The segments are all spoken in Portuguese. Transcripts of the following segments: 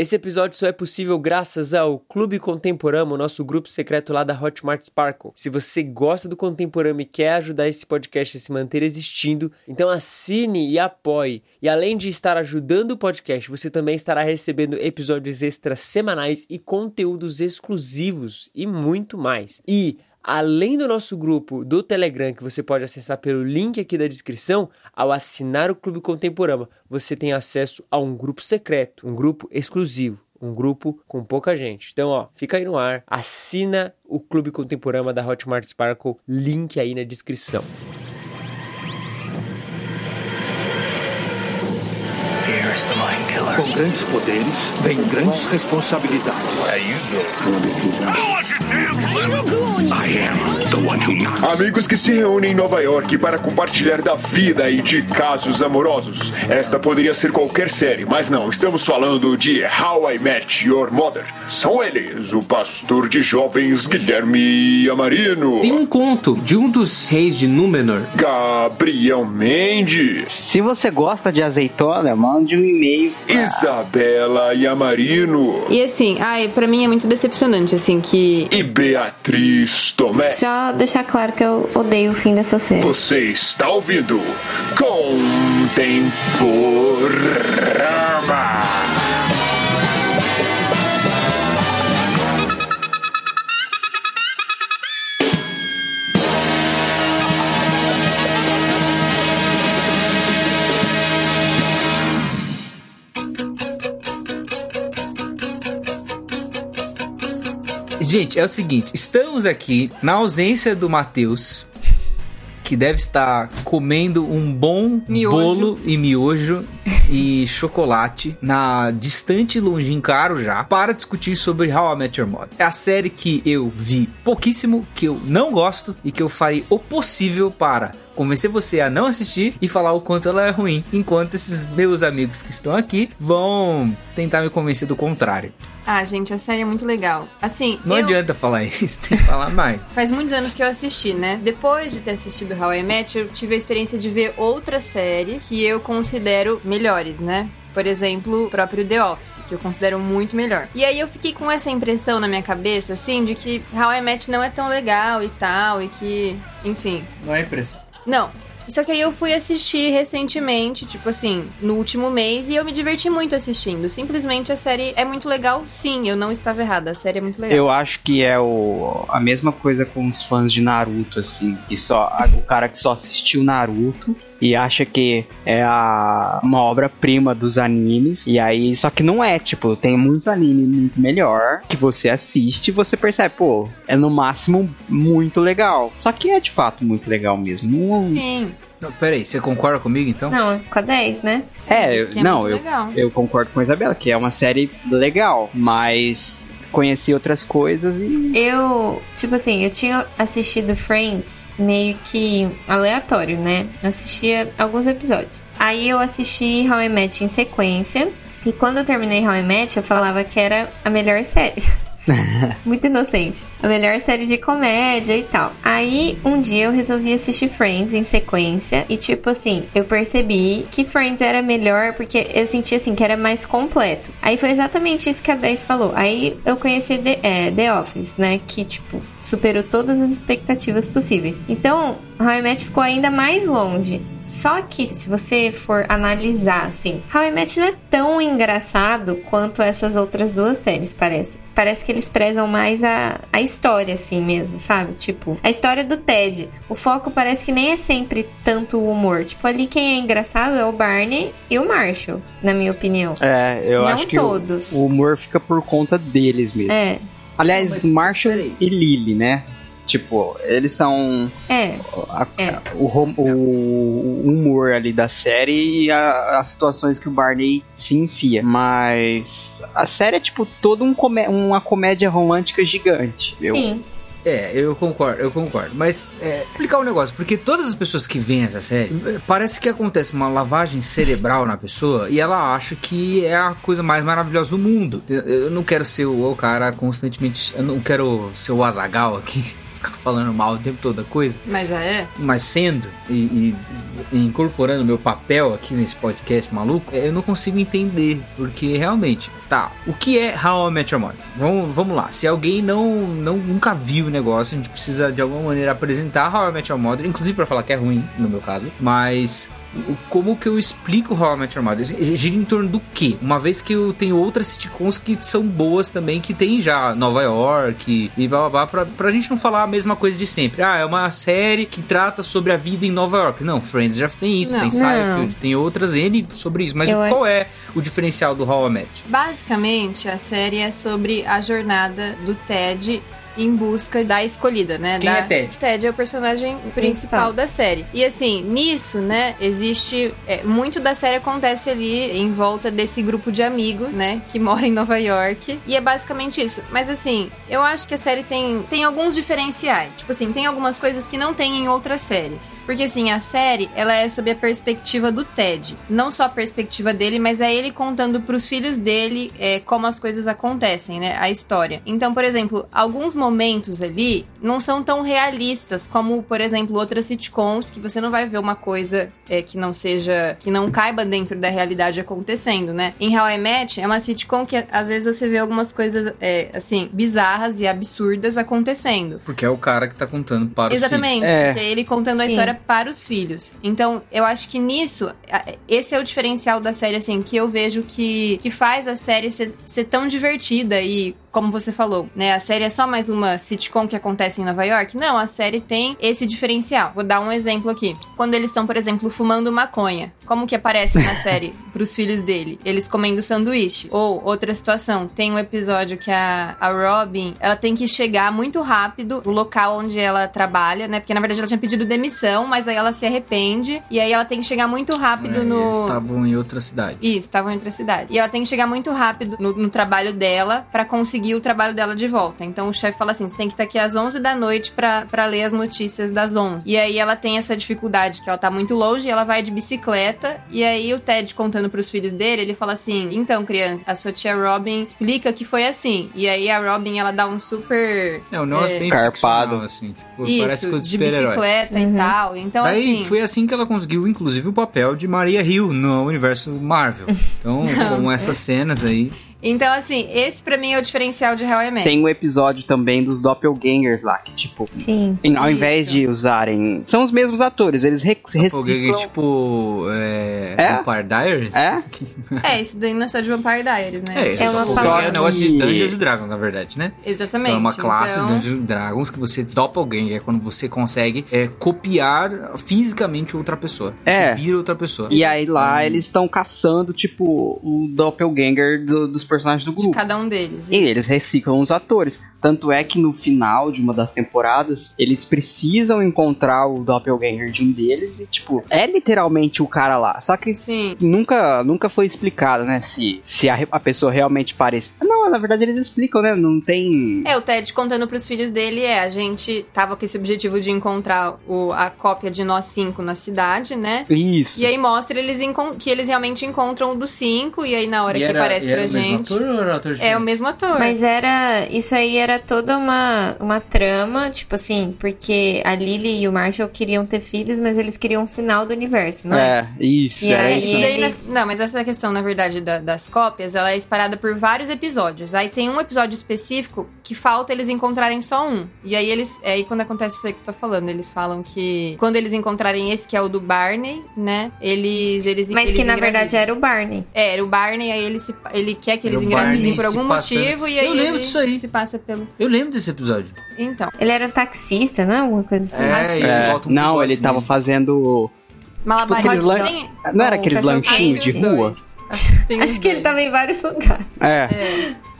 Esse episódio só é possível graças ao Clube Contemporâneo, nosso grupo secreto lá da Hotmart Sparkle. Se você gosta do Contemporâneo e quer ajudar esse podcast a se manter existindo, então assine e apoie. E além de estar ajudando o podcast, você também estará recebendo episódios extras semanais e conteúdos exclusivos e muito mais. E Além do nosso grupo do Telegram, que você pode acessar pelo link aqui da descrição, ao assinar o Clube Contemporâneo, você tem acesso a um grupo secreto, um grupo exclusivo, um grupo com pouca gente. Então, ó, fica aí no ar, assina o Clube Contemporâneo da Hotmart Sparkle, link aí na descrição. Com grandes poderes, vem grandes responsabilidades. Amigos que se reúnem em Nova York para compartilhar da vida e de casos amorosos. Esta poderia ser qualquer série, mas não, estamos falando de How I Met Your Mother. São eles, o pastor de jovens Guilherme Amarino. Tem um conto de um dos reis de Númenor. Gabriel Mendes. Se você gosta de azeitona, mande um e-mail. Isabela Yamarino. E assim, ai, pra mim é muito decepcionante, assim, que. E Beatriz Tomé. Deixar claro que eu odeio o fim dessa série. Você está ouvindo Contemporama. Gente, é o seguinte, estamos aqui na ausência do Matheus, que deve estar comendo um bom Miojo. bolo e miojo e chocolate na distante longínqua Arujá para discutir sobre How I Met Your Mother. É a série que eu vi pouquíssimo, que eu não gosto e que eu farei o possível para convencer você a não assistir e falar o quanto ela é ruim, enquanto esses meus amigos que estão aqui vão tentar me convencer do contrário. Ah, gente, a série é muito legal. Assim, Não eu... adianta falar isso, tem que falar mais. Faz muitos anos que eu assisti, né? Depois de ter assistido How I Met, eu tive a experiência de ver outra série que eu considero melhores, né? Por exemplo, o próprio The Office, que eu considero muito melhor. E aí eu fiquei com essa impressão na minha cabeça, assim, de que How I Met não é tão legal e tal, e que, enfim. Não é impressão. Não. Só que aí eu fui assistir recentemente, tipo assim, no último mês, e eu me diverti muito assistindo. Simplesmente a série é muito legal, sim, eu não estava errada, a série é muito legal. Eu acho que é o, a mesma coisa com os fãs de Naruto, assim. Que só, o cara que só assistiu Naruto e acha que é a, uma obra-prima dos animes. E aí, só que não é, tipo, tem muito anime muito melhor que você assiste e você percebe, pô, é no máximo muito legal. Só que é de fato muito legal mesmo. Não, Sim. Não, peraí, você concorda comigo então? Não, com a 10, né? É, Diz eu- que é não, eu, legal. eu concordo com a Isabela, que é uma série legal, mas conheci outras coisas e. Eu, tipo assim, eu tinha assistido Friends meio que aleatório, né? Eu assistia alguns episódios. Aí eu assisti How I Met em sequência. E quando eu terminei How I Met, eu falava que era a melhor série. Muito inocente. A melhor série de comédia e tal. Aí, um dia eu resolvi assistir Friends em sequência. E, tipo assim, eu percebi que Friends era melhor porque eu senti assim que era mais completo. Aí foi exatamente isso que a 10 falou. Aí eu conheci The, é, The Office, né? Que, tipo, superou todas as expectativas possíveis. Então, How I Met ficou ainda mais longe. Só que, se você for analisar, assim, How I Met não é tão engraçado quanto essas outras duas séries, parece. Parece que eles prezam mais a, a história, assim mesmo, sabe? Tipo, a história do Ted. O foco parece que nem é sempre tanto o humor. Tipo, ali quem é engraçado é o Barney e o Marshall, na minha opinião. É, eu Não acho que o- todos. O, humor fica por conta deles mesmo. É, Aliás, Mas, Marshall peraí. e Lily, né? Tipo, eles são é. a- É. o, o humor ali da série e a- as situações que o Barney se enfia. Mas a série é tipo toda um comé- uma comédia romântica gigante. Eu- Sim. É, eu concordo, eu concordo. Mas é, explicar um negócio, porque todas as pessoas que veem essa série, parece que acontece uma lavagem cerebral na pessoa e ela acha que é a coisa mais maravilhosa do mundo. Eu não quero ser o, o cara constantemente. Eu não quero ser o Azagal aqui. Ficar falando mal o tempo todo da coisa, Mas já é? mas sendo e, e- e incorporando meu papel aqui nesse podcast maluco, eu não consigo entender, porque realmente, tá, o que é How I Met Your Mother? Vamos, vamos lá, se alguém não, não nunca viu o negócio, a gente precisa de alguma maneira apresentar How I Met Your Mother, inclusive pra falar que é ruim, no meu caso, mas como que eu explico How I Met Your Mother? Gira em torno do quê? Uma vez que eu tenho outras sitcoms que são boas também, que tem já Nova York e blá blá blá, pra, pra gente não falar a mesma coisa de sempre. Ah, é uma série que trata sobre a vida em Nova York. Não, Friends já tem isso, Não. tem Seinfeld, tem outras N sobre isso. Mas Eu qual é o diferencial do How I Met? Basicamente, a série é sobre a jornada do Ted em busca da escolhida, né? Quem da... é Ted? Ted é o personagem principal, Principal. da série. E assim, nisso, né, existe. é, muito da série acontece ali em volta desse grupo de amigos, né? Que mora em Nova York. E é basicamente isso. Mas assim, eu acho que a série tem, tem alguns diferenciais. Tipo assim, tem algumas coisas que não tem em outras séries. Porque assim, a série, ela é sob a perspectiva do Ted. Não só a perspectiva dele, mas é ele contando pros filhos dele é, como as coisas acontecem, né? A história. Então, por exemplo, alguns momentos ali não são tão realistas como, por exemplo, outras sitcoms que você não vai ver uma coisa é, que não seja. que não caiba dentro da realidade acontecendo, né? Em How I Met é uma sitcom que às vezes você vê algumas coisas é, assim, bizarras e absurdas acontecendo. Porque é o cara que tá contando para Exatamente, os filhos. É. porque é ele contando a Sim. história para os filhos. Então, eu acho que nisso, a- esse é o diferencial da série, assim, que eu vejo que, que faz a série ser, ser tão divertida e, como você falou, né, a série é só mais uma sitcom que acontece em Nova York. Não, a série tem esse diferencial. Vou dar um exemplo aqui. Quando eles estão, por exemplo, fumando maconha, como que aparece na série pros filhos dele? Eles comendo sanduíche. Ou, outra situação, tem um episódio que a, a Robin, ela tem que chegar muito rápido no local onde ela trabalha, né? Porque na verdade ela tinha pedido demissão, mas aí ela se arrepende. E aí ela tem que chegar muito rápido É, no. Eles estavam em outra cidade. Isso, estavam em outra cidade. E ela tem que chegar muito rápido no, no trabalho dela pra conseguir o trabalho dela de volta. Então o chefe fala assim: você tem que estar aqui às 11 da noite pra pra ler as notícias das 11. E aí ela tem essa dificuldade que ela tá muito longe e ela vai de bicicleta. E aí o Ted contando pros filhos dele, ele fala assim: então, criança, a sua tia Robin explica que foi assim. E aí a Robin ela dá um super. É um negócio É. bem Carpado. assim. Tipo, parece Isso, coisa de de bicicleta e tal. Então, Daí assim. foi assim que ela conseguiu, inclusive, o papel de Maria Hill no universo Marvel. Então, com essas cenas aí. Então, assim, esse pra mim é o diferencial de How I Met. Tem um episódio também dos doppelgangers lá, que tipo, Sim. em- ao invés Isso. de usarem. São os mesmos atores, eles re Doppelganger, reciclam. tipo. É. É? Vampire Diaries? É? É, isso daí não é só de Vampire Diaries, né? É, É uma Doppelganger palavra. é um negócio de Dungeons and Dragons, na verdade, né? Exatamente. Então, é uma classe Então, Dungeons and Dragons que você. Doppelganger é quando você consegue é, copiar fisicamente outra pessoa. É. Você vira outra pessoa. E aí lá Hum. eles estão caçando, tipo, o doppelganger do- dos personagens do de grupo. cada um deles. E eles reciclam os atores. Tanto é que no final de uma das temporadas, eles precisam encontrar o doppelganger de um deles e, tipo, é literalmente o cara lá. Só que Sim. nunca, nunca foi explicado, né? Se, se a, a pessoa realmente parece. Não, na verdade eles explicam, né? Não tem. É, o Ted contando pros filhos dele é, a gente tava com esse objetivo de encontrar o, a cópia de nós cinco na cidade, né? Isso. E aí mostra eles que eles realmente encontram o dos cinco, e aí na hora E que era- aparece e era pra mesmo gente. ator ou era ator É o diferente? mesmo ator. Mas era. Isso aí era toda uma, uma trama, tipo assim, porque a Lily e o Marshall queriam ter filhos, mas eles queriam um sinal do universo, não é? É, isso, E era aí- isso. Eles- na- Não, mas essa questão, na verdade, da- das cópias, ela é espalhada por vários episódios. Aí tem um episódio específico que falta eles encontrarem só um. E aí eles. É aí quando acontece isso aí que você tá falando, eles falam que quando eles encontrarem esse, que é o do Barney, né? Eles. eles Mas eles que na verdade era o Barney. É, era o Barney, aí ele, se, ele quer que Eles engravidem por algum motivo, e aí Eu lembro disso aí. se passa pelo. Eu lembro desse episódio. Então, Ele era um taxista, não? Alguma coisa assim. É, Acho que ele É, um não, ele tava fazendo. malabarismo. aqueles lan- Tem- Não era aqueles lanchinhos de rua? Acho que ele tava em vários lugares. É.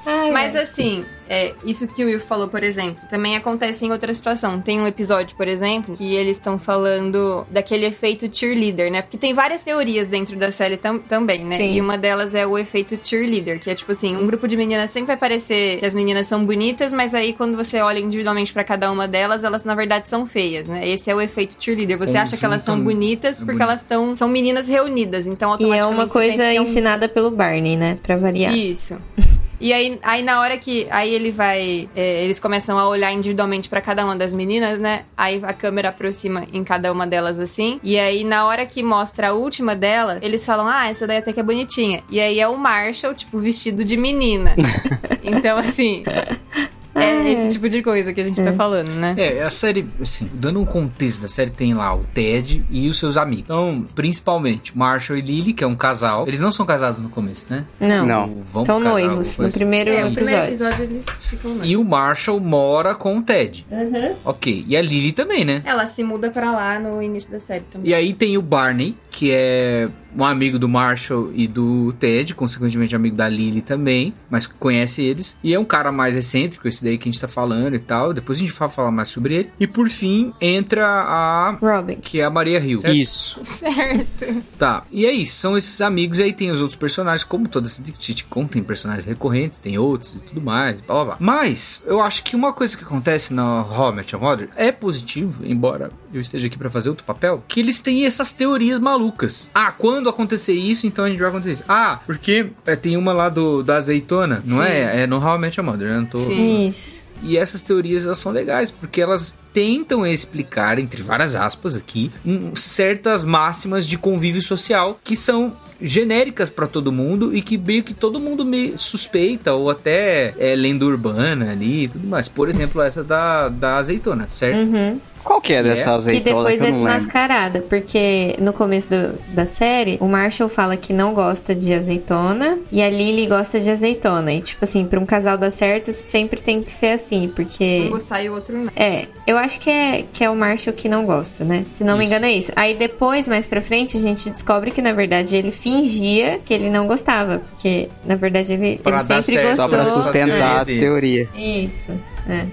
Ai, Mas assim, é, isso que o Will falou, por exemplo, também acontece em outra situação. Tem um episódio, por exemplo, que eles estão falando daquele efeito cheerleader, né? Porque tem várias teorias dentro da série tam- também, né? Sim. E uma delas é o efeito cheerleader, que é tipo assim, um grupo de meninas sempre vai parecer que as meninas são bonitas, mas aí quando você olha individualmente pra cada uma delas, elas na verdade são feias, né? Esse é o efeito cheerleader. Você acha que elas são bonitas é porque elas estão são meninas reunidas, então E é automaticamente uma coisa é um- ensinada pelo Barney, né? Pra variar. isso. E aí, aí na hora que. Aí ele vai. é, eles começam a olhar individualmente pra cada uma das meninas, né? Aí a câmera aproxima em cada uma delas assim. E aí, na hora que mostra a última dela, eles falam: Ah, essa daí até que é bonitinha. E aí é o Marshall, tipo, vestido de menina. então, assim. É esse tipo de coisa que a gente tá falando, né? É, a série, assim, dando um contexto da série, tem lá o Ted e os seus amigos. Então, principalmente, Marshall e Lily, que é um casal. Eles não são casados no começo, né? Não. Não. Estão casar, noivos no coisa. primeiro É, primeiro episódio. eles ficam lá. E o Marshall mora com o Ted. Ok. E a Lily também, né? Ela se muda pra lá no início da série também. E aí tem o Barney, que é um amigo do Marshall e do Ted, consequentemente amigo da Lily também, mas conhece eles. E é um cara mais excêntrico, esse daí que a gente tá falando e tal. Depois a gente vai falar mais sobre ele. E por fim, entra a. Robin. Que é a Maria Hill. Isso. Certo. Tá, e é isso, são esses amigos, e aí tem os outros personagens, como toda sitcom tem personagens recorrentes, tem outros e tudo mais, blá blá blá. Mas, eu acho que uma coisa que acontece na How I Met Your Mother é positivo, embora eu esteja aqui pra fazer outro papel, que eles têm essas teorias malucas. Ah, quando acontecer isso, então a gente vai acontecer isso. Ah, porque é, tem uma lá do, da azeitona, não Sim. é? É no How I Met Your Mother, né? Não tô... Sim. Isso. E essas teorias elas são legais, porque elas tentam explicar, entre várias aspas aqui, um- certas máximas de convívio social que são genéricas pra todo mundo e que meio que todo mundo me suspeita ou até é lenda urbana ali e tudo mais. Por exemplo, essa da, da azeitona, certo? Uhum. Qual que é dessa Que azeitona depois que é não lembro? desmascarada, porque no começo do- da série, o Marshall fala que não gosta de azeitona e a Lily gosta de azeitona. E, tipo assim, pra um casal dar certo, sempre tem que ser assim, Um porque. gostar e o outro não. É, eu acho que é, que é o Marshall que não gosta, né? Se não me Isso. engano, é isso. Aí depois, mais pra frente, a gente descobre que, na verdade, ele fingia que ele não gostava. Porque, na verdade, ele, Pra ele sempre certo, Só pra gostou. sustentar a teoria. Isso. É.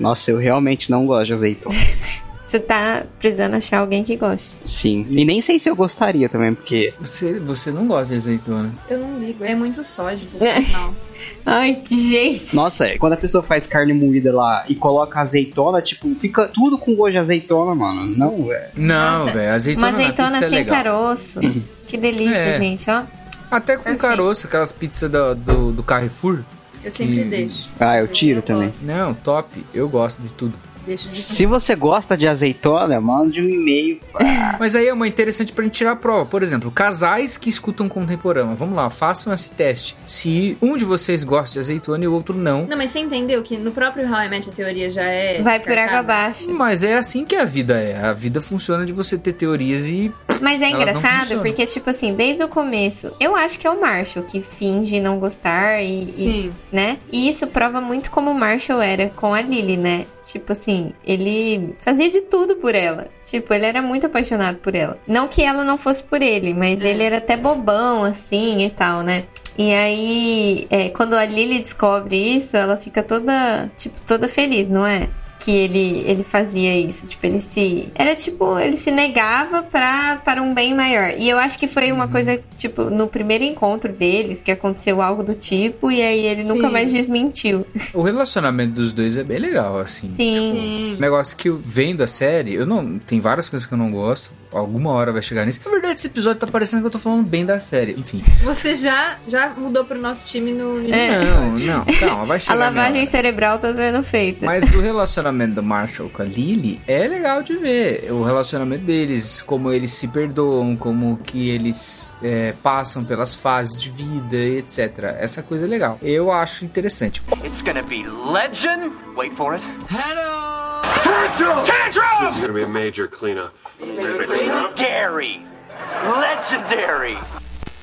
Nossa, eu realmente não gosto de azeitona. Você tá precisando achar alguém que goste. Sim. E nem sei se eu gostaria também, porque Você, você não gosta de azeitona. Eu não ligo. É muito sódio. É. Ai, que gente. Nossa, é, quando a pessoa faz carne moída lá e coloca azeitona, tipo, fica tudo com gosto de azeitona, mano. Não, é. Não, velho, azeitona Uma na azeitona pizza é sem legal. caroço. Que delícia, É. gente, ó. Até com Perfeito. caroço, aquelas pizzas do, do, do Carrefour. Eu sempre Que- deixo. Ah, eu tiro também. gosto. Não, top. Eu gosto de tudo. De Se você gosta de azeitona, mande um e-mail. Mas aí é uma interessante pra gente tirar a prova. Por exemplo, casais que escutam contemporâneo. Vamos lá, façam esse teste. Se um de vocês gosta de azeitona e o outro não. Não, mas você entendeu que no próprio How I Met a teoria já é. Vai por água abaixo. Mas é assim que a vida é. A vida funciona de você ter teorias e. Mas é Elas engraçado porque, tipo assim, desde o começo, eu acho que é o Marshall que finge não gostar e, e, Sim. né? E isso prova muito como o Marshall era com a Lily, né? Tipo assim, ele fazia de tudo por ela. Tipo, ele era muito apaixonado por ela. Não que ela não fosse por ele, mas É. ele era até bobão, assim, e tal, né? E aí, é, quando a Lily descobre isso, ela fica toda, tipo, toda feliz, não é? Que ele, ele fazia isso. Tipo, ele se. Era tipo, ele se negava pra, para um bem maior. E eu acho que foi uma coisa, tipo, no primeiro encontro deles, que aconteceu algo do tipo, e aí ele nunca Sim. mais desmentiu. O relacionamento dos dois é bem legal, assim. Sim. Sim. Negócio que vendo a série, eu não. Tem várias coisas que eu não gosto. Alguma hora vai chegar nisso. Na verdade, esse episódio tá parecendo que eu tô falando bem da série. Enfim. Você já, já mudou pro nosso time no. É. Não, não, calma, vai A chegar. minha lavagem cerebral tá sendo feita. Mas o relacionamento do Marshall com a Lily é legal de ver. O relacionamento deles, como eles se perdoam, como que eles é, passam pelas fases de vida, etc. Essa coisa é legal. Eu acho interessante. It's gonna be legend. Wait for it. This is gonna be a major cleanup. Dairy. Legendary.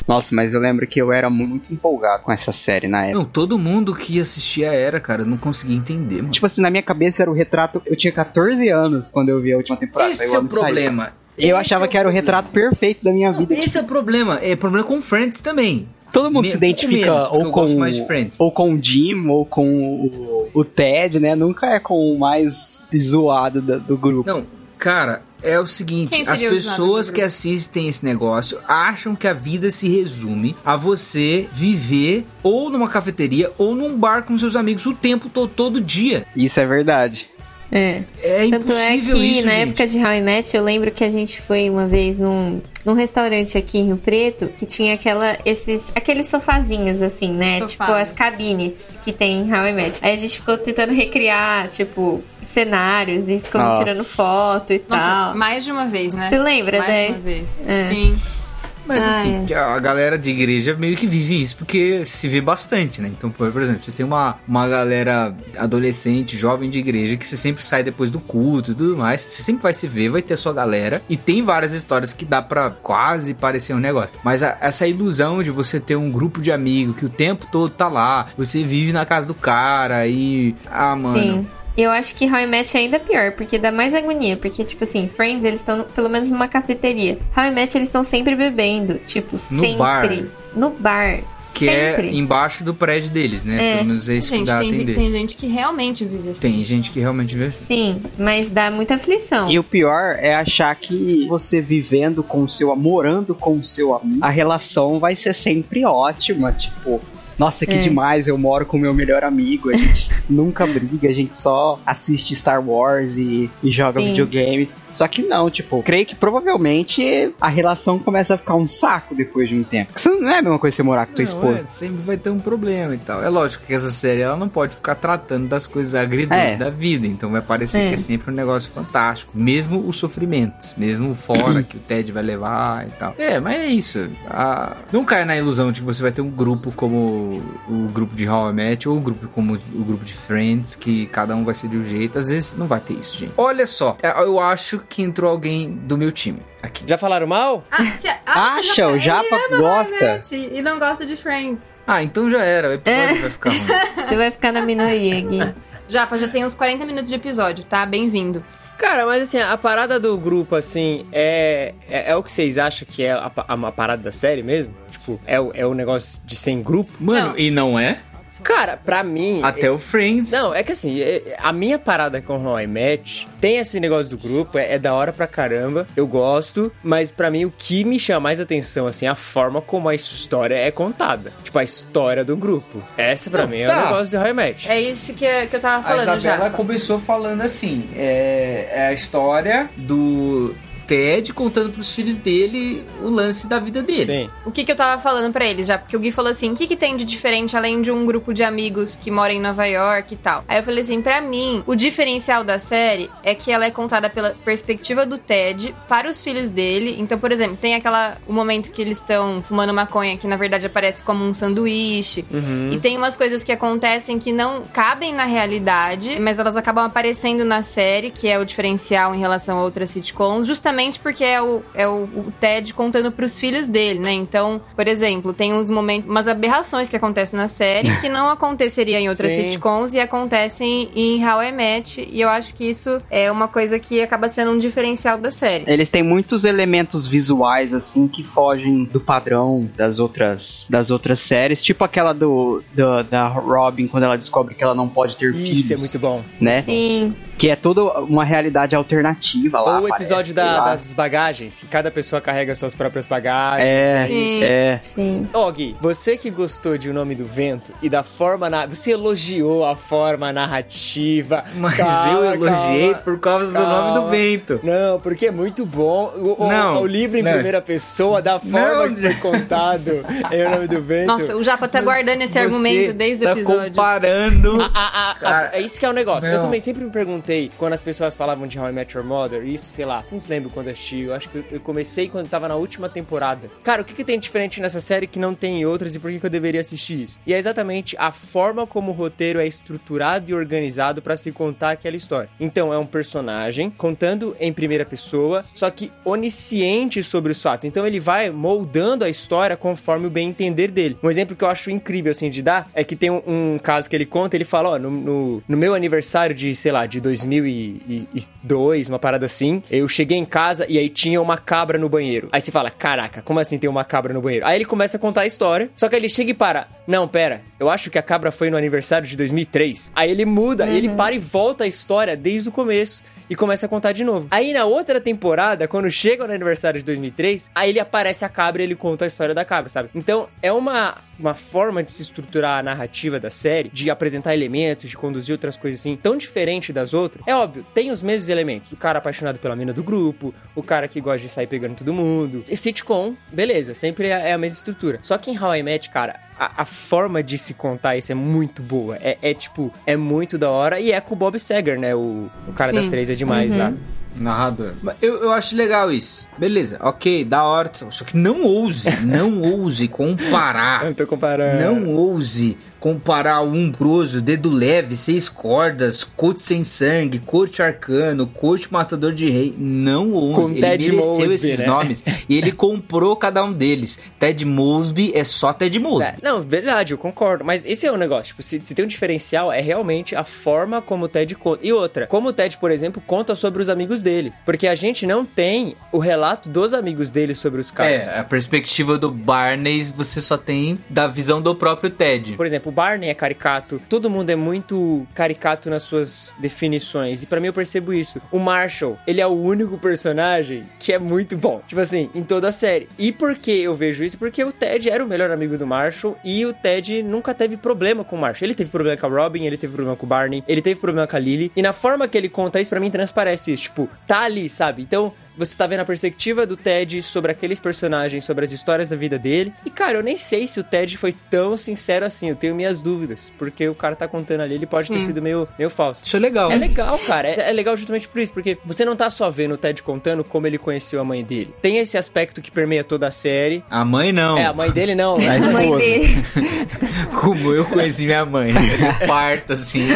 Nossa, mas eu lembro que eu era muito empolgado com essa série na época. Não, todo mundo que assistia era, cara, eu não conseguia entender, mano. Tipo assim, na minha cabeça era o retrato. Eu tinha 14 anos quando eu vi a última temporada. Esse é o problema. Eu Esse achava é que era o problema. retrato perfeito da minha vida. Esse é o problema. É problema com Friends também. Todo mundo Me- se identifica menos, ou com, gosto mais de Friends. ou com o Jim ou com o, o Ted, né? Nunca é com o mais zoado do grupo. Não, cara, é o seguinte: as pessoas que assistem esse negócio acham que a vida se resume a você viver ou numa cafeteria ou num bar com seus amigos o tempo todo, todo dia. Isso é verdade. É. É Tanto é que isso, na gente. época de How I Met, eu lembro que a gente foi uma vez num, num restaurante aqui em Rio Preto que tinha aquela, esses, aqueles sofazinhos assim, né? Sofá, tipo né? as cabines que tem em How I Met. Aí a gente ficou tentando recriar, tipo, cenários e ficamos Nossa. tirando foto e Nossa, tal. mais de uma vez, né? Você lembra mais dessa? de uma vez. É. Sim. Mas Ah, assim, é. a galera de igreja meio que vive isso, porque se vê bastante, né? Então, por exemplo, você tem uma, uma galera adolescente, jovem de igreja, que você sempre sai depois do culto e tudo mais. Você sempre vai se ver, vai ter a sua galera. E tem várias histórias que dá pra quase parecer um negócio. Mas a- essa ilusão de você ter um grupo de amigos que o tempo todo tá lá, você vive na casa do cara e. Ah, mano. Sim. Eu acho que How I Met é ainda pior, porque dá mais agonia. Porque, tipo assim, Friends, eles estão pelo menos numa cafeteria. How I Met, eles estão sempre bebendo. Tipo, sempre. bar. No bar. Que sempre. é embaixo do prédio deles, né? É. Pelo menos é isso que Gente, dá a tem, entender. tem gente que realmente vive assim. Tem gente que realmente vê assim. Sim, mas dá muita aflição. E o pior é achar que você vivendo com o seu, morando com o seu amigo, a relação vai ser sempre ótima, tipo, nossa, que É. demais, eu moro com o meu melhor amigo, a gente nunca briga, a gente só assiste Star Wars e, e joga Sim. videogame. Só que não, tipo, creio que provavelmente a relação começa a ficar um saco depois de um tempo. Porque isso não é a mesma coisa você morar com tua Não, esposa. é, sempre vai ter um problema e tal. É lógico que essa série ela não pode ficar tratando das coisas agridoces É. da vida. Então vai parecer É. que é sempre um negócio fantástico. Mesmo os sofrimentos. Mesmo fora que o Ted vai levar e tal. É, mas é isso. A- Não caia na ilusão de que você vai ter um grupo como o grupo de How I Met ou o grupo como o grupo de Friends, que cada um vai ser de um jeito. Às vezes não vai ter isso, gente. Olha só, é, eu acho que entrou alguém do meu time aqui. Já falaram mal? Ah, você, ah, Acha, o Japa ele ama gosta. E não gosta de Friends. Ah, então já era. O episódio É. vai ficar ruim. Você vai ficar na minoria, Gui. Japa, já tem uns 40 minutos de episódio, tá? Bem-vindo. Cara, mas assim, a parada do grupo, assim, é, é, é o que vocês acham que é a, pa- a, parada da série mesmo? Tipo, é, o- é o negócio de ser em grupo? Mano, Não. e não é? Cara, pra mim. Até o Friends. Não, é que assim, é- a minha parada com How I Met tem esse negócio do grupo, é, é da hora pra caramba, eu gosto, mas pra mim o que me chama mais atenção, assim, é a forma como a história é contada. Tipo, a história do grupo. Essa pra Não, mim é tá. o negócio de How I Met. É isso que, que eu tava A falando Isabela já. começou falando assim: é, é a história do Ted contando pros filhos dele o lance da vida dele. Sim. O que, que eu tava falando pra ele já? Porque o Gui falou assim: o que, que tem de diferente além de um grupo de amigos que mora em Nova York e tal? Aí eu falei assim: pra mim, o diferencial da série é que ela é contada pela perspectiva do Ted para os filhos dele. Então, por exemplo, tem aquela. o momento que eles estão fumando maconha, que na verdade aparece como um sanduíche. E tem umas coisas que acontecem que não cabem na realidade, mas elas acabam aparecendo na série, que é o diferencial em relação a outras sitcoms, justamente porque é o, é o, o Ted contando pros filhos dele, né? Então, por exemplo, tem uns momentos, umas aberrações que acontecem na série que não aconteceria em outras Sim. sitcoms e acontecem em How I Met, e eu acho que isso é uma coisa que acaba sendo um diferencial da série. Eles têm muitos elementos visuais assim que fogem do padrão das outras das outras séries, tipo aquela do, do- da Robin quando ela descobre que ela não pode ter filhos, Isso é muito bom. né? Sim. Que é toda uma realidade alternativa lá. Ou o episódio parece, da- das bagagens, que cada pessoa carrega suas próprias bagagens. É, Sim. é. Sim. Ó, Gui, você que gostou de O Nome do Vento e da forma. Na... Você elogiou a forma narrativa. Mas Calma, eu elogiei calma, por causa do calma. nome do vento. Não, porque é muito bom. O, o- Não, o livro em não. primeira pessoa, da forma Não. que foi contado em O Nome do Vento. Nossa, o Japa tá guardando esse Você argumento desde o tá episódio. comparando. A- a- a- Cara, é isso que é o negócio. Eu também sempre me perguntei, quando as pessoas falavam de How I Met Your Mother, isso, sei lá, não se lembro quando eu assisti, eu acho que eu- comecei quando tava na última temporada. Cara, o que, que tem diferente nessa série que não tem em outras e por que, que eu deveria assistir isso? E é exatamente a forma como o roteiro é estruturado e organizado pra se contar aquela história. Então, é um personagem contando em primeira pessoa, só que onisciente sobre os fatos. Então, ele vai moldando a história conforme o bem entender dele. Um exemplo que eu acho incrível, assim, de dar, é que tem um, um caso que ele conta, ele fala, ó, no, no, no meu aniversário de, sei lá, de 2002, uma parada assim, eu cheguei em casa e aí tinha uma cabra no banheiro. Aí você fala, caraca, como assim tem uma cabra no banheiro? Aí ele começa a contar a história, só que aí ele chega e para, não, pera, eu acho que a cabra foi no aniversário de 2003. Aí ele muda, ele para e volta a história desde o começo e começa a contar de novo. Aí na outra temporada, quando chega no aniversário de 2003, aí ele aparece a cabra e ele conta a história da cabra, sabe? Então é uma, uma forma de se estruturar a narrativa da série, de apresentar elementos, de conduzir outras coisas assim, tão diferente das outras. É óbvio, tem os mesmos elementos. O cara apaixonado pela mina do grupo, o cara que gosta de sair pegando todo mundo. E sitcom, beleza, sempre é é a mesma estrutura. Só que em How I Met, cara, a, a forma de se contar isso é muito boa. É, é, tipo, é muito da hora. E é com o Bob Seger, né? O, o cara Sim. das três é demais lá. Narrador. Mas Eu, eu acho legal isso. Beleza, ok, da hora. Só que não ouse, não ouse comparar. Eu tô comparando. Não ouse comparar um pro outro, dedo leve, seis cordas, coach sem sangue, coach arcano, coach matador de rei. Não ouse. Com ele Ted mereceu Mosby, esses né? nomes e ele comprou cada um deles. Ted Mosby é só Ted Mosby. É, não, verdade, eu concordo. Mas esse é o negócio. Tipo, se, se tem um diferencial, é realmente a forma como o Ted conta. E outra, como o Ted, por exemplo, conta sobre os amigos dele. Porque a gente não tem o relato dos amigos dele sobre os casos. É, a perspectiva do Barney você só tem da visão do próprio Ted. Por exemplo, o Barney é caricato, todo mundo é muito caricato nas suas definições. E pra mim eu percebo isso. O Marshall, ele é o único personagem que é muito bom. Tipo assim, em toda a série. E por que eu vejo isso? Porque o Ted era o melhor amigo do Marshall e o Ted nunca teve problema com o Marshall. Ele teve problema com a Robin, ele teve problema com o Barney, ele teve problema com a Lily. E na forma que ele conta isso, pra mim transparece isso. Tipo, tá ali, sabe? Então, você tá vendo a perspectiva do Ted sobre aqueles personagens, sobre as histórias da vida dele. E, cara, eu nem sei se o Ted foi tão sincero assim. Eu tenho minhas dúvidas. Porque o cara tá contando ali, ele pode ter Sim. sido meio, meio falso. Isso é legal. É legal, cara. É, é legal justamente por isso. Porque você não tá só vendo o Ted contando como ele conheceu a mãe dele. Tem esse aspecto que permeia toda a série. A mãe não. É, a mãe dele não. né? A mãe dele. Como eu conheci minha mãe. Parto, assim.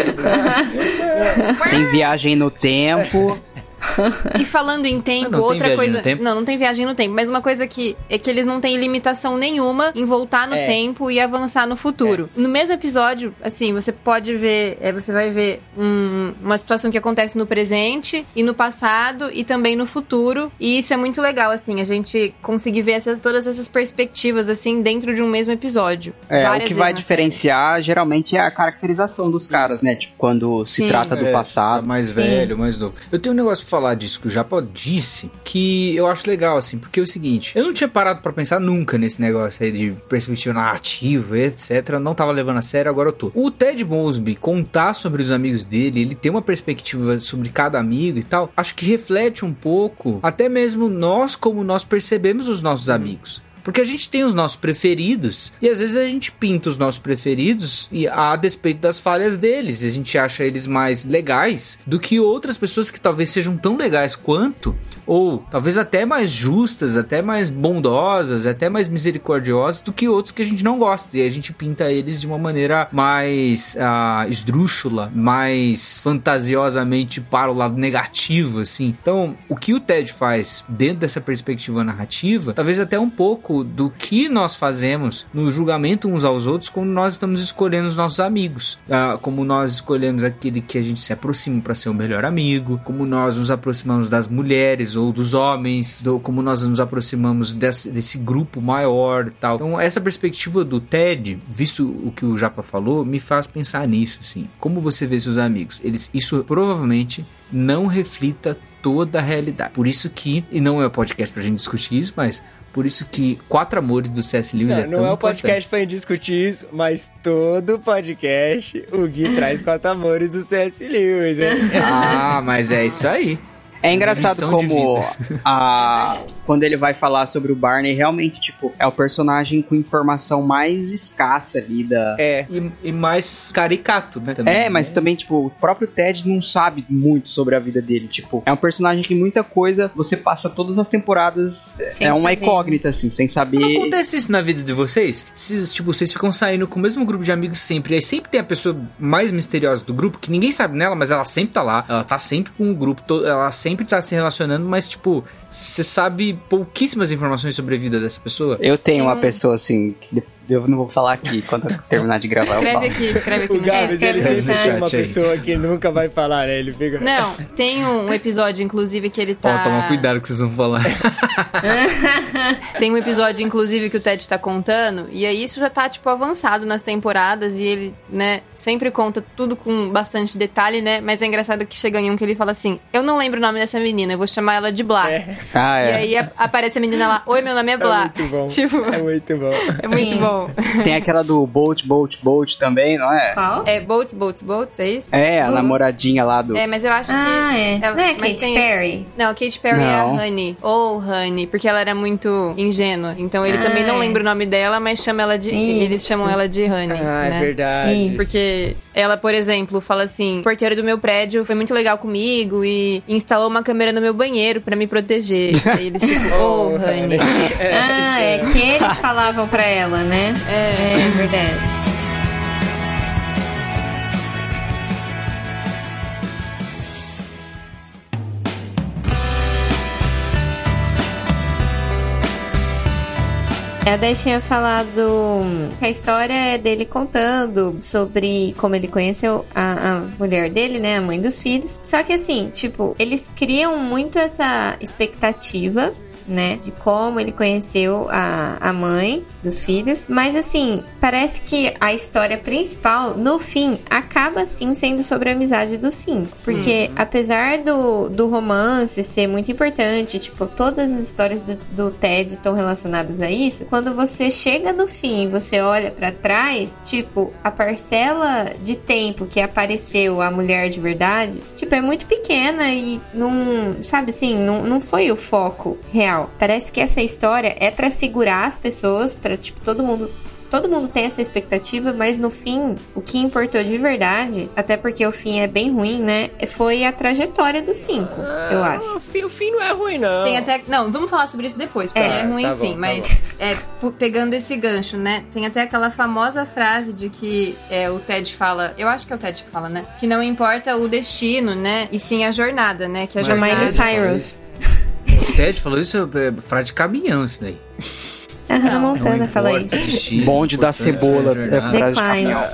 Tem viagem no tempo. E falando em tempo, não outra coisa. no tempo? Não, não tem viagem no tempo. Mas uma coisa que é que eles não têm limitação nenhuma em voltar no É. tempo e avançar no futuro. No mesmo episódio, assim, você pode ver. é, você vai ver um- uma situação que acontece no presente e no passado e também no futuro. E isso é muito legal, assim, a gente conseguir ver essas, todas essas perspectivas, assim, dentro de um mesmo episódio. É, o que vai diferenciar geralmente é a caracterização dos caras, né? Tipo, quando se Sim. trata do É, passado. tá mais Sim. velho, mais novo. Eu tenho um negócio falar disso que o Japa disse, que eu acho legal, assim, porque é o seguinte, eu não tinha parado pra pensar nunca nesse negócio aí de perspectiva narrativa, etc. Eu não tava levando a sério, agora eu tô. O Ted Mosby contar sobre os amigos dele, ele ter uma perspectiva sobre cada amigo e tal, acho que reflete um pouco, até mesmo nós, como nós percebemos os nossos amigos. Porque a gente tem os nossos preferidos e às vezes a gente pinta os nossos preferidos e a despeito das falhas deles. A gente acha eles mais legais do que outras pessoas que talvez sejam tão legais quanto, ou talvez até mais justas, até mais bondosas, até mais misericordiosas do que outros que a gente não gosta. E a gente pinta eles de uma maneira mais ah, esdrúxula, mais fantasiosamente para o lado negativo, assim. Então, o que o Ted faz dentro dessa perspectiva narrativa, talvez até um pouco do que nós fazemos no julgamento uns aos outros quando nós estamos escolhendo os nossos amigos. Ah, como nós escolhemos aquele que a gente se aproxima para ser o melhor amigo, como nós nos aproximamos das mulheres ou dos homens, do- como nós nos aproximamos desse, desse grupo maior e tal. Então, essa perspectiva do Ted, visto o que o Japa falou, me faz pensar nisso, assim. Como você vê seus amigos? Eles, isso provavelmente não reflita toda a realidade. Por isso que, e não é o podcast pra gente discutir isso, mas por isso que Quatro Amores do C.S. Lewis Não, é não tão é o importante. podcast pra gente discutir isso, mas todo podcast o Gui traz quatro amores do C.S. Lewis, hein? Ah, mas é isso aí. É engraçado como a quando ele vai falar sobre o Barney, realmente, tipo, é o personagem com informação mais escassa ali da. É. E, e mais caricato, né? Também. É, mas também, tipo, o próprio Ted não sabe muito sobre a vida dele. Tipo, é um personagem que muita coisa você passa todas as temporadas. Sem é uma saber. incógnita, assim, sem Não saber. acontece isso na vida de vocês? Se, tipo, vocês ficam saindo com o mesmo grupo de amigos sempre, e aí sempre tem a pessoa mais misteriosa do grupo, que ninguém sabe nela, mas ela sempre tá lá, ela tá sempre com o grupo, ela sempre tá se relacionando, mas, tipo, você sabe pouquíssimas informações sobre a vida dessa pessoa. Eu tenho uma pessoa assim, que Eu não vou falar aqui. Quando eu terminar de gravar, Escreve aqui, escreve aqui O Gabs, ele escreve sempre no tem uma aí. pessoa que nunca vai falar, né? Ele fica... Não, tem um episódio, inclusive, que ele tá. Ó, toma cuidado que vocês vão falar. Tem um episódio, inclusive, que o Ted tá contando, e aí isso já tá, tipo, avançado nas temporadas, e ele, né, sempre conta tudo com bastante detalhe, né? Mas é engraçado que chega em um que ele fala assim: Eu não lembro o nome dessa menina, eu vou chamar ela de Blá. Ah, E é. aí a- aparece a menina lá, oi, meu nome é É Blá. muito bom. Tipo, É muito bom. é muito Sim. bom. Tem aquela do Bolt, Bolt, Bolt também, não é? Qual? É Boats, Boats, Boats, é isso? É, a namoradinha lá do. É, mas eu acho que. Ah, é. ela- Não é mas Katy tem- Perry? Não, a Katy Perry é Não. a Honey. Ou Honey, porque ela era muito ingênua. Então ele Ah, também não é. lembra o nome dela, mas chama ela de. Eles Isso. chamam ela de Honey. Ah, né? é verdade. Isso. Porque ela, por exemplo, fala assim: o porteiro do meu prédio foi muito legal comigo e instalou uma câmera no meu banheiro pra me proteger. Aí eles tipo, oh, honey. ah, é que eles falavam pra ela, né? É. É verdade. A Dez tinha falado que a história é dele contando sobre como ele conheceu a, a mulher dele, né? A mãe dos filhos. Só que assim, tipo, eles criam muito essa expectativa né? De como ele conheceu a, a mãe dos filhos. Mas assim, parece que a história principal, no fim, acaba sim sendo sobre a amizade dos cinco. Porque apesar do, do romance ser muito importante, tipo, todas as histórias do, do Ted estão relacionadas a isso. Quando você chega no fim e você olha pra trás, tipo, a parcela de tempo que apareceu a mulher de verdade, tipo, é muito pequena e não, sabe assim, não, não foi o foco real. Parece que essa história é pra segurar as pessoas, pra tipo todo mundo Todo mundo tem essa expectativa, mas no fim, o que importou de verdade, até porque o fim é bem ruim, né? Foi a trajetória dos cinco, eu Ah, acho. O fim, o fim não é ruim, não. Tem até. Não, vamos falar sobre isso depois, porque É, é, ruim tá bom, sim. tá mas é, pegando esse gancho, né? Tem até aquela famosa frase de que é, o Ted fala. Eu acho que é o Ted que fala, né? Que não importa o destino, né? E sim a jornada, né? Que a Mas- A jornada. Miley Cyrus. O Ted falou isso, é frase de caminhão isso daí. A Hannah Não, Montana Não fala isso. Bonde da cebola. é. É frase de Decline. caminhão.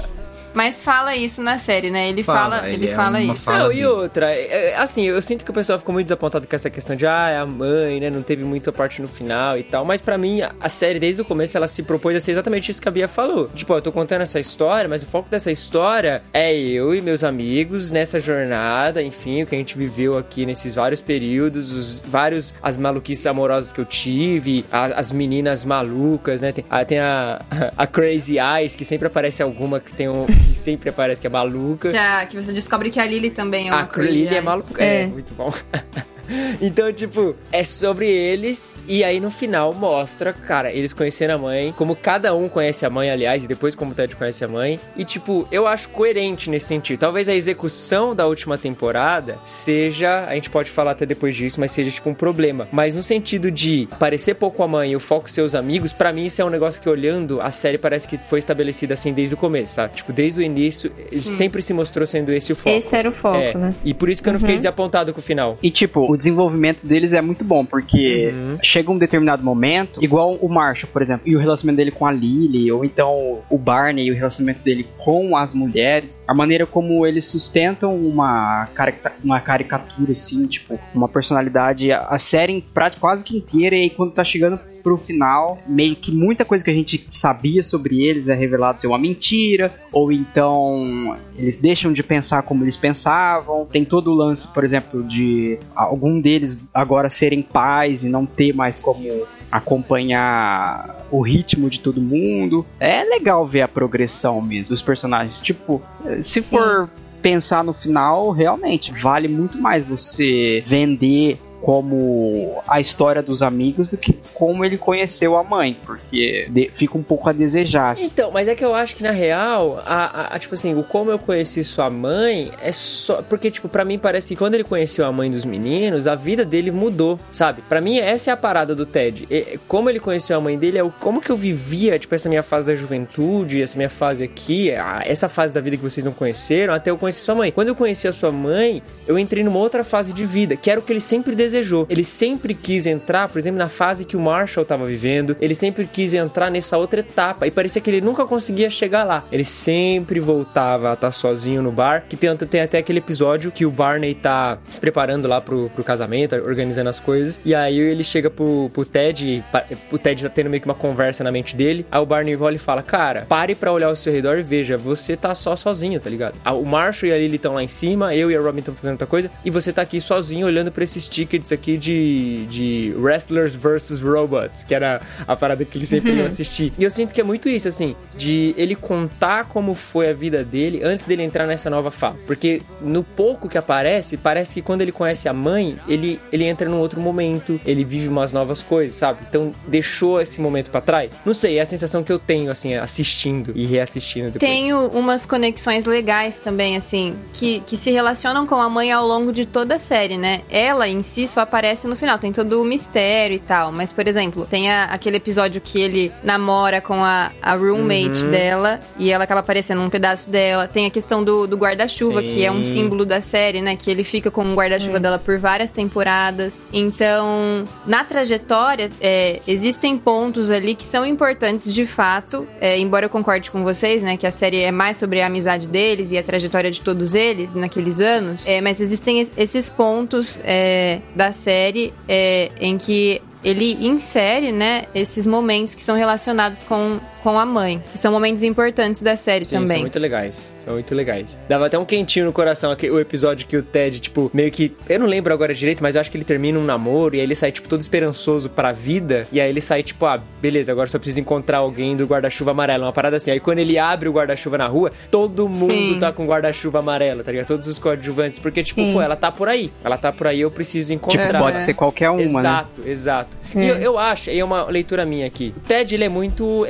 Mas fala isso na série, né? Ele Fala, fala, ele ele é fala isso. fala Não, e outra, é, é, assim, eu sinto que o pessoal ficou muito desapontado com essa questão de, ah, é a mãe, né, não teve muita parte no final e tal, mas pra mim, a, a série, desde o começo, ela se propôs a ser exatamente isso que a Bia falou. Tipo, ó, eu tô contando essa história, mas o foco dessa história é eu e meus amigos nessa jornada, enfim, o que a gente viveu aqui nesses vários períodos, os vários, as maluquices amorosas que eu tive, a- as meninas malucas, né, tem, ah, tem a, a Crazy Eyes, que sempre aparece alguma que tem um, sempre aparece que é maluca. Que, a- que você descobre que a Lily também é uma A Lily é maluca. É, É. muito bom. então, tipo, é sobre eles. E aí no final mostra, cara, eles conhecendo a mãe. Como cada um conhece a mãe, aliás, e depois como o Ted conhece a mãe. E, tipo, eu acho coerente nesse sentido. Talvez a execução da última temporada seja. A gente pode falar até depois disso, mas seja, tipo, um problema. Mas no sentido de parecer pouco a mãe e o foco ser os amigos, pra mim isso é um negócio que olhando a série parece que foi estabelecido assim desde o começo, sabe? Tipo, desde o início, sempre se mostrou sendo esse o foco. Esse era o foco, É, né? E por isso que eu não fiquei desapontado com o final. E tipo, o desenvolvimento deles é muito bom, porque chega um determinado momento, igual o Marshall, por exemplo, e o relacionamento dele com a Lily, ou então o Barney e o relacionamento dele com as mulheres, a maneira como eles sustentam uma, carica- uma caricatura, assim, tipo, uma personalidade, a, série quase que inteira, e aí quando tá chegando pro final, meio que muita coisa que a gente sabia sobre eles é revelado ser uma mentira, ou então eles deixam de pensar como eles pensavam. Tem todo o lance, por exemplo, de algum deles agora serem pais e não ter mais como acompanhar o ritmo de todo mundo. É legal ver a progressão mesmo dos personagens. Tipo, se Sim. for pensar no final, realmente vale muito mais você vender como a história dos amigos do que como ele conheceu a mãe, porque fica um pouco a desejar. assim. Então, mas é que eu acho que na real, a, a- a- tipo assim, o como eu conheci sua mãe é só. Porque, tipo, pra mim parece que quando ele conheceu a mãe dos meninos, a vida dele mudou, sabe? Pra mim, essa é a parada do Ted. E- como ele conheceu a mãe dele é o como que eu vivia, tipo, essa minha fase da juventude, essa minha fase aqui, a- essa fase da vida que vocês não conheceram, até eu conhecer sua mãe. Quando eu conheci a sua mãe, eu entrei numa outra fase de vida, que era o que ele sempre desejou desejou. Ele sempre quis entrar, por exemplo, na fase que o Marshall tava vivendo. Ele sempre quis entrar nessa outra etapa. E parecia que ele nunca conseguia chegar lá. Ele sempre voltava a estar sozinho no bar. Que tem, tem até aquele episódio que o Barney tá se preparando lá pro, pro casamento, organizando as coisas. E aí ele chega pro, pro Ted. O Ted tá tendo meio que uma conversa na mente dele. Aí o Barney olha e fala: Cara, pare pra olhar ao seu redor e veja, você tá só sozinho, tá ligado? Ah, O Marshall e a Lily estão lá em cima, eu e a Robin estão fazendo outra coisa. E você tá aqui sozinho olhando pra esses tickets aqui de, de Wrestlers vs Robots, que era a parada que ele sempre ia assistir. E eu sinto que é muito isso, assim, de ele contar como foi a vida dele antes dele entrar nessa nova fase. Porque no pouco que aparece, parece que quando ele conhece a mãe, ele, ele entra num outro momento, ele vive umas novas coisas, sabe? Então deixou esse momento pra trás. Não sei, é a sensação que eu tenho, assim, assistindo e reassistindo depois. Tenho umas conexões legais também, assim, que, que se relacionam com a mãe ao longo de toda a série, né? Ela em si só aparece no final, tem todo o mistério e tal. Mas, por exemplo, tem a- aquele episódio que ele namora com a, a roommate Uhum. dela e ela acaba aparecendo um pedaço dela. Tem a questão do, do guarda-chuva, que é um símbolo da série, né? Que ele fica com o guarda-chuva dela por várias temporadas. Então, na trajetória, é, existem pontos ali que são importantes de fato. é, embora eu concorde com vocês, né? Que a série é mais sobre a amizade deles e a trajetória de todos eles naqueles anos. é, mas existem es- esses pontos é, da série é, em que ele insere, né, esses momentos que são relacionados com, com a mãe, que são momentos importantes da série Sim, também. são muito legais. São muito legais. Dava até um quentinho no coração aquele, o episódio que o Ted, tipo, meio que. Eu não lembro agora direito, mas eu acho que ele termina um namoro e aí ele sai, tipo, todo esperançoso pra vida. E aí ele sai, tipo, ah, beleza, agora só preciso encontrar alguém do guarda-chuva amarelo. Uma parada assim. Aí quando ele abre o guarda-chuva na rua, todo mundo Sim. tá com guarda-chuva amarelo, tá ligado? Todos os coadjuvantes. Porque, tipo, Sim. pô, ela tá por aí. Ela tá por aí, eu preciso encontrar. Tipo, pode ser qualquer uma, né? Exato, exato. E eu, eu acho, e é uma leitura minha aqui. O Ted, ele é muito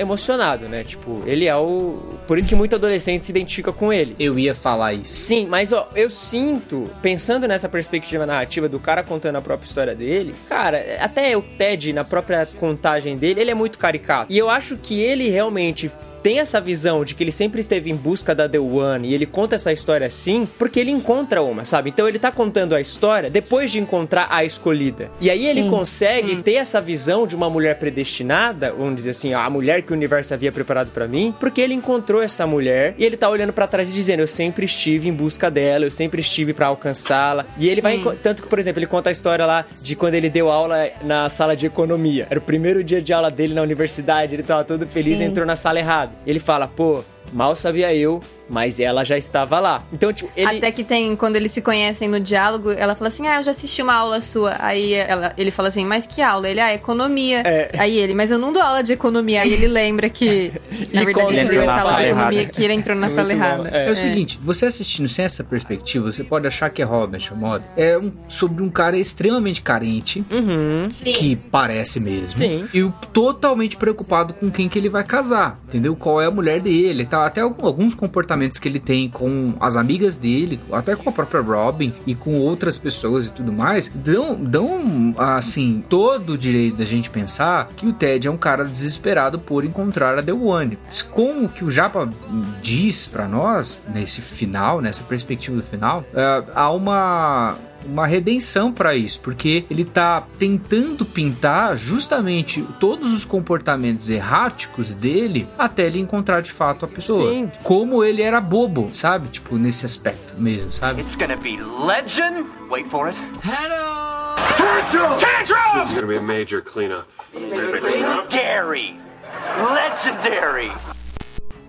né? Tipo, ele é o. Por isso que muito adolescente se identifica com ele. Eu ia falar isso. Sim, mas ó, eu sinto, pensando nessa perspectiva narrativa do cara contando a própria história dele, cara, até o Ted, na própria contagem dele, ele é muito caricato. E eu acho que ele realmente tem essa visão de que ele sempre esteve em busca da The One e ele conta essa história assim porque ele encontra uma, sabe? Então ele tá contando a história depois de encontrar a escolhida. E aí ele consegue ter essa visão de uma mulher predestinada, vamos dizer assim, a mulher que o universo havia preparado pra mim, porque ele encontrou essa mulher e ele tá olhando pra trás e dizendo: Eu sempre estive em busca dela, eu sempre estive pra alcançá-la. E ele vai. Sim. enco- Tanto que, por exemplo, ele conta a história lá de quando ele deu aula na sala de economia. Era o primeiro dia de aula dele na universidade, ele tava todo feliz e Sim. entrou na sala errada. Ele fala: Pô, mal sabia eu. Mas ela já estava lá. Então, tipo, ele. Até que tem, quando eles se conhecem no diálogo, ela fala assim: Ah, eu já assisti uma aula sua. Aí ela, ele fala assim: Mas que aula? Ele, ah, economia. É. Aí ele, mas eu não dou aula de economia. Aí ele lembra que, na verdade, ele deu essa aula de economia errada. que ele entrou na É sala errada. É. É o seguinte, você assistindo sem essa perspectiva, você pode achar que é Robert Moda. É um, sobre um cara extremamente carente, Uhum. Sim. que parece mesmo. Sim. E totalmente preocupado com quem que ele vai casar, entendeu? Qual é a mulher dele, tá? Até alguns comportamentos que ele tem com as amigas dele, até com a própria Robin e com outras pessoas e tudo mais, dão, dão assim, todo o direito da gente pensar que o Ted é um cara desesperado por encontrar a The One. Como que o Japa diz pra nós, nesse final, nessa perspectiva do final, é, há uma uma redenção pra isso, porque ele tá tentando pintar justamente todos os comportamentos erráticos dele até ele encontrar de fato a pessoa. Sim. Como ele era bobo, sabe? Tipo, nesse aspecto mesmo, sabe? It's gonna be legend. Wait for it. This is gonna be a major cleanup. Dairy. Legendary.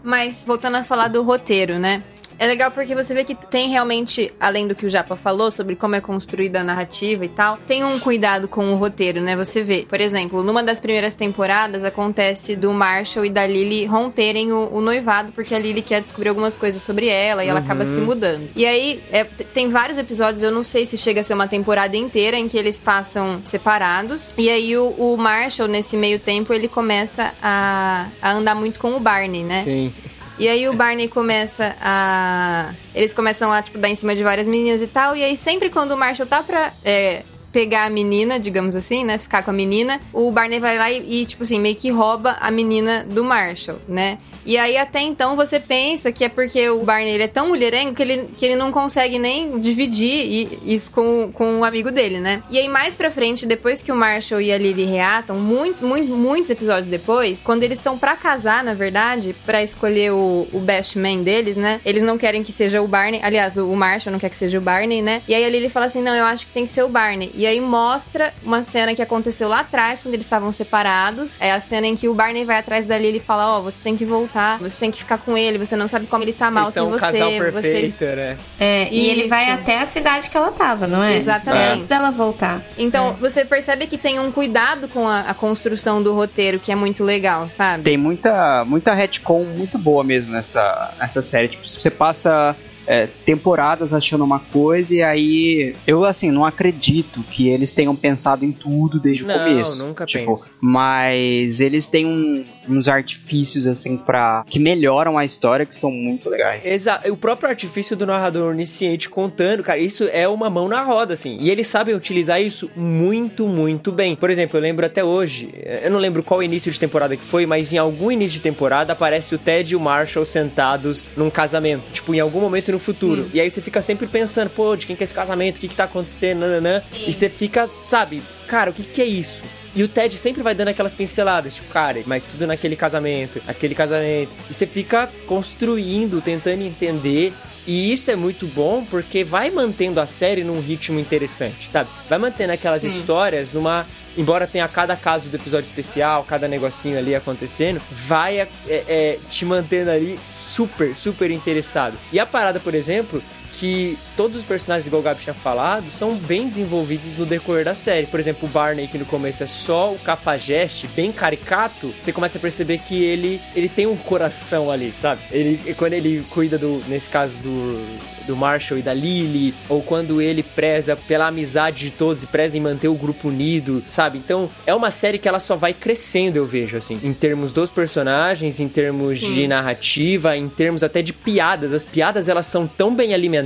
Mas voltando a falar do roteiro, né? É legal porque você vê que tem realmente, além do que o Japa falou sobre como é construída a narrativa e tal, tem um cuidado com o roteiro, né? Você vê, por exemplo, numa das primeiras temporadas acontece do Marshall e da Lily romperem o, o noivado porque a Lily quer descobrir algumas coisas sobre ela e ela acaba se mudando. E aí é, tem vários episódios, eu não sei se chega a ser uma temporada inteira em que eles passam separados. E aí o, o Marshall nesse meio tempo ele começa a, a andar muito com o Barney, né? Sim. E aí o Barney começa a. Eles começam a, tipo, dar em cima de várias meninas e tal. E aí sempre quando o Marshall tá pra. é, pegar a menina, digamos assim, né? Ficar com a menina. O Barney vai lá e, e, tipo assim, meio que rouba a menina do Marshall, né? E aí até então você pensa que é porque o Barney ele é tão mulherengo que ele, que ele não consegue nem dividir isso com, com o amigo dele, né? E aí mais pra frente, depois que o Marshall e a Lily reatam, muito, muito, muitos episódios depois, quando eles estão para casar, na verdade, para escolher o, o best man deles, né? Eles não querem que seja o Barney. Aliás, o, Marshall não quer que seja o Barney, né? E aí a Lily fala assim: não, eu acho que tem que ser o Barney. E aí mostra uma cena que aconteceu lá atrás, quando eles estavam separados. É a cena em que o Barney vai atrás da Lily e fala: Ó, oh, você tem que voltar você tem que ficar com ele, você não sabe como ele tá mal são sem um você. casal perfeito, vocês... né? É, e ele Isso. vai até a cidade que ela tava, não é? Exatamente. Antes dela voltar. Então, você percebe que tem um cuidado com a, a construção do roteiro que é muito legal, sabe? Tem muita, muita retcon muito boa mesmo nessa, nessa série. Tipo, você passa é, temporadas achando uma coisa e aí eu assim não acredito que eles tenham pensado em tudo desde Não, o começo. nunca tipo, pensa. mas eles têm um- uns artifícios assim para que melhoram a história que são muito legais. Exato. O próprio artifício do narrador onisciente contando, cara, isso é uma mão na roda, assim. E eles sabem utilizar isso muito, muito bem. Por exemplo, eu lembro até hoje, eu não lembro qual início de temporada que foi, mas em algum início de temporada aparece o Ted e o Marshall sentados num casamento. Tipo, em algum momento no futuro. E aí você fica sempre pensando, pô, de quem que é esse casamento? O que que tá acontecendo? Nananã. E você fica, sabe, cara, o que que é isso? E o Ted sempre vai dando aquelas pinceladas, tipo, cara, mas tudo naquele casamento, aquele casamento. E você fica construindo, tentando entender. E isso é muito bom porque vai mantendo a série num ritmo interessante, sabe? Vai mantendo aquelas Sim. histórias numa. Embora tenha cada caso do episódio especial, cada negocinho ali acontecendo, vai é, é, te mantendo ali super, super interessado. E a parada, por exemplo, que todos os personagens, igual o Gabi tinha falado, são bem desenvolvidos no decorrer da série. Por exemplo, o Barney, que no começo é só o cafajeste, bem caricato, você começa a perceber que ele, ele tem um coração ali, sabe? Ele, quando ele cuida do, nesse caso, do, do Marshall e da Lily, ou quando ele preza pela amizade de todos e preza em manter o grupo unido, sabe? Então, é uma série que ela só vai crescendo, eu vejo, assim, em termos dos personagens, em termos Sim. de narrativa, em termos até de piadas. As piadas, elas são tão bem alimentadas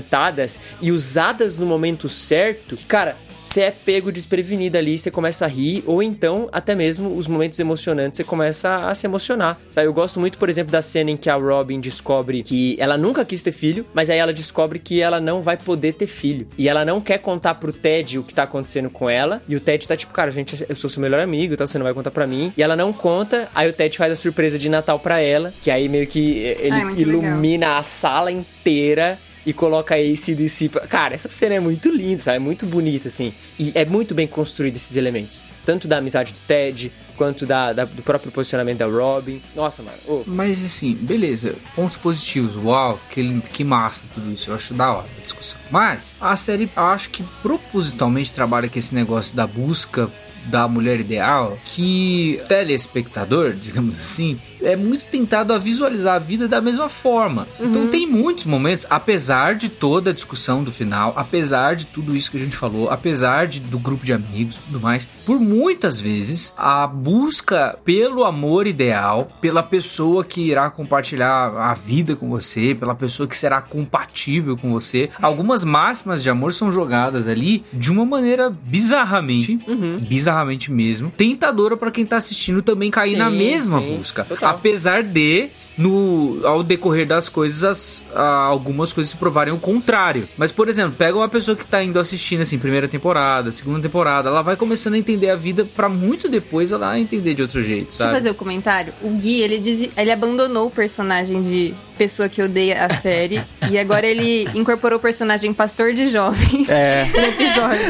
e usadas no momento certo cara, você é pego desprevenido ali, você começa a rir, ou então, até mesmo, os momentos emocionantes, você começa a se emocionar. Sabe? Eu gosto muito, por exemplo, da cena em que a Robin descobre que ela nunca quis ter filho, mas aí ela descobre que ela não vai poder ter filho. E ela não quer contar pro Ted o que tá acontecendo com ela. E o Ted tá tipo, cara, gente, eu sou seu melhor amigo, então você não vai contar pra mim. E ela não conta, aí o Ted faz a surpresa de Natal pra ela, que aí meio que eh, ele Ai, ilumina a sala inteira e coloca ACDC. pra- Cara, essa cena é muito linda, sabe? É muito bonita, assim. E é muito bem construído esses elementos. Tanto da amizade do Ted, quanto da, da- do próprio posicionamento da Robin. Nossa, mano. ô, Mas assim, beleza, pontos positivos, uau, que, que massa tudo isso, eu acho da hora a discussão. Mas a série, eu acho que propositalmente trabalha com esse negócio da busca da mulher ideal, que telespectador, digamos assim, é muito tentado a visualizar a vida da mesma forma. Então tem muitos momentos, apesar de toda a discussão do final, apesar de tudo isso que a gente falou, apesar de, do grupo de amigos e tudo mais, por muitas vezes a busca pelo amor ideal, pela pessoa que irá compartilhar a vida com você, pela pessoa que será compatível com você, algumas máximas de amor são jogadas ali de uma maneira bizarramente, bizarramente mesmo, tentadora pra quem tá assistindo também cair Sim, na mesma sim, busca. total. Apesar de no ao decorrer das coisas as- a- algumas coisas se provarem o contrário. Mas por exemplo, pega uma pessoa que tá indo assistindo assim primeira temporada, segunda temporada, ela vai começando a entender a vida pra muito depois ela entender de outro jeito, Deixa eu sabe? fazer o comentário. O Gui, ele, diz, ele abandonou o personagem de pessoa que odeia a série. e agora ele incorporou o personagem pastor de jovens É, no episódio.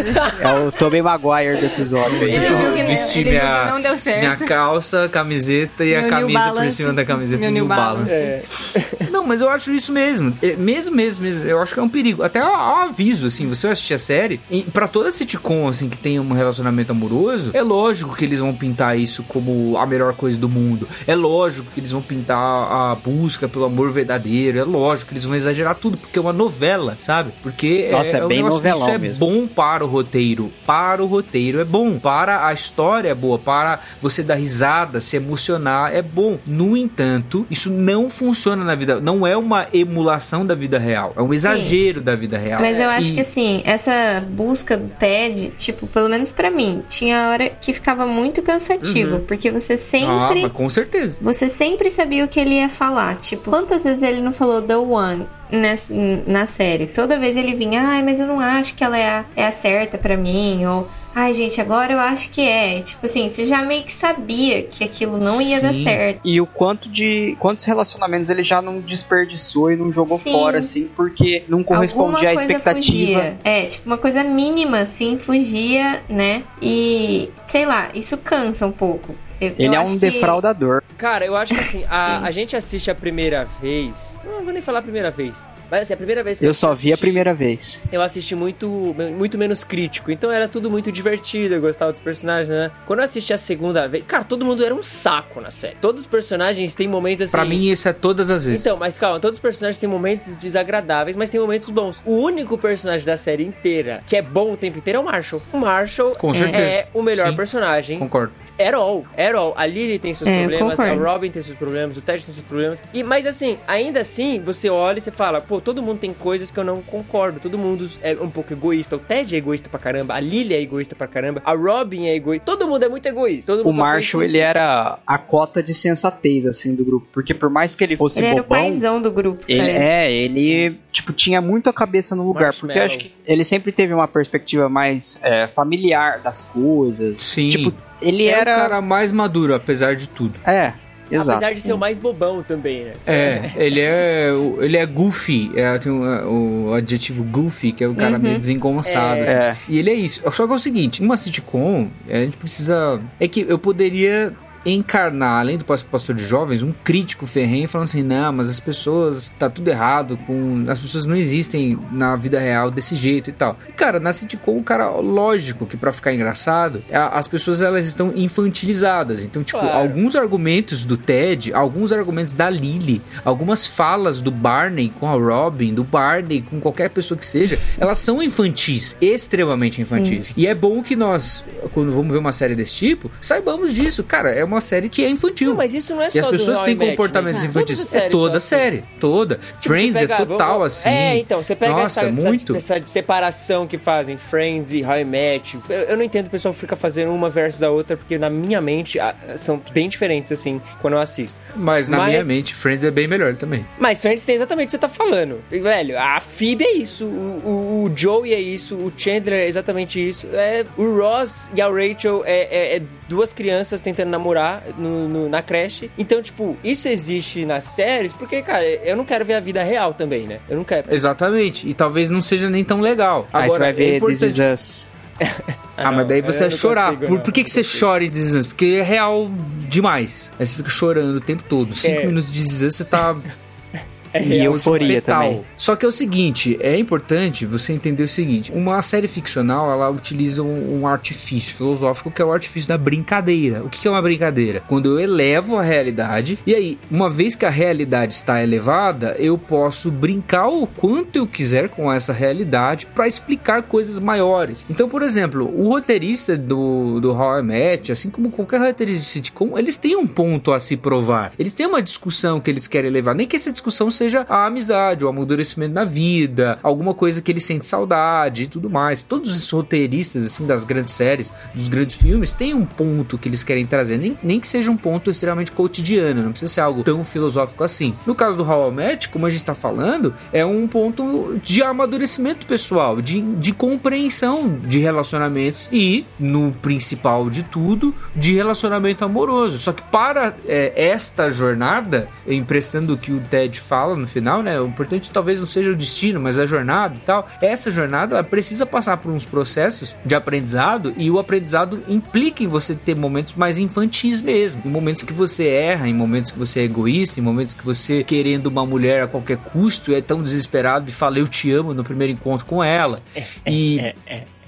é o Tobey Maguire do episódio. Ele viu que não- ele viu minha, que não deu certo. minha calça, camiseta e Meu a camisa por Balance. cima da camiseta Meu New Balance. Balance. Não, mas eu acho isso mesmo. É, mesmo, mesmo, mesmo. Eu acho que é um perigo. Até um aviso, assim, você vai assistir a série, e pra toda sitcom, assim, que tem um relacionamento amoroso, é lógico que eles vão pintar isso como a melhor coisa do mundo. É lógico que eles vão pintar a busca pelo amor verdadeiro. É lógico que eles vão exagerar tudo, porque é uma novela, sabe? Porque Nossa, é um bem negócio- novelão Isso é mesmo. bom para o roteiro. Para o roteiro é bom. Para a história é boa. Para você dar risada, se emocionar é bom. No entanto, isso não funciona na vida. não é uma emulação da vida real, é um exagero da vida real. Mas eu acho E- que assim, essa busca do TED, tipo, pelo menos pra mim, tinha hora que ficava muito cansativo, porque você Ah, sempre. mas com certeza. Você sempre sabia o que ele ia falar. Tipo, quantas vezes ele não falou The One nessa- na série? Toda vez ele vinha, ai, mas eu não acho que ela é a, é a certa pra mim. Ou, ai, gente, agora eu acho que é. Tipo assim, você já meio que sabia que aquilo não ia dar Sim. certo. E o quanto de. Quantos relacionamentos ele já não desperdiçou e não jogou Sim. fora, assim, porque não correspondia à expectativa. Fugia. É, tipo, uma coisa mínima, assim, fugia, né? E, sei lá, isso cansa um pouco. Eu- eu Ele é acho um que- defraudador. Cara, eu acho que assim, a, a gente assiste a primeira vez. Não vou nem falar a primeira vez. Mas assim, a primeira vez que Eu só vi a assisti, primeira vez. Eu assisti muito, muito menos crítico. Então era tudo muito divertido. Eu gostava dos personagens, né? Quando eu assisti a segunda vez. Cara, todo mundo era um saco na série. Todos os personagens têm momentos assim. Pra mim, isso é todas as vezes. Então, mas calma, todos os personagens têm momentos desagradáveis, mas tem momentos bons. O único personagem da série inteira que é bom o tempo inteiro é o Marshall. O Marshall Com certeza. é o melhor Sim. personagem. Concordo. At all, at all. A Lily tem seus É, problemas, a. Robin tem seus problemas, o Ted tem seus problemas. E, mas assim, ainda assim, você olha e você fala, pô, todo mundo tem coisas que eu não concordo. Todo mundo é um pouco egoísta. O Ted é egoísta pra caramba, a Lily é egoísta pra caramba, a Robin é egoísta. Todo mundo é muito egoísta. Todo O Marshall, ele era a cota de sensatez, assim, do grupo. Porque por mais que ele fosse Ele era o bobão, paizão do grupo, ele, parece. é, ele, tipo, tinha muito a cabeça no lugar. Porque eu acho que ele sempre teve uma perspectiva mais é, familiar das coisas. Sim. Tipo, ele é era... o cara mais maduro, apesar de tudo. É, exato. Apesar de ser o mais bobão também, né? É, ele é, o- ele é goofy, é, tem o, o adjetivo goofy, que é o cara meio desengonçado. É. assim. É. E ele é isso. Só que é o seguinte, uma sitcom, a gente precisa... É que eu poderia encarnar, além do pas- pastor de jovens, um crítico ferrenho falando assim, não, mas as pessoas, tá tudo errado, com as pessoas não existem na vida real desse jeito e tal. E, cara, na sitcom, cara, lógico que pra ficar engraçado, as pessoas elas estão infantilizadas. Então, tipo, Claro. alguns argumentos do Ted, alguns argumentos da Lily, algumas falas do Barney com a Robin, do Barney com qualquer pessoa que seja, elas são infantis, extremamente infantis. E é bom que nós, quando vamos ver uma série desse tipo, saibamos disso. Cara, é uma série que é infantil. Não, mas isso não é e só as do pessoas têm comportamentos né? infantis. As É toda assim. série, toda. Tipo, Friends você pega- é total vamos- assim. É, então, você pega Nossa, essa, muito. Essa, essa separação que fazem Friends e How I Met. Eu, eu não entendo o pessoal fica fazendo uma versus a outra, porque na minha mente são bem diferentes, assim, quando eu assisto. Mas na Mas- minha mente, Friends é bem melhor também. Mas Friends tem exatamente o que você tá falando. E, Velho, a Phoebe é isso, o, o, o Joey é isso, o Chandler é exatamente isso. É, o Ross e a Rachel é, é- é duas crianças tentando namorar no- no- na creche. Então, tipo, isso existe nas séries porque, cara, eu não quero ver a vida real também, né? Eu não quero. Exatamente. E talvez não seja nem tão legal. Aí você vai é ver importante- This Is Us. Ah, mas daí você eu vai chorar. consigo, por, por que, que você chora em This Is Us? Porque é real demais. Aí você fica chorando o tempo todo. Cinco É. minutos de This Is Us, você tá É E real. euforia também. Só que é o seguinte, é importante você entender o seguinte, uma série ficcional, ela utiliza um, um artifício filosófico que é o artifício da brincadeira. O que que é uma brincadeira? Quando eu elevo a realidade, e aí, uma vez que a realidade está elevada, eu posso brincar o quanto eu quiser com essa realidade para explicar coisas maiores. Então, por exemplo, o roteirista do, do How I Met, assim como qualquer roteirista de sitcom, eles têm um ponto a se provar. Eles têm uma discussão que eles querem levar, nem que essa discussão seja a amizade, o amadurecimento da vida, alguma coisa que ele sente saudade e tudo mais. Todos os roteiristas, assim, das grandes séries, dos grandes filmes, têm um ponto que eles querem trazer, nem, nem que seja um ponto extremamente cotidiano, não precisa ser algo tão filosófico assim. No caso do How I Met, como a gente tá falando, é um ponto de amadurecimento pessoal, de, de compreensão de relacionamentos e, no principal de tudo, de relacionamento amoroso. Só que para é, esta jornada, emprestando o que o Ted fala no final, né? O importante talvez não seja o destino, mas a jornada e tal. Essa jornada ela precisa passar por uns processos de aprendizado e o aprendizado implica em você ter momentos mais infantis mesmo. Em momentos que você erra, em momentos que você é egoísta, em momentos que você querendo uma mulher a qualquer custo é tão desesperado e fala eu te amo no primeiro encontro com ela. E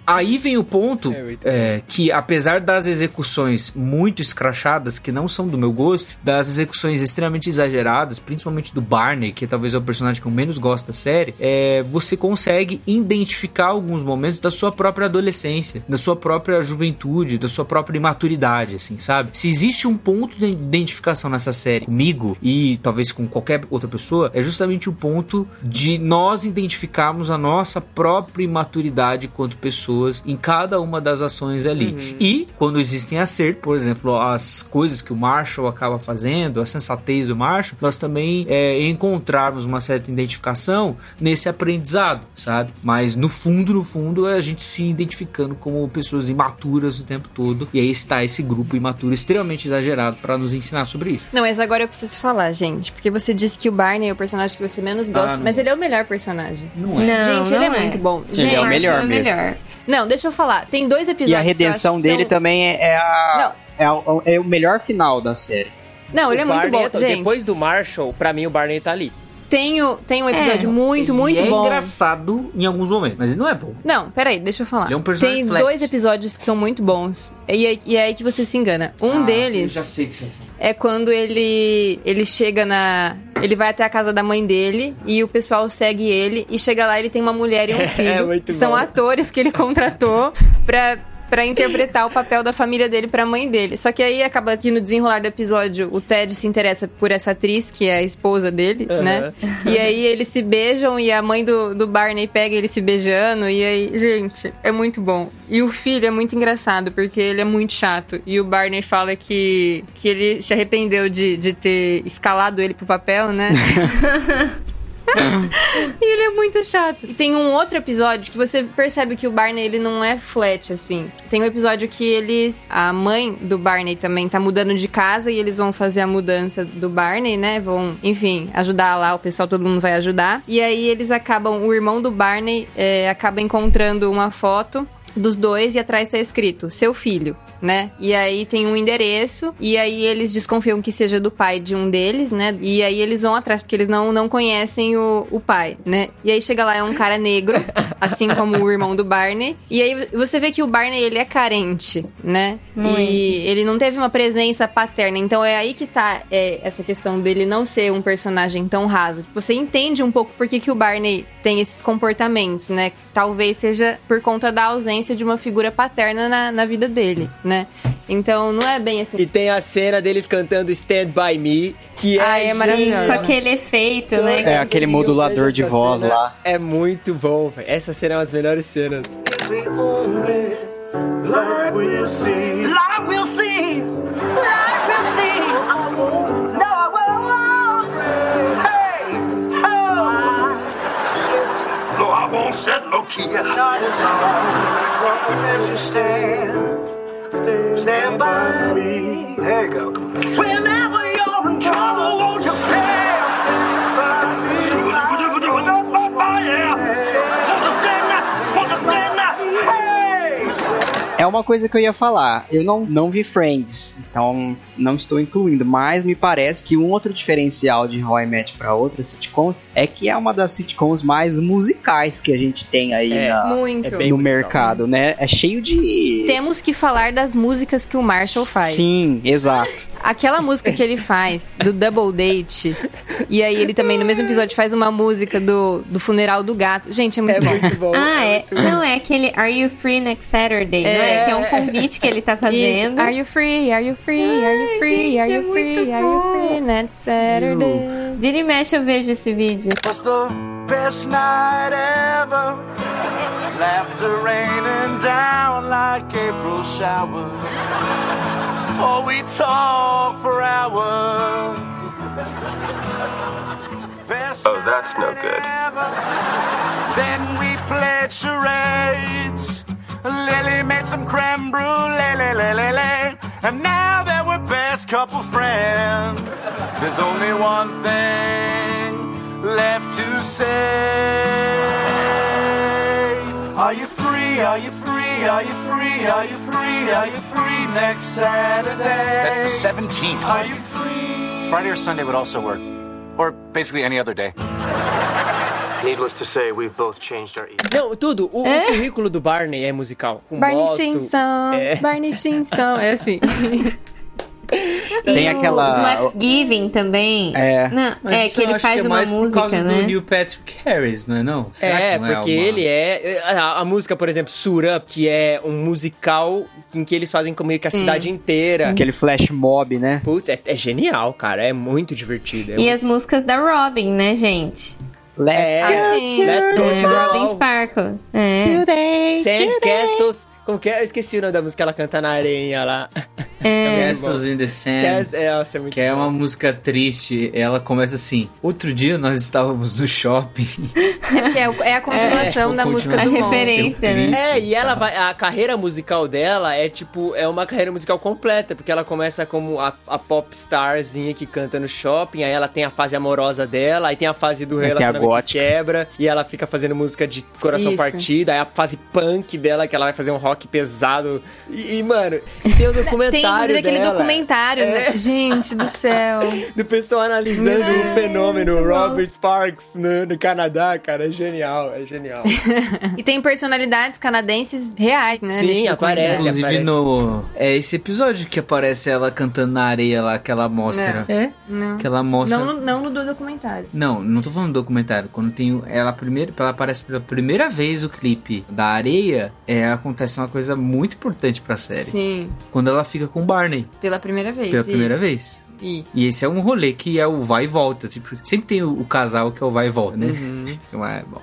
Aí vem o ponto É, é, que, apesar das execuções muito escrachadas, que não são do meu gosto, das execuções extremamente exageradas, principalmente do Barney, que talvez é o personagem que eu menos gosto da série, é, você consegue identificar alguns momentos da sua própria adolescência, da sua própria juventude, da sua própria imaturidade, assim, sabe? Se existe um ponto de identificação nessa série comigo e talvez com qualquer outra pessoa, é justamente o ponto de nós identificarmos a nossa própria imaturidade enquanto pessoas em cada uma das ações ali. E quando existem acertos, por exemplo, as coisas que o Marshall acaba fazendo, a sensatez do Marshall, nós também é, encontrarmos uma certa identificação nesse aprendizado, sabe? Mas no fundo, no fundo, é a gente se identificando como pessoas imaturas o tempo todo. E aí está esse grupo imaturo extremamente exagerado para nos ensinar sobre isso. Não, mas agora eu preciso falar, gente. Porque você disse que o Barney é o personagem que você menos gosta, Ah, não. mas ele é o melhor personagem. Não Não, gente, ele não é, muito bom. Gente, é o melhor é mesmo. melhor. Não, deixa eu falar. Tem dois episódios. E a redenção que dele são- também é, é a, Não. é, o- é o melhor final da série. Não, ele é O muito Barney bom, é- gente. Depois do Marshall, pra mim o Barney tá ali. Tem, o- tem um episódio É. muito, Ele muito é bom. engraçado em alguns momentos, mas ele não é bom. Não, peraí, deixa eu falar. Ele é um personagem Tem flat. dois episódios que são muito bons. E, é- e é aí que você se engana. Um Ah, deles Eu já sei que você é quando ele ele chega na. Ele vai até a casa da mãe dele e o pessoal segue ele. E chega lá ele tem uma mulher e um filho. muito que são bom. atores que ele contratou pra. Pra interpretar o papel da família dele pra mãe dele. Só que aí acaba que no desenrolar do episódio o Ted se interessa por essa atriz, que é a esposa dele, né? E aí eles se beijam e a mãe do, do Barney pega ele se beijando. E aí, gente, é muito bom. E o filho é muito engraçado, porque ele é muito chato. E o Barney fala que, que ele se arrependeu de, de ter escalado ele pro papel, né? E ele é muito chato. E tem um outro episódio que você percebe que o Barney ele não é flat assim. Tem um episódio que eles a mãe do Barney também tá mudando de casa e eles vão fazer a mudança do Barney, né? Vão, enfim, ajudar lá, o pessoal todo mundo vai ajudar. E aí eles acabam, o irmão do Barney é, acaba encontrando uma foto dos dois e atrás tá escrito seu filho. Né? E aí tem um endereço, e aí eles desconfiam que seja do pai de um deles, né? E aí eles vão atrás, porque eles não, não conhecem o, o pai, né? E aí chega lá, é um cara negro, assim como o irmão do Barney. E aí você vê que o Barney, ele é carente, né? Muito. E ele não teve uma presença paterna. Então é aí que tá é, essa questão dele não ser um personagem tão raso. Você entende um pouco por que, que o Barney tem esses comportamentos, né? Talvez seja por conta da ausência de uma figura paterna na, na vida dele, né? Então não é bem assim. E tem a cena deles cantando Stand By Me, que é, Ah, é maravilhoso. Com aquele efeito, né? É, aquele modulador de voz cena, lá. É muito bom, velho. Essa cena é uma das melhores cenas. Light we'll see. Light we'll see. I won't. No, I won't. Hey, oh. No, I won't set. Not as long as you stand. Stand by me. There you go. É uma coisa que eu ia falar. Eu não, não vi Friends, então não estou incluindo. Mas me parece que um outro diferencial de How I Met para outras sitcoms é que é uma das sitcoms mais musicais que a gente tem aí É. na- Muito. é no musical. mercado, né? É cheio de. Temos que falar das músicas que o Marshall faz. Sim, exato. Aquela música que ele faz, do Double Date, e aí ele também, no mesmo episódio, faz uma música do, do funeral do gato. Gente, é muito É bom. muito bom. Ah, é. Não, é aquele Are You Free Next Saturday, não é? Que é um convite que ele tá fazendo. Isso. Are you free? Are you free? Are you free? gente, Are é you free? Are you free? Next Saturday. Vira e mexe, eu vejo esse vídeo. was the best night ever. Laughter raining down like April showers. Oh, we talk for hours. Oh, that's no good. Then we played charades. Lily made some creme brulee, lily, lily, lily. and now that we're best couple friends. There's only one thing left to say. Are you free? Are you free? Are you free? Are you free? Are you free next Saturday? That's the 17th. Are you free? Friday or Sunday would also work. Or basically any other day. Needless to say, we've both changed our. Não, tudo. O, o currículo do Barney é musical. Com Barney moto, Stinson, é. Barney Stinson, é assim. Tem aquela- Giving também. É. Não, é que ele faz é uma mais por música, causa né? do Neil Patrick Harris, não é não? Será É, que não é porque uma- ele é. A, a música, por exemplo, Up, que é um musical em que eles fazem com meio que a cidade inteira. Aquele flash mob, né? Putz, é, é genial, cara. É muito divertido. É E as músicas da Robin, né, gente? Let's É. Ah, sim. Let's go É, to the Robin. Sparkles. É. Sand Castles. Como que é? Eu esqueci o nome da música que ela canta na areinha lá. É. Castles in the Sand. Cast- é, nossa, é muito Que é bom. uma música triste. Ela começa assim: Outro dia nós estávamos no shopping. É porque é, é a continuação É, da música A do Mon. referência, né? É, e ela vai. A carreira musical dela é tipo. É uma carreira musical completa, porque ela começa como a, a pop starzinha que canta no shopping, aí ela tem a fase amorosa dela, aí tem a fase do É, que é a relacionamento que quebra, e ela fica fazendo música de coração Isso. partido, aí a fase punk dela, que ela vai fazer um rock pesado. E, e, mano, tem o documentário. Tem, inclusive, aquele dela. documentário, É. né? Gente do céu. Do pessoal analisando o fenômeno Robert Sparks no, no Canadá, cara. É genial, é genial. E tem personalidades canadenses reais, né? Sim, aparece. Inclusive no. É esse episódio que aparece ela cantando na areia lá, que ela mostra. É? Não. Que ela mostra. Não, no- não no do documentário. Não, não tô falando do documentário. Quando tem ela primeiro, ela aparece pela primeira vez o clipe da areia, é, acontece uma coisa muito importante pra série. Sim, Quando ela fica com o Barney pela primeira vez. pela primeira isso. vez. Isso. E esse é um rolê que é o vai e volta. Tipo, sempre tem o, o casal que é o vai e volta, né? Uhum. Então, é, bom.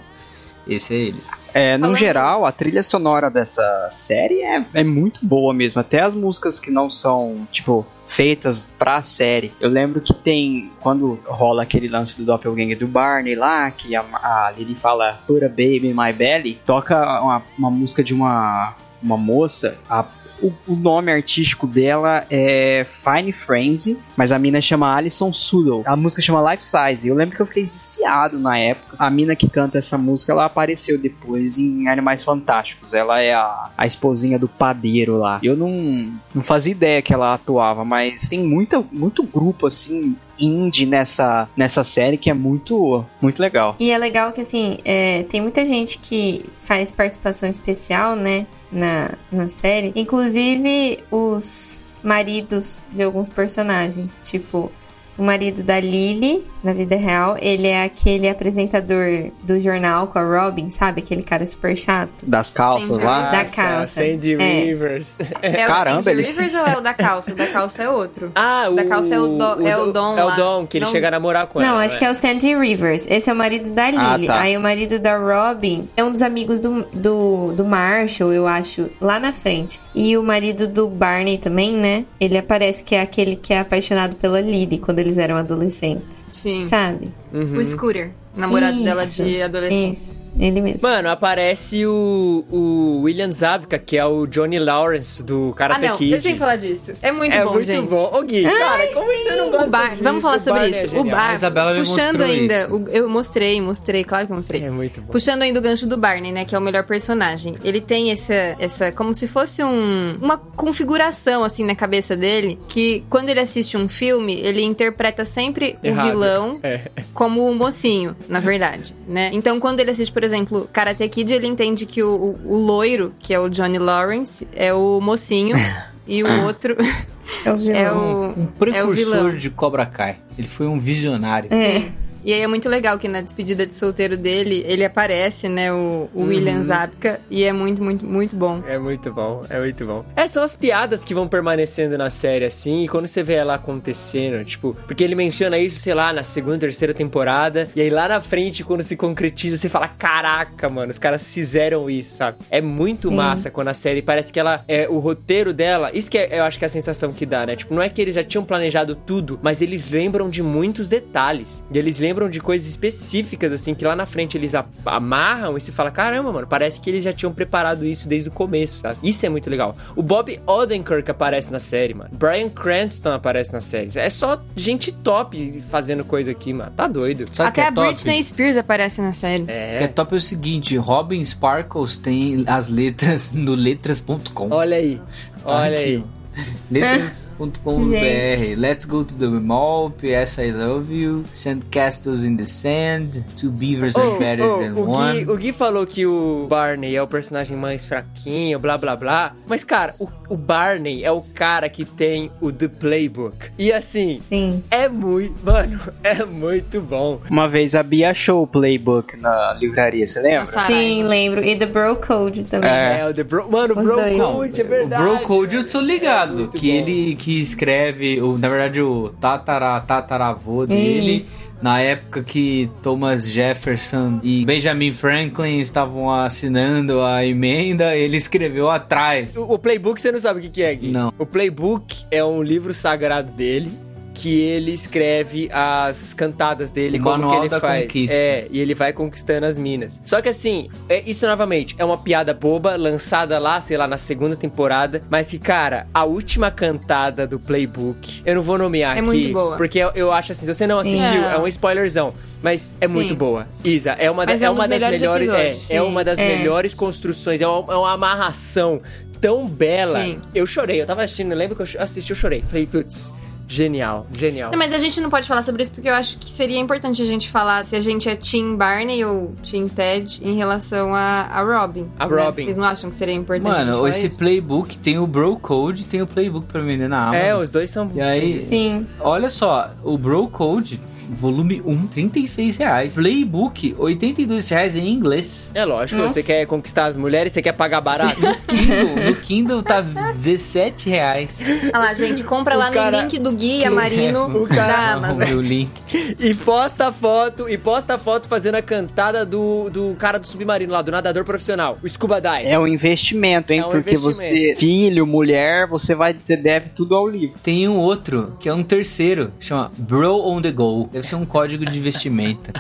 Esse é eles. É, no Falando- geral, a trilha sonora dessa série é, é muito boa mesmo. Até as músicas que não são, tipo, feitas pra série. Eu lembro que tem, quando rola aquele lance do Doppelganger do Barney lá, que a, a Lily fala Put a baby my belly, toca uma, uma música de uma, uma moça, a o, o nome artístico dela é Fine Frenzy, mas a mina chama Alison Sudol. A música chama Life Size. Eu lembro que eu fiquei viciado na época. A mina que canta essa música, ela apareceu depois em Animais Fantásticos. Ela é a, a esposinha do padeiro lá. Eu não, não fazia ideia que ela atuava, mas tem muita, muito grupo assim indie nessa, nessa série que é muito, muito legal. E é legal que, assim, é, tem muita gente que faz participação especial, né, na, na série. Inclusive os maridos de alguns personagens. Tipo, o marido da Lily, na vida real, ele é aquele apresentador do jornal com a Robin, sabe? Aquele cara super chato. Das calças lá. Da calça. Sandy É. Rivers. É Caramba, o Sandy eles- Rivers ou é o da calça? O da calça é outro. Ah, o... Da calça é o Do- é o Dom É o lá. Dom, que ele Dom- chega a namorar com Não, ela. acho que é o Sandy Rivers. Esse é o marido da Ah, Lily. tá. Aí o marido da Robin é um dos amigos do, do, do Marshall, eu acho, lá na frente. E o marido do Barney também, né? Ele aparece que é aquele que é apaixonado pela Lily quando eles eram adolescentes. Sim. Sabe? Uhum. O Scooter, namorado dela Isso, de adolescente. Isso, ele mesmo. Mano, aparece o, o William Zabka, que é o Johnny Lawrence do Ah, Karate não, Kid. eu que falar disso. É muito é bom, muito gente. bom. Ô, Gui, cara, como você não gosta O bar, disso? vamos falar O sobre Barney é isso. o bar, A Isabela me puxando ainda, isso. o- eu mostrei, mostrei, claro que eu mostrei. É muito bom. Puxando ainda o gancho do Barney, né, que é o melhor personagem. Ele tem essa, essa como se fosse um, uma configuração assim na cabeça dele, que quando ele assiste um filme, ele interpreta sempre Errado. o vilão É. como o mocinho, na verdade, né? Então, quando ele assiste, por exemplo, Karate Kid, ele entende que o, o, o loiro, que é o Johnny Lawrence, é o mocinho e o outro É o vilão. é o Um é o vilão. precursor de Cobra Kai. Ele foi um visionário. Sim. E aí é muito legal que na despedida de solteiro dele, ele aparece, né, o, o William Zabka, e é muito, muito, muito bom. É muito bom, é muito bom. É, são as piadas que vão permanecendo na série, assim, e quando você vê ela acontecendo, tipo, porque ele menciona isso, sei lá, na segunda, terceira temporada, e aí lá na frente, quando se concretiza, você fala, caraca, mano, os caras fizeram isso, sabe? É muito Sim. massa quando a série parece que ela, é, o roteiro dela, isso que é, eu acho que é a sensação que dá, né? Tipo, não é que eles já tinham planejado tudo, mas eles lembram de muitos detalhes, e eles lembram de coisas específicas, assim, que lá na frente eles amarram e você fala, caramba, mano, parece que eles já tinham preparado isso desde o começo, sabe? Isso é muito legal. O Bob Odenkirk aparece na série, mano. Brian Cranston aparece na série. É só gente top fazendo coisa aqui, mano. Tá doido. Sabe Até que é a top? Britney Spears aparece na série. O que é É. top é o seguinte, Robin Sparkles tem as letras no letras.com. Olha aí. Tá Olha aqui, aí. Letras.com.br. Let's go to the mall. P.S. I love you. Sand castles in the sand. Two beavers are Oh, better oh, than o, one. Gui, o Gui falou que o Barney é o personagem mais fraquinho, blá blá blá. Mas, cara, o, o Barney é o cara que tem o The Playbook. E assim, Sim. é muito. Mano, é muito bom. Uma vez a Bia achou o playbook na livraria, você lembra? Nossa, Sim, lembro. E The Bro Code também. É, o The Bro. Mano, o Bro dois. Code, é verdade. O Bro Code eu tô ligado. Muito que bom. ele que escreve, o, na verdade, o tatara, tataravô dele. Isso. Na época que Thomas Jefferson e Benjamin Franklin estavam assinando a emenda, ele escreveu atrás. O, o Playbook, você não sabe o que, que é, Gui? Não. O Playbook é um livro sagrado dele. Que ele escreve as cantadas dele, O como Manual que ele da faz. Conquista. É, e ele vai conquistando as minas. Só que assim, é, isso novamente é uma piada boba, lançada lá, sei lá, na segunda temporada. Mas que, cara, a última cantada do Playbook, eu não vou nomear É aqui. muito boa. Porque eu, eu acho assim, se você não assistiu, É. é um spoilerzão. Mas é Sim. muito boa. Isa, é uma, da- Mas é é um uma das melhores episódios, é, é uma das É. melhores construções, é uma, é uma amarração tão bela. Sim. Eu chorei, eu tava assistindo, eu lembro que eu assisti, eu chorei. Falei, putz, genial, genial. Não, mas a gente não pode falar sobre isso porque eu acho que seria importante a gente falar se a gente é Team Barney ou Team Ted em relação a, a Robin. A né? Robin. Vocês não acham que seria importante a gente Mano, falar esse isso? playbook tem o Bro Code, tem o playbook pra vender na Amazon. É, os dois são. E aí, Sim. olha só, o Bro Code, volume 1, 36 reais. Playbook, 82 reais em inglês. É lógico, Nossa. você quer conquistar as mulheres, você quer pagar barato. Kindle, no Kindle tá 17 reais. Olha lá, gente, compra O lá cara- no link do Gui Amarino O cara- da Amazon. O link. e posta foto, e posta foto fazendo a cantada do, do cara do submarino lá, do nadador profissional, o Scuba Dive. É um investimento, hein? É um Porque investimento. você, filho, mulher, você vai, você deve tudo ao livro. Tem um outro, que é um terceiro, chama Bro on the Go. Deve ser um código de vestimenta.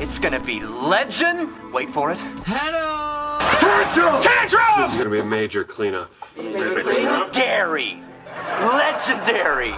It's gonna be legend. Wait for it. This is gonna be a major cleanup. Dairy. Legendary.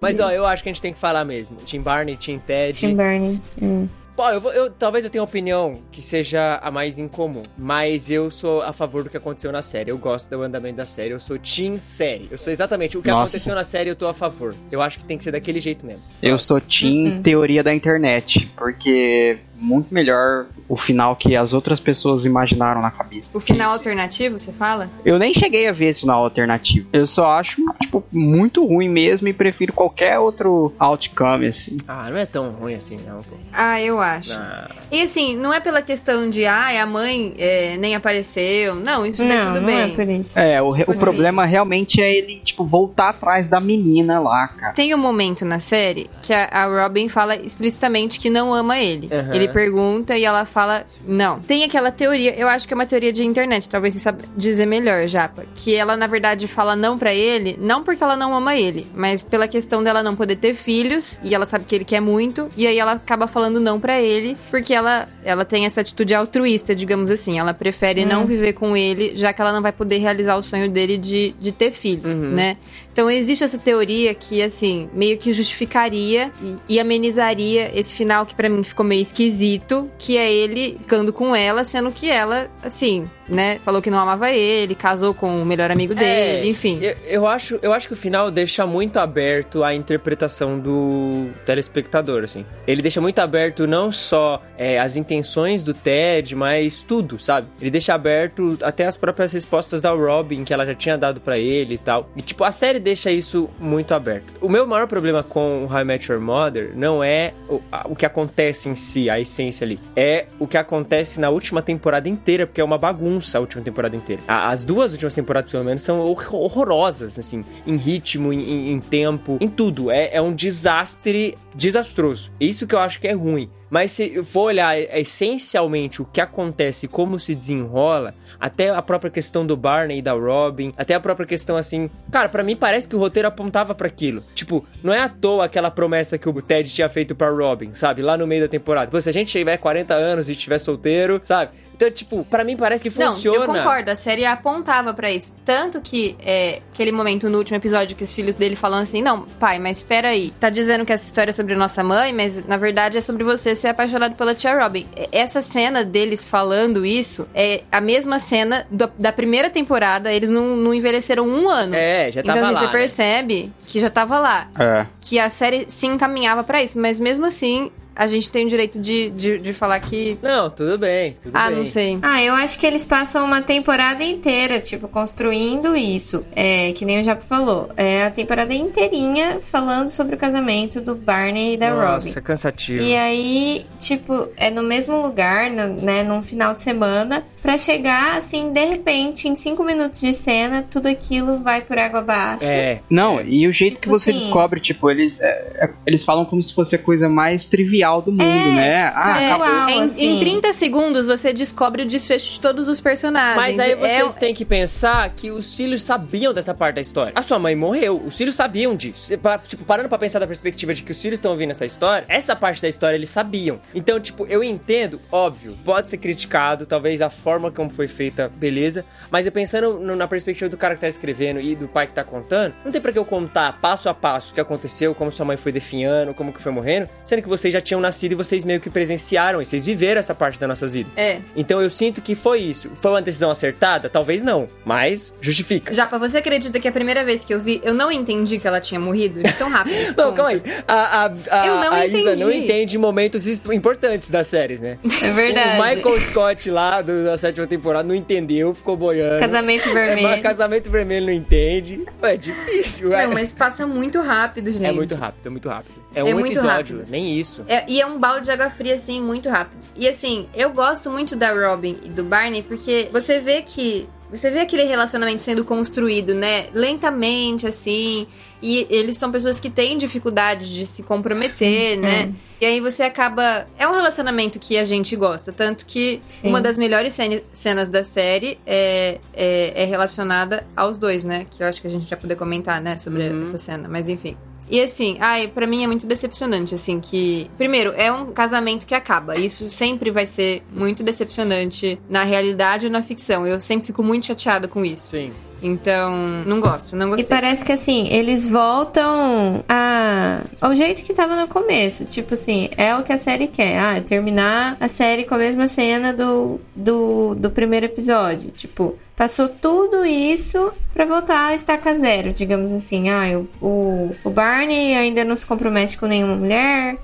Mas ó, eu acho que a gente tem que falar mesmo. Tim Barney, Tim Ted. Tim Barney. Hum. Pô, eu, vou- eu- talvez eu tenha uma opinião que seja a mais incomum, mas eu sou a favor do que aconteceu na série. Eu gosto do andamento da série. Eu sou Team série. Eu sou exatamente o que Nossa. aconteceu na série, eu tô a favor. Eu acho que tem que ser daquele jeito mesmo. Eu sou Team Teoria da Internet, porque muito melhor o final que as outras pessoas imaginaram na cabeça. O final Esse. alternativo, você fala? Eu nem cheguei a ver esse final alternativo. Eu só acho, tipo, muito ruim mesmo e prefiro qualquer outro outcome, assim. Ah, não é tão ruim assim, não, pô. Ah, eu acho. Ah, E assim, não é pela questão de, ah, a mãe é, nem apareceu. Não, isso Não, tudo não bem. é por isso. É, o, Tipo o problema realmente é ele, tipo, voltar atrás da menina lá, cara. Tem um momento na série que a, a Robin fala explicitamente que não ama ele. Aham. Ele pergunta e ela fala não. Tem aquela teoria, eu acho que é uma teoria de internet, talvez você saiba dizer melhor, Japa. Que ela, na verdade, fala não pra ele, não porque ela não ama ele, mas pela questão dela não poder ter filhos, e ela sabe que ele quer muito, e aí ela acaba falando não pra ele, porque ela, ela tem essa atitude altruísta, digamos assim. Ela prefere não viver com ele, já que ela não vai poder realizar o sonho dele de, de ter filhos, né? Então existe essa teoria que, assim, meio que justificaria e, amenizaria esse final que pra mim ficou meio esquisito, que é ele ficando com ela, sendo que ela, assim, né, falou que não amava ele, casou com o melhor amigo dele, enfim. Eu, eu acho, eu acho que o final deixa muito aberto a interpretação do telespectador, assim. Ele deixa muito aberto não só é, as intenções do Ted, mas tudo, sabe? Ele deixa aberto até as próprias respostas da Robin que ela já tinha dado pra ele e tal. E tipo, a série deixa isso muito aberto. O meu maior problema com o How I Met Your Mother não é o, o que acontece em si, a essência ali. É o que acontece na última temporada inteira, porque é uma bagunça a última temporada inteira. As duas últimas temporadas, pelo menos, são hor- horrorosas, assim, em ritmo, em, em- em tempo, em tudo. É, é um desastre desastroso. Isso que eu acho que é ruim. Mas se for olhar é, essencialmente o que acontece, como se desenrola, até a própria questão do Barney e da Robin, até a própria questão assim, cara, pra mim parece que o roteiro apontava pra aquilo. Tipo, não é à toa aquela promessa que o Ted tinha feito pra Robin, sabe? Lá no meio da temporada. Pô, se a gente tiver 40 anos e estiver solteiro, sabe? Então, tipo, pra mim parece que Não, funciona. eu concordo, a série apontava pra isso. Tanto que, é, aquele momento no último episódio que os filhos dele falam assim, não, pai, mas espera aí, tá dizendo que essa história é sobre nossa mãe, mas na verdade é sobre você ser apaixonado pela tia Robin. Essa cena deles falando isso é a mesma cena do- da primeira temporada. Eles não, não envelheceram um ano. É, já tava então assim, lá. você né? percebe que já tava lá. É. Que a série se encaminhava pra isso. Mas mesmo assim, a gente tem o direito de, de, de falar que. Não, tudo bem, tudo ah, bem. não sei. Ah, eu acho que eles passam uma temporada inteira, tipo, construindo isso. É, que nem o Japo falou. É a temporada inteirinha falando sobre o casamento do Barney e da Robin. Nossa, cansativo. E aí, tipo, é no mesmo lugar, no- né, num final de semana, pra chegar, assim, de repente, em cinco minutos de cena, tudo aquilo vai por água abaixo. É. Não, e o jeito Tipo que você assim- descobre, tipo, eles, é, é, eles falam como se fosse a coisa mais trivial do mundo, É, né? tipo, ah, é. acabou. Uau, em, assim. em 30 segundos você descobre o desfecho de todos os personagens. Mas aí vocês É- têm que pensar que os filhos sabiam dessa parte da história. A sua mãe morreu, os filhos sabiam disso. Tipo, parando pra pensar da perspectiva de que os filhos estão ouvindo essa história, essa parte da história eles sabiam. Então, tipo, eu entendo, óbvio, pode ser criticado, talvez a forma como foi feita, beleza. Mas eu pensando no- na perspectiva do cara que tá escrevendo e do pai que tá contando, não tem pra que eu contar passo a passo o que aconteceu, como sua mãe foi definhando, como que foi morrendo, sendo que vocês já tinham nascido e vocês meio que presenciaram e vocês viveram essa parte da nossa vida. É. Então eu sinto que foi isso. Foi uma decisão acertada? Talvez não, mas justifica. Japa, você acredita que a primeira vez que eu vi, eu não entendi que ela tinha morrido tão rápido? Não, Conta. calma aí. A, a, a, Eu não a Isa não entendi. entende momentos importantes das séries, né? É verdade. O Michael Scott lá do- da sétima temporada não entendeu, ficou boiando. Casamento É, vermelho. mas casamento vermelho não entende. É difícil. é. Não, mas passa muito rápido, gente. É muito rápido, é muito rápido. É, É um episódio, rápido. nem isso. É, e é um balde de água fria, assim, muito rápido. E assim, eu gosto muito da Robin e do Barney, porque você vê que. Você vê aquele relacionamento sendo construído, né? Lentamente, assim. E eles são pessoas que têm dificuldade de se comprometer, né? E aí você acaba. É um relacionamento que a gente gosta. Tanto que Sim. uma das melhores cenas da série é, é, é relacionada aos dois, né? Que eu acho que a gente já poder comentar, né? Sobre essa cena. Mas enfim. E assim, ai, pra mim é muito decepcionante, assim, que. Primeiro, é um casamento que acaba. Isso sempre vai ser muito decepcionante na realidade ou na ficção. Eu sempre fico muito chateada com isso. Sim. Então, não gosto, não E gostei. parece que assim, eles voltam a... ao jeito que tava no começo. Tipo assim, é o que a série quer. Ah, terminar a série com a mesma cena do, do, do primeiro episódio. Tipo, passou tudo isso pra voltar a estaca zero, digamos assim. Ah, o, o, o Barney ainda não se compromete com nenhuma mulher.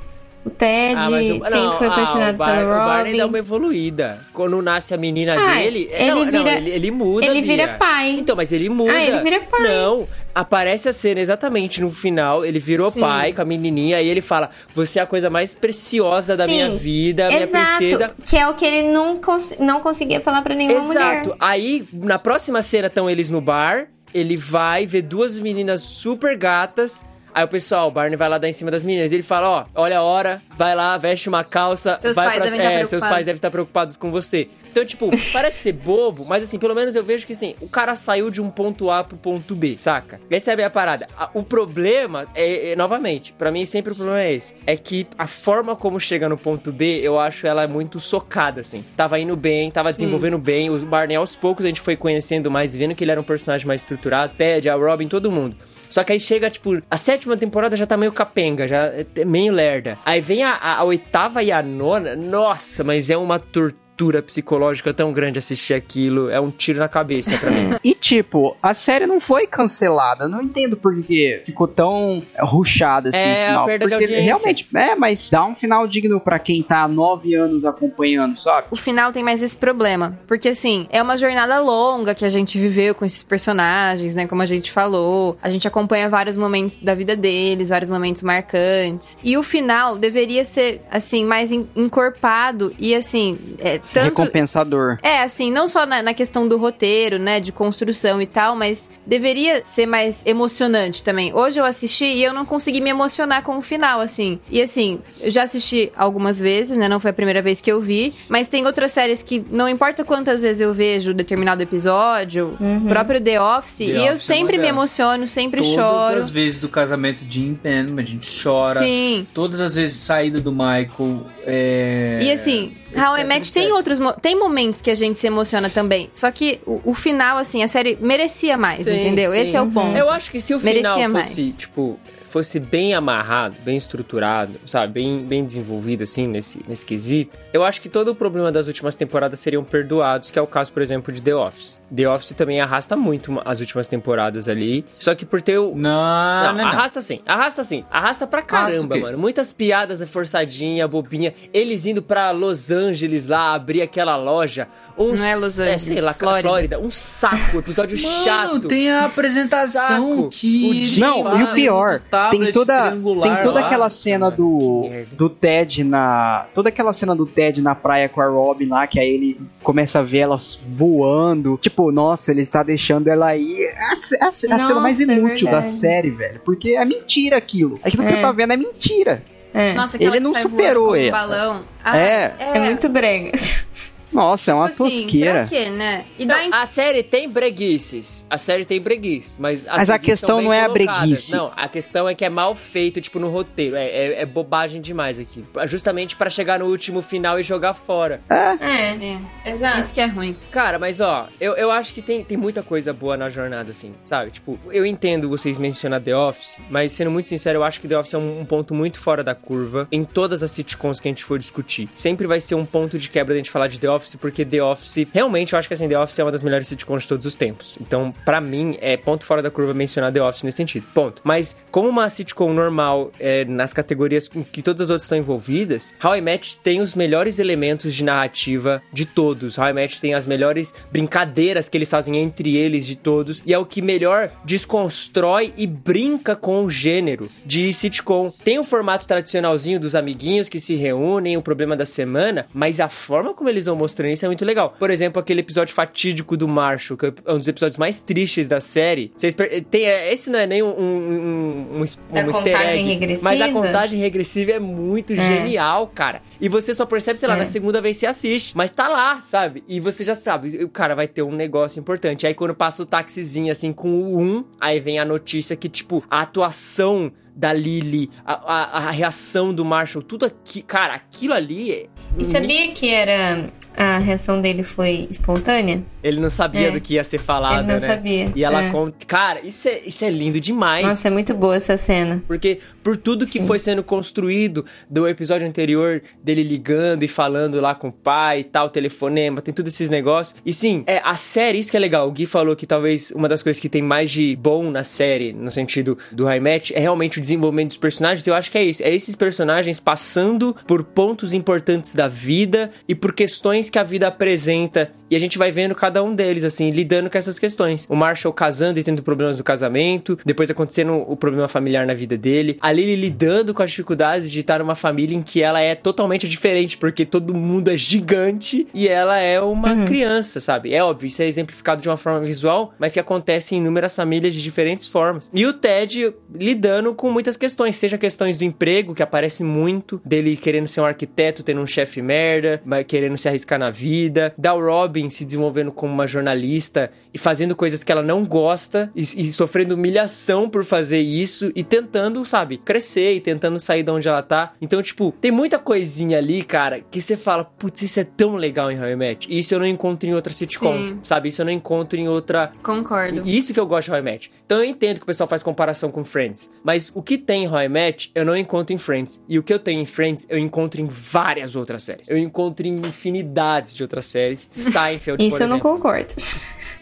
O Ted Ah, o- sempre não, foi ah, apaixonado o Bar- pela Robin. O Barney dá uma evoluída. Quando nasce a menina Ah, dele... ele não, não, vira- ele, ele muda, ele vira Bia. pai. Então, mas ele muda. Ah, ele vira pai. Não, aparece a cena exatamente no final. Ele virou Sim. pai com a menininha. E ele fala, você é a coisa mais preciosa da Sim, minha vida, minha Exato, princesa. que é o que ele não, cons- não conseguia falar pra nenhuma mulher. Exato. Aí, na próxima cena, estão eles no bar. Ele vai ver duas meninas super gatas. Aí o pessoal, o Barney vai lá dar em cima das meninas. Ele fala, ó, olha a hora, vai lá, veste uma calça, Seus vai pais pra... devem estar É, seus pais devem estar preocupados com você. Então, tipo, parece ser bobo, mas assim, pelo menos eu vejo que assim, o cara saiu de um ponto A pro ponto B, saca? Essa é a minha parada. O problema é, é, novamente, pra mim sempre o problema é esse. É que a forma como chega no ponto B, eu acho ela muito socada, assim. Tava indo bem, tava Sim. desenvolvendo bem. O Barney, aos poucos, a gente foi conhecendo mais, vendo que ele era um personagem mais estruturado. Ted, a Robin, todo mundo. Só que aí chega, tipo, a sétima temporada já tá meio capenga, já é meio lerda. Aí vem a, a- a oitava e a nona, nossa, mas é uma tortura psicológica tão grande assistir aquilo. É um tiro na cabeça pra mim. E tipo, a série não foi cancelada. Não entendo por que ficou tão ruchada assim É, esse a final. perda de porque audiência. realmente, é, mas dá um final digno pra quem tá há nove anos acompanhando, sabe? O final tem mais esse problema. Porque, assim, é uma jornada longa que a gente viveu com esses personagens, né? Como a gente falou. A gente acompanha vários momentos da vida deles, vários momentos marcantes. E o final deveria ser, assim, mais en- encorpado e, assim, é, tanto. Recompensador. É, assim, não só na, na questão do roteiro, né, de construção e tal, mas deveria ser mais emocionante também. Hoje eu assisti e eu não consegui me emocionar com o final, assim. E assim, eu já assisti algumas vezes, né, não foi a primeira vez que eu vi, mas tem outras séries que não importa quantas vezes eu vejo determinado episódio, o próprio The Office, The e eu Office é sempre uma me emociono, sempre Todas choro. as vezes do casamento de Jim Penn, a gente chora. Sim. Todas as vezes saída do Michael. É... E assim, How I Met tem outros tem momentos que a gente se emociona também. Só que o, o final, assim, a série merecia mais, Sim, entendeu? sim. Esse é o ponto. Eu acho que se o final Merecia fosse, mais. tipo, fosse bem amarrado, bem estruturado, sabe, bem, bem desenvolvido assim nesse, nesse quesito, eu acho que todo o problema das últimas temporadas seriam perdoados, que é o caso, por exemplo, de The Office. The Office também arrasta muito as últimas temporadas ali, só que por ter o Não, não, não, não. arrasta sim, arrasta sim. Arrasta pra Arrasta caramba, quê? mano. Muitas piadas forçadinha, bobinha. Eles indo pra Los Angeles lá, abrir aquela loja. Um Não é Los s- Angeles, sei lá, Flórida. Flórida. Um saco, episódio Mano, chato. tem a apresentação Saco. que Não, e o pior, tem toda, tem toda lá. aquela cena do, do Ted na. Toda aquela cena do Ted na praia com a Robin lá, que aí ele começa a ver elas voando. Tipo, nossa, ele está deixando ela aí. É a, ce- a a cena mais é inútil da verdade. série, velho. Porque é mentira aquilo. Aquilo que É. você tá vendo é mentira. É, Nossa, aquela Ele que não sai superou um ela. balão. Ah, É. é muito brega. Nossa, é uma Tipo assim, tosqueira. Pra quê, né? E Não, em... a série tem breguices. A série tem breguices, mas as Mas a questão não é a colocadas. breguice. Não, a questão é que é mal feito, tipo, no roteiro. É, é- é bobagem demais aqui. Justamente pra chegar no último final e jogar fora. É, É, exato. isso que é ruim. Cara, mas ó, eu, eu acho que tem, tem muita coisa boa na jornada, assim, sabe? Tipo, eu entendo vocês mencionar The Office, mas sendo muito sincero, eu acho que The Office é um, um ponto muito fora da curva em todas as sitcoms que a gente for discutir. Sempre vai ser um ponto de quebra da gente falar de The Office, porque The Office, realmente, eu acho que assim, The Office é uma das melhores sitcoms de todos os tempos. Então, pra mim, é ponto fora da curva mencionar The Office nesse sentido. Ponto. Mas, como uma sitcom normal, é, nas categorias em que todas as outras estão envolvidas, How I Met tem os melhores elementos de narrativa de todos. How I Met tem as melhores brincadeiras que eles fazem entre eles de todos. E é o que melhor desconstrói e brinca com o gênero de sitcom. Tem o formato tradicionalzinho dos amiguinhos que se reúnem, o problema da semana, mas a forma como eles vão mostrando isso é muito legal. Por exemplo, aquele episódio fatídico do Marshall, que é um dos episódios mais tristes da série. Vocês tem, é, esse não é nem um, um, um, um, um contagem egg, regressiva? mas a contagem regressiva é muito genial, cara. E você só percebe, sei lá, É. na segunda vez que você assiste. Mas tá lá, sabe? E você já sabe, o cara vai ter um negócio importante. Aí quando passa o taxizinho assim com o 1, aí vem a notícia que, tipo, a atuação da Lily, a, a, a reação do Marshall, tudo aqui. Cara, aquilo ali é. E sabia que era. A reação dele foi espontânea? Ele não sabia É. do que ia ser falado, Ele não né? sabia, E ela é. conta. Cara, isso é, isso é lindo demais. Nossa, é muito boa essa cena. Porque por tudo que foi sendo construído do episódio anterior, dele ligando e falando lá com o pai e tal, telefonema, tem todos esses negócios. E sim, é a série, isso que é legal. O Gui falou que talvez uma das coisas que tem mais de bom na série, no sentido do High é realmente o desenvolvimento dos personagens. Eu acho que é isso. É esses personagens passando por pontos importantes da vida e por questões que a vida apresenta. E a gente vai vendo cada um deles, assim, lidando com essas questões. O Marshall casando e tendo problemas do casamento, depois acontecendo o problema familiar na vida dele. A Lily lidando com as dificuldades de estar numa família em que ela é totalmente diferente, porque todo mundo é gigante e ela é uma criança, sabe? É óbvio, isso é exemplificado de uma forma visual, mas que acontece em inúmeras famílias de diferentes formas. E o Ted lidando com muitas questões, seja questões do emprego, que aparece muito, dele querendo ser um arquiteto, tendo um chefe merda, querendo se arriscar na vida, da Robin se desenvolvendo como uma jornalista e fazendo coisas que ela não gosta e, e sofrendo humilhação por fazer isso e tentando, sabe, crescer e tentando sair de onde ela tá. Então, tipo, tem muita coisinha ali, cara, que você fala, putz, isso é tão legal em How I Met. E isso eu não encontro em outra sitcom, Sim. sabe? Isso eu não encontro em outra Concordo. Isso que eu gosto de How I Met. Então eu entendo que o pessoal faz comparação com Friends. Mas o que tem em How I Met, eu não encontro em Friends. E o que eu tenho em Friends, eu encontro em várias outras séries. Eu encontro em infinidades de outras séries. Seinfeld, Isso por eu não exemplo. concordo.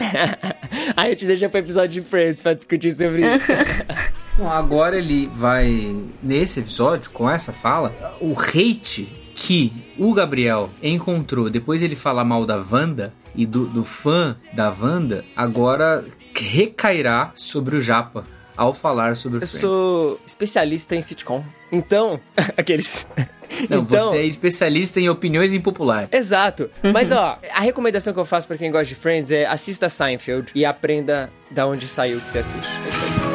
Aí eu te deixo pro episódio de Friends pra discutir sobre isso. Bom, agora ele vai, nesse episódio, com essa fala, o hate que o Gabriel encontrou depois ele falar mal da Wanda e do, do fã da Wanda, agora recairá sobre o Japa ao falar sobre o eu Friends. sou especialista em sitcom. Então, aqueles... Não, então, você é especialista em opiniões impopulares. Exato. Mas ó, a recomendação que eu faço pra quem gosta de Friends é assista Seinfeld e aprenda da onde saiu que você assiste. É isso aí.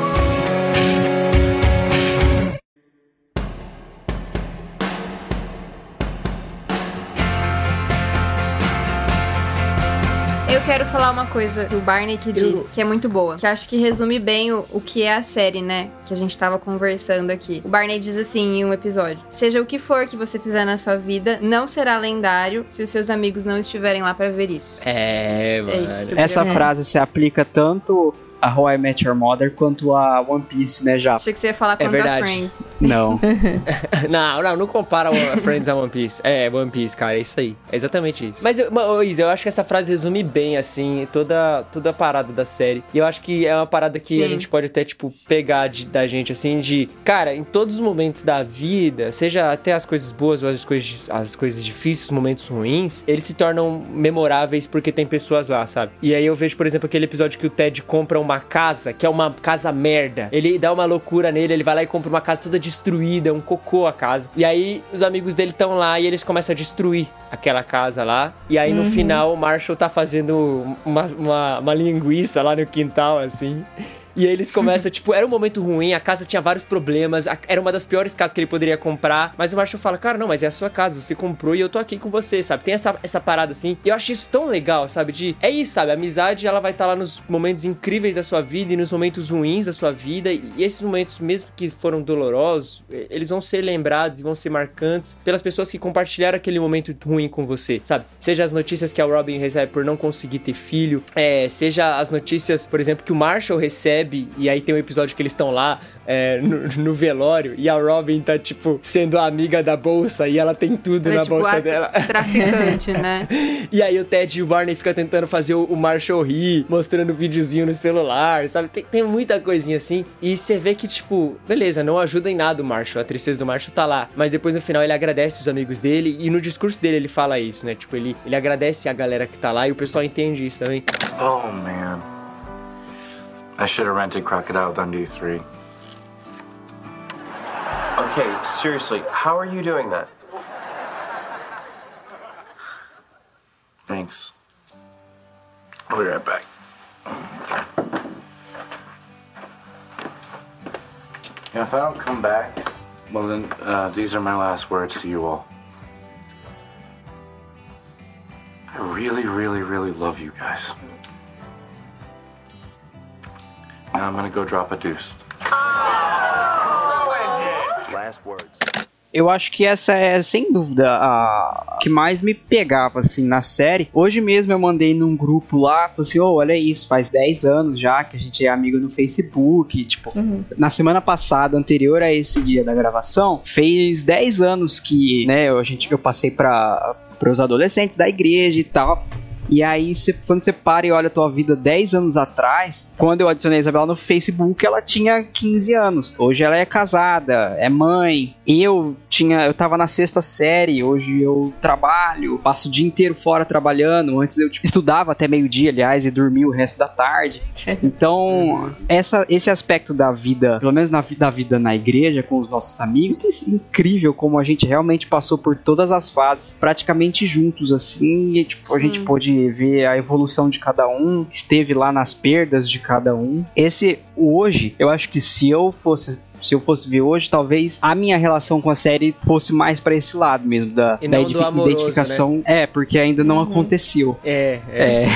Eu quero falar uma coisa que o Barney que diz, que é muito boa. Que eu acho que resume bem o, o que é a série, né? Que a gente tava conversando aqui. O Barney diz assim em um episódio: Seja o que for que você fizer na sua vida, não será lendário se os seus amigos não estiverem lá pra ver isso. É, mano. É isso Essa frase se aplica tanto a How I Met Your Mother quanto a One Piece, né, já? Achei que você ia falar É verdade. Friends. Não. Não, não, não compara One- Friends a One Piece. É, One Piece, cara, é isso aí. É exatamente isso. Mas, eu- Isa, eu acho que essa frase resume bem, assim, toda, toda a parada da série. E eu acho que é uma parada que a Sim. gente pode até, tipo, pegar de- da gente, assim, de... Cara, em todos os momentos da vida, seja até as coisas boas ou as coisas, as coisas difíceis, os momentos ruins, eles se tornam memoráveis porque tem pessoas lá, sabe? E aí eu vejo, por exemplo, aquele episódio que o Ted compra uma casa, que é uma casa merda. Ele dá uma loucura nele, ele vai lá e compra uma casa toda destruída, um cocô a casa. E aí os amigos dele estão lá e eles começam a destruir aquela casa lá. E aí no final o Marshall tá fazendo uma, uma, uma linguiça lá no quintal, assim. E aí eles começam, tipo, era um momento ruim, a casa tinha vários problemas, a- era uma das piores casas que ele poderia comprar. Mas o Marshall fala, cara, não, mas é a sua casa, você comprou e eu tô aqui com você, sabe? Tem essa, essa parada assim. E eu acho isso tão legal, sabe? De. É isso, sabe? A amizade, ela vai estar lá nos momentos incríveis da sua vida e nos momentos ruins da sua vida. E esses momentos, mesmo que foram dolorosos, eles vão ser lembrados e vão ser marcantes pelas pessoas que compartilharam aquele momento ruim com você, sabe? Seja as notícias que a Robin recebe por não conseguir ter filho, é, seja as notícias, por exemplo, que o Marshall recebe, e aí tem um episódio que eles estão lá é, no, no velório, e a Robin tá, tipo, sendo a amiga da bolsa, e ela tem tudo Ela é na tipo bolsa a dela. traficante, né? E aí o Ted e o Barney ficam tentando fazer o o Marshall rir, mostrando videozinho no celular, sabe? Tem, tem muita coisinha assim. E você vê que, tipo, beleza, não ajuda em nada o Marshall. A tristeza do Marshall tá lá. Mas depois no final ele agradece os amigos dele. E no discurso dele ele fala isso, né? Tipo, ele, ele agradece a galera que tá lá e o pessoal entende isso também. Oh man. I should have rented Crocodile Dundee 3. Okay, seriously, how are you doing that? Thanks. I'll be right back. Yeah, if I don't come back, well then, uh, these are my last words to you all. I really, really, really love you guys. Now I'm gonna go drop a deuce. Last words. Eu acho que essa é, sem dúvida, a que mais me pegava, assim, na série. Hoje mesmo eu mandei num grupo lá, falei assim, ô, olha isso, faz 10 anos já que a gente é amigo no Facebook, tipo... Na semana passada, anterior a esse dia da gravação, fez 10 anos que, né, a gente, eu passei para os adolescentes da igreja e tal. E aí, cê- quando você para e olha a tua vida 10 anos atrás, quando eu adicionei a Isabela no Facebook, ela tinha 15 anos. Hoje ela é casada, é mãe. Eu tinha, eu tava na sexta série, hoje eu trabalho, passo o dia inteiro fora trabalhando. Antes eu tipo, estudava até meio-dia, aliás, e dormia o resto da tarde. Então, essa, esse aspecto da vida, pelo menos na da vida na igreja com os nossos amigos, é incrível como a gente realmente passou por todas as fases praticamente juntos assim, e tipo, a gente pôde ver a evolução de cada um, esteve lá nas perdas de cada um. Esse hoje, eu acho que se eu fosse se eu fosse ver hoje, talvez a minha relação com a série fosse mais pra esse lado mesmo, da, E da amoroso, identificação. É, porque ainda não aconteceu. É, é. É.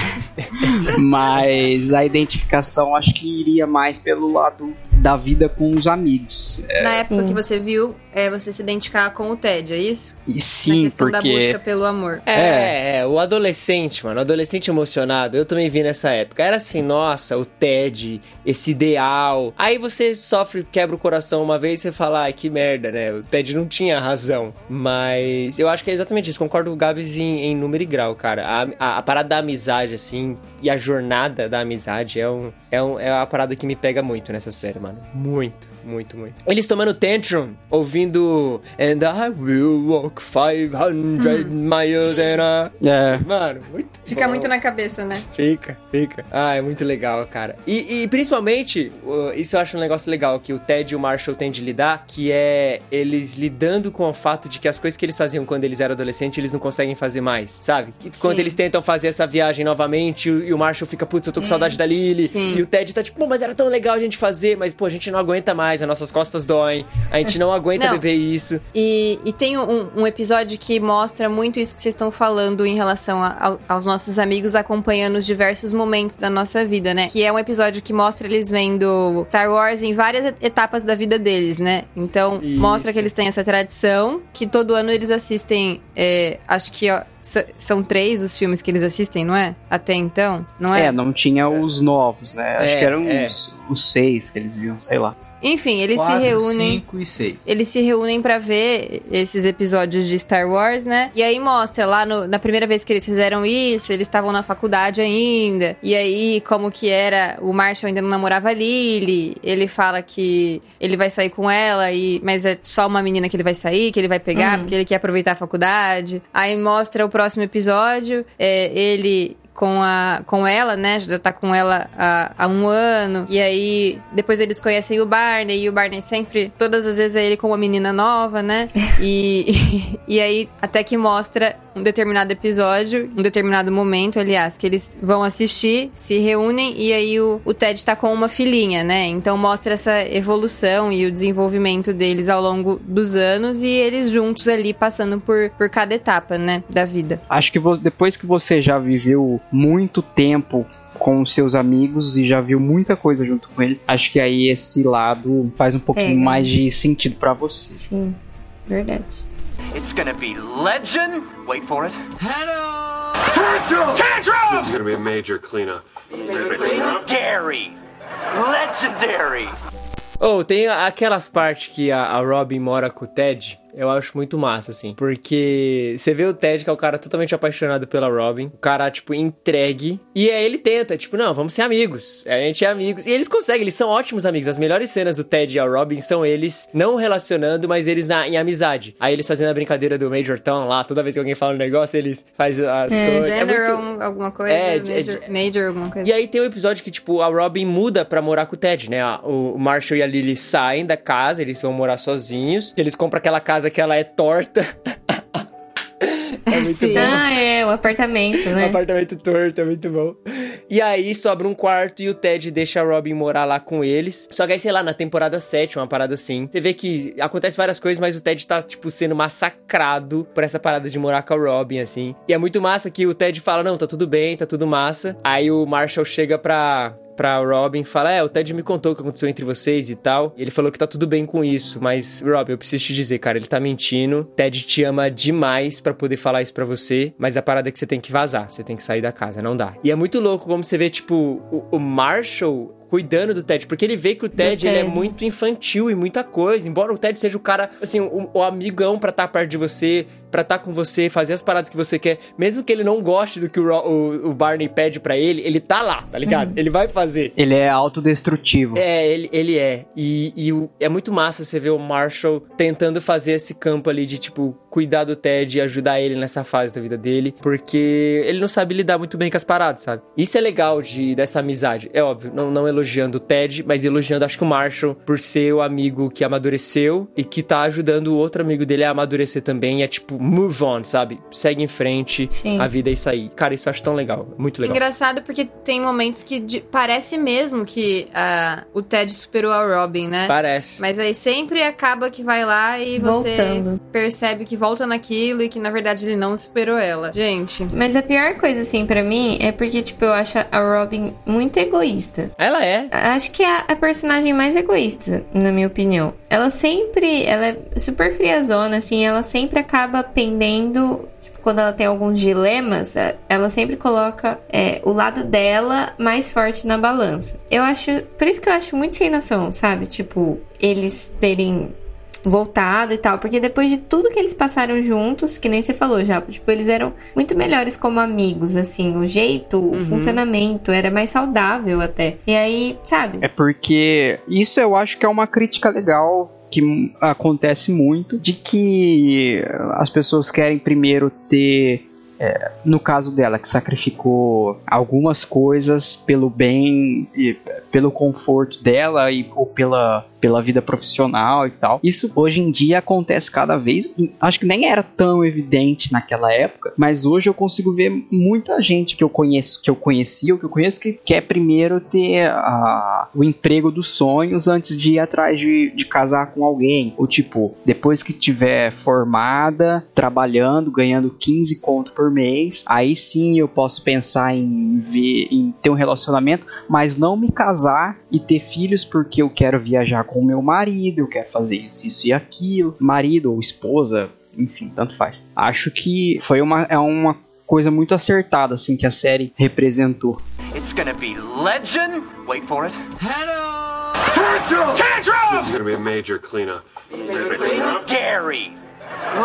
Mas a identificação acho que iria mais pelo lado da vida com os amigos. É, Na época Sim. que você viu, é você se identificar com o Ted, é isso? e Na sim, questão da busca porque. pelo amor. É, é, o adolescente, mano, o adolescente emocionado, eu também vi nessa época. Era assim, nossa, o Ted, esse ideal. Aí você sofre, quebra o coração uma vez e você fala, ai, que merda, né? O Ted não tinha razão. Mas eu acho que é exatamente isso. Concordo com o Gabs em, em número e grau, cara. A, a, a parada da amizade, assim, e a jornada da amizade é, um, é, um, é uma parada que me pega muito nessa série, mano. Muito, muito, muito. Eles tomando tantrum, ouvindo And I will walk 500 miles and a... É, Mano, muito Fica bom. muito na cabeça, né? Fica, fica. Ah, é muito legal, cara. E, e principalmente, isso eu acho um negócio legal que o Ted e o Marshall têm de lidar, que é eles lidando com o fato de que as coisas que eles faziam quando eles eram adolescentes, eles não conseguem fazer mais, sabe? Que quando eles tentam fazer essa viagem novamente, o- e o Marshall fica, putz, eu tô com saudade da Lily. sim. E o Ted tá tipo, pô, mas era tão legal a gente fazer, mas pô, a gente não aguenta mais. as nossas costas doem, a gente não aguenta Não. beber isso. E, e tem um, um episódio que mostra muito isso que vocês estão falando em relação a- ao- aos nossos amigos acompanhando os diversos momentos da nossa vida, né? Que é um episódio que mostra eles vendo Star Wars em várias et- etapas da vida deles, né? Então, Isso. mostra que eles têm essa tradição, que todo ano eles assistem, é, acho que ó, são três os filmes que eles assistem, não é? Até então, não é? É, não tinha os novos, né? Acho É, que eram é. os, os seis que eles viam, sei lá. Enfim, eles Quatro, se reúnem. cinco e seis. Eles se reúnem pra ver esses episódios de Star Wars, né? E aí mostra lá no- na primeira vez que eles fizeram isso, eles estavam na faculdade ainda. E aí, como que era, o Marshall ainda não namorava a Lily. Ele fala que ele vai sair com ela, e, mas é só uma menina que ele vai sair, que ele vai pegar, porque ele quer aproveitar a faculdade. Aí mostra o próximo episódio, é, ele com, a, com ela, né? Já tá com ela há, há um ano. E aí, depois eles conhecem o Barney. E o Barney sempre, todas as vezes, é ele com uma menina nova, né? E, e aí, até que mostra um determinado episódio, um determinado momento, aliás, que eles vão assistir, se reúnem. E aí, o, o Ted tá com uma filhinha, né? Então, mostra essa evolução e o desenvolvimento deles ao longo dos anos. E eles juntos ali, passando por, por cada etapa, né? Da vida. Acho que depois que você já viveu muito tempo com seus amigos e já viu muita coisa junto com eles, acho que aí esse lado faz um pouquinho Pega. mais de sentido pra você. Sim, verdade. It's gonna be legend. Wait for it. This is gonna be a major cleanup. Dairy. Legendary. Ou tem aquelas partes que a, a Robin mora com o Ted. Eu acho muito massa, assim. Porque você vê o Ted, que é o cara totalmente apaixonado pela Robin. O cara, tipo, entregue. E aí ele tenta, tipo, não, vamos ser amigos. A gente é amigos. E eles conseguem, eles são ótimos amigos. As melhores cenas do Ted e a Robin são eles não relacionando, mas eles na, em amizade. Aí eles fazendo a brincadeira do Major Tom lá. Toda vez que alguém fala um negócio, eles fazem as coisas. É General, muito- alguma coisa. É, major, é- major, alguma coisa. E aí tem um episódio que, tipo, a Robin muda pra morar com o Ted, né? O Marshall e a Lily saem da casa, eles vão morar sozinhos. Eles compram aquela casa que ela é torta. é muito Sim. bom. Ah, é, o apartamento, né? apartamento torto, é muito bom. E aí sobra um quarto e o Ted deixa a Robin morar lá com eles. Só que aí, sei lá, na temporada 7, uma parada assim, você vê que acontece várias coisas, mas o Ted tá, tipo, sendo massacrado por essa parada de morar com a Robin, assim. E é muito massa que o Ted fala: não, tá tudo bem, tá tudo massa. Aí o Marshall chega pra pra Robin, fala: É, o Ted me contou o que aconteceu entre vocês e tal. Ele falou que tá tudo bem com isso, mas, Robin, eu preciso te dizer, cara, ele tá mentindo. Ted te ama demais pra poder falar isso pra você, mas a parada é que você tem que vazar, você tem que sair da casa, não dá. E é muito louco como você vê, tipo, o, o Marshall. Cuidando do Ted, porque ele vê que o Ted, ele é Ted. muito infantil e muita coisa. Embora o Ted seja o cara, assim, o, o amigão pra estar perto de você, pra estar com você, fazer as paradas que você quer. Mesmo que ele não goste do que o, o, o Barney pede pra ele, ele tá lá, tá ligado? Ele vai fazer. Ele é autodestrutivo. É, ele, ele é. E, e o- é muito massa você ver o Marshall tentando fazer esse campo ali de, tipo, cuidar do Ted e ajudar ele nessa fase da vida dele. Porque ele não sabe lidar muito bem com as paradas, sabe? Isso é legal de, dessa amizade. É óbvio, não, não elogiando o Ted, mas elogiando, acho que o Marshall, por ser o amigo que amadureceu e que tá ajudando o outro amigo dele a amadurecer também. É tipo, move on, sabe? Segue em frente, Sim. a vida é isso aí. Cara, isso eu acho tão legal. Muito legal. Engraçado porque tem momentos que de- parece mesmo que ah, o Ted superou a Robin, né? Parece. Mas aí sempre acaba que vai lá e você Voltando. percebe que volta naquilo e que na verdade ele não superou ela. Gente, Mas a pior coisa, assim, pra mim, é porque, tipo, eu acho a Robin muito egoísta. Ela é. Acho que é a, a personagem mais egoísta, na minha opinião. Ela sempre, ela é super friazona, assim, ela sempre acaba pendendo, tipo, quando ela tem alguns dilemas, é, ela sempre coloca é, o lado dela mais forte na balança. Eu acho, por isso que eu acho muito sem noção, sabe? Tipo, eles terem voltado e tal, porque depois de tudo que eles passaram juntos, que nem você falou já, tipo, eles eram muito melhores como amigos, assim, o jeito, o funcionamento era mais saudável até. E aí, sabe? É porque isso eu acho que é uma crítica legal que acontece muito de que as pessoas querem primeiro ter é, no caso dela que sacrificou algumas coisas pelo bem e pelo conforto dela e ou pela pela vida profissional e tal. Isso hoje em dia acontece cada vez, acho que nem era tão evidente naquela época, mas hoje eu consigo ver muita gente que eu conheço, que eu conhecia, ou que eu conheço que quer primeiro ter a, o emprego dos sonhos antes de ir atrás de, de casar com alguém, ou tipo, depois que tiver formada, trabalhando, ganhando 15 conto por mês, aí sim eu posso pensar em ver, em ter um relacionamento, mas não me casar e ter filhos porque eu quero viajar com o meu marido, eu quero fazer isso, isso e aquilo, marido ou esposa, enfim, tanto faz. Acho que foi uma, é uma coisa muito acertada, assim, que a série representou. It's gonna be legend. Wait for it. Tantrum! This is gonna be a major cleanup. Dairy.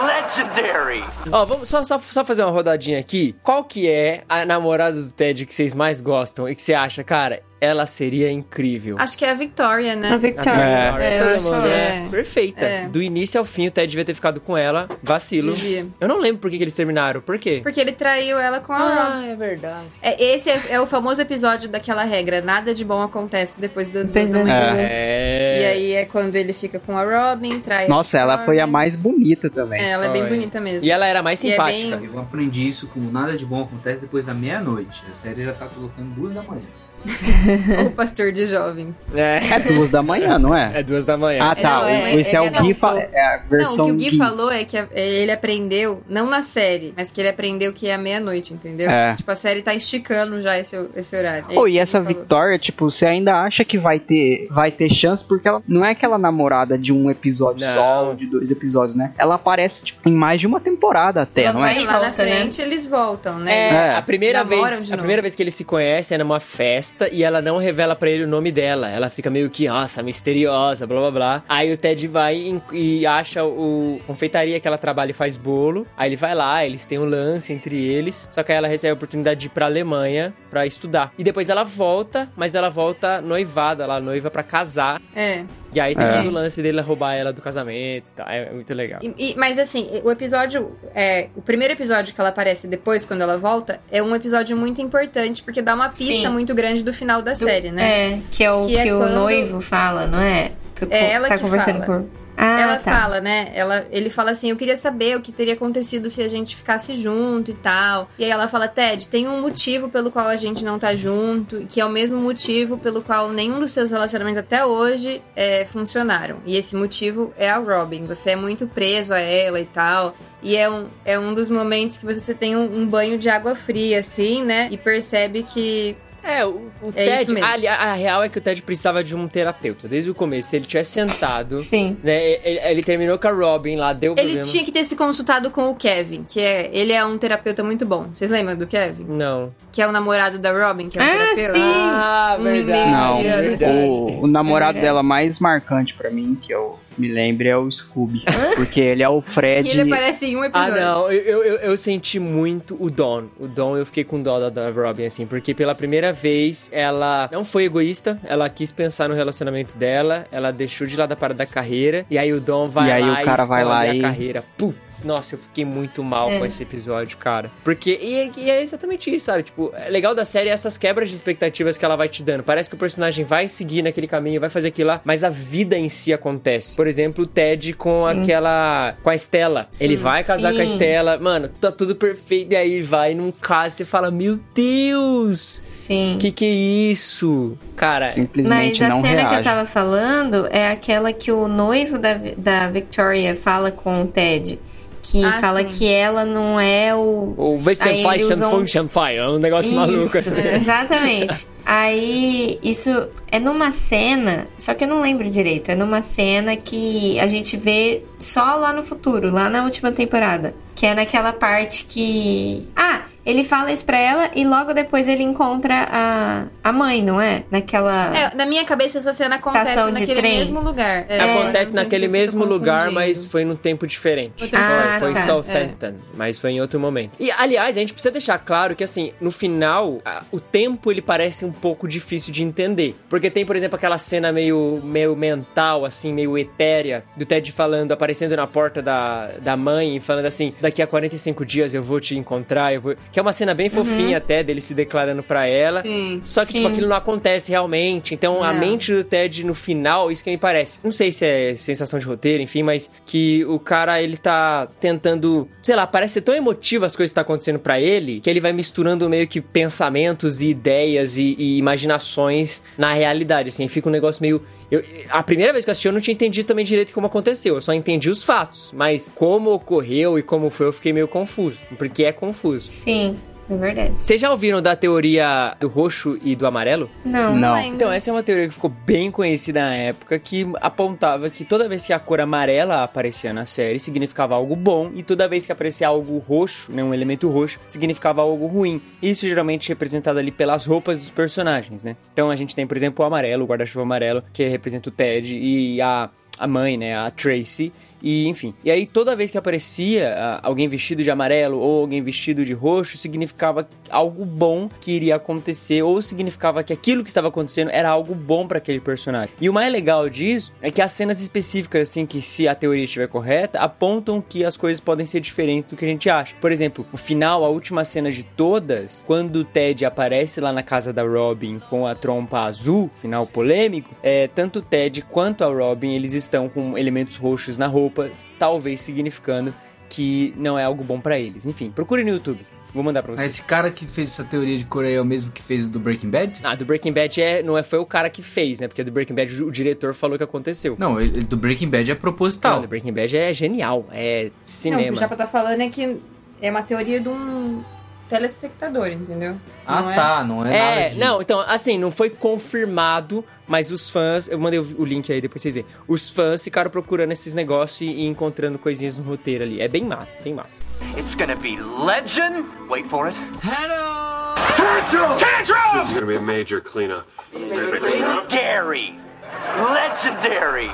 Legendary. Ó, vamos só, só, só fazer uma rodadinha aqui. Qual que é a namorada do Ted que vocês mais gostam e que você acha, cara, ela seria incrível? Acho que é a Victoria, né? A Victoria. É, eu todo acho mundo, que né? é. Perfeita. É. Do início ao fim, o Ted devia ter ficado com ela. Vacilo. Devia. Eu não lembro por que, que eles terminaram. Por quê? Porque ele traiu ela com a Rob. é verdade. É, esse é, é o famoso episódio daquela regra. Nada de bom acontece depois das duas Depois da das manhã. duas. É. E aí é quando ele fica com a Robin, trai Nossa, ela foi a Robin. mais bonita também. É, ela é bem Foi. bonita mesmo. E ela era mais é simpática. bem- Eu aprendi isso com nada de bom acontece depois da meia-noite. A série já tá colocando duas da manhã. O pastor de jovens. É. É duas da manhã, não é? É duas da manhã. Ah, tá. Não, é- Esse é, é- o é- Gui, não, fa- tô- é a Não, versão o que o Gui, Gui. falou é que a- ele aprendeu, não na série, mas que ele aprendeu que é a meia-noite, entendeu? É. Tipo, a série tá esticando já esse, esse horário. É isso e essa. Victoria, tipo, você ainda acha que vai ter, vai ter chance, porque ela não é aquela namorada de um episódio Não. só, ou de dois episódios, né? Ela aparece, tipo, em mais de uma temporada até, Ela não vai é? lá na Volta, né? frente, eles voltam, né? É, É. a primeira Namoram vez, a primeira vez que eles se conhecem é numa festa e ela não revela pra ele o nome dela. Ela fica meio que, nossa, misteriosa, blá blá blá. Aí o Ted vai e, e acha o confeitaria que ela trabalha e faz bolo. Aí ele vai lá, eles têm um lance entre eles. Só que aí ela recebe a oportunidade de ir pra Alemanha pra estudar. E depois ela volta, mas ela volta noivada, ela noiva pra casar. É. E aí tem É. todo o lance dele roubar ela do casamento e tal. É muito legal. E- e- mas assim, o episódio. É, o primeiro episódio que ela aparece depois, quando ela volta, é um episódio muito importante, porque dá uma pista Sim. muito grande do final da série, né? É, que é o Que que, é o quando- noivo fala, não é? Que É ela tá que conversando fala. com. Ah, ela tá. fala, né? Ela, ele fala assim: Eu queria saber o que teria acontecido se a gente ficasse junto e tal. E aí ela fala: Ted, tem um motivo pelo qual a gente não tá junto, que é o mesmo motivo pelo qual nenhum dos seus relacionamentos até hoje é, funcionaram. E esse motivo é a Robin. Você é muito preso a ela e tal. E é um, é um dos momentos que você tem um, um banho de água fria, assim, né? E percebe que. É, o, o É Ted, a, a real é que o Ted precisava de um terapeuta. Desde o começo, se ele tivesse sentado, Sim. né, ele, ele terminou com a Robin lá, deu Ele problema. tinha que ter se consultado com o Kevin, que é. Ele é um terapeuta muito bom. Vocês lembram do Kevin? Não. Que é o namorado da Robin, que é um Ah, terapeuta. sim. Ah, Um verdade. Não, verdade. assim. o, o namorado É dela mais marcante pra mim, que eu me lembro, é o Scooby. porque ele é o Fred. E ele aparece em um Ah, episódio. não, eu, eu, eu- senti muito o Don. O Don, eu fiquei com dó da, da Robin, assim, porque pela primeira vez ela não foi egoísta, ela quis pensar no relacionamento dela, ela deixou de lado a parada da carreira, e aí o Don vai E aí lá o cara vai lá a e- carreira. Putz, nossa, eu fiquei muito mal É. com esse episódio, cara. Porque, e, e é exatamente isso, sabe? Tipo, é legal da série é essas quebras de expectativas que ela vai te dando. Parece que o personagem vai seguir naquele caminho, vai fazer aquilo lá, mas a vida em si acontece. Por exemplo, o Ted com aquela. com a Estela. Ele vai casar Sim. com a Estela, mano, tá tudo perfeito, e aí vai num caso e fala: Meu Deus! Sim. Que que é isso? Cara, Mas Simplesmente a não cena que eu reage. tava falando é aquela que o noivo da, da Victoria fala com o Ted. Que Ah, fala sim. que ela não é o. o Aí Westenfleisch eles usam- Function é um negócio maluco. Isso, assim. exatamente. Aí, isso é numa cena, só que eu não lembro direito. É numa cena que a gente vê só lá no futuro, lá na última temporada. Que é naquela parte que. Ah! Ele fala isso pra ela e logo depois ele encontra a, a mãe, não é? Naquela. É, na minha cabeça essa cena acontece naquele trem. mesmo lugar. É, Acontece naquele mesmo lugar, mas foi num tempo diferente. Outra Foi- foi em Ah, tá. Southampton, mas foi em outro momento. E, aliás, a gente precisa deixar claro que, assim, no final, a- o tempo ele parece um pouco difícil de entender. Porque tem, por exemplo, aquela cena meio, meio mental, assim, meio etérea, do Ted falando, aparecendo na porta da, da mãe, e falando assim: daqui a 45 dias eu vou te encontrar, eu vou. Que é uma cena bem fofinha até, dele se declarando pra ela. Sim. Só que, tipo, Sim. aquilo não acontece realmente. Então, a Não. mente do Ted no final, isso que me parece. Não sei se é sensação de roteiro, enfim, mas que o cara, ele tá tentando. Sei lá, parece ser tão emotivo as coisas que tá acontecendo pra ele, que ele vai misturando meio que pensamentos e ideias e, e imaginações na realidade, assim. Fica um negócio meio. Eu, a primeira vez que eu assisti, eu não tinha entendido também direito como aconteceu. Eu só entendi os fatos. Mas como ocorreu e como foi, eu fiquei meio confuso. Porque é confuso. Sim, é verdade. Vocês já ouviram da teoria do roxo e do amarelo? Não. Não. lembro. Então, essa é uma teoria que ficou bem conhecida na época, que apontava que toda vez que a cor amarela aparecia na série, significava algo bom, e toda vez que aparecia algo roxo, né, um elemento roxo, significava algo ruim. Isso geralmente representado ali pelas roupas dos personagens, né? Então a gente tem, por exemplo, o amarelo, o guarda-chuva amarelo, que representa o Ted, e a, a mãe, né, a Tracy, e enfim. E aí toda vez que aparecia ah, alguém vestido de amarelo ou alguém vestido de roxo, significava algo bom que iria acontecer ou significava que aquilo que estava acontecendo era algo bom para aquele personagem. E o mais legal disso é que as cenas específicas assim que se a teoria estiver correta, apontam que as coisas podem ser diferentes do que a gente acha. Por exemplo, o final, a última cena de todas, quando o Ted aparece lá na casa da Robin com a trompa azul, final polêmico, é, tanto o Ted quanto a Robin, eles estão com elementos roxos na roupa, talvez significando que não é algo bom pra eles. Enfim, procure no YouTube. Vou mandar pra Mas vocês. Esse cara que fez essa teoria de cor aí é o mesmo que fez o do Breaking Bad? Ah, do Breaking Bad é, não é, foi o cara que fez, né? Porque do Breaking Bad o diretor falou que aconteceu. Não, ele- do Breaking Bad é proposital. Não, do Breaking Bad é genial. É Não, o cinema. que o Japa tá falando é que é uma teoria de um telespectador, entendeu? ah, Não é? tá, não é, É, nada de... não, então, assim, não foi confirmado, mas os fãs, eu mandei o link aí depois vocês verem. Os fãs ficaram procurando esses negócios e, encontrando coisinhas no roteiro ali. É bem massa, bem massa. It's gonna be legend. Wait for it. Tantrum! Tantrum! This is gonna be a major cleanup. Dairy. Legendary.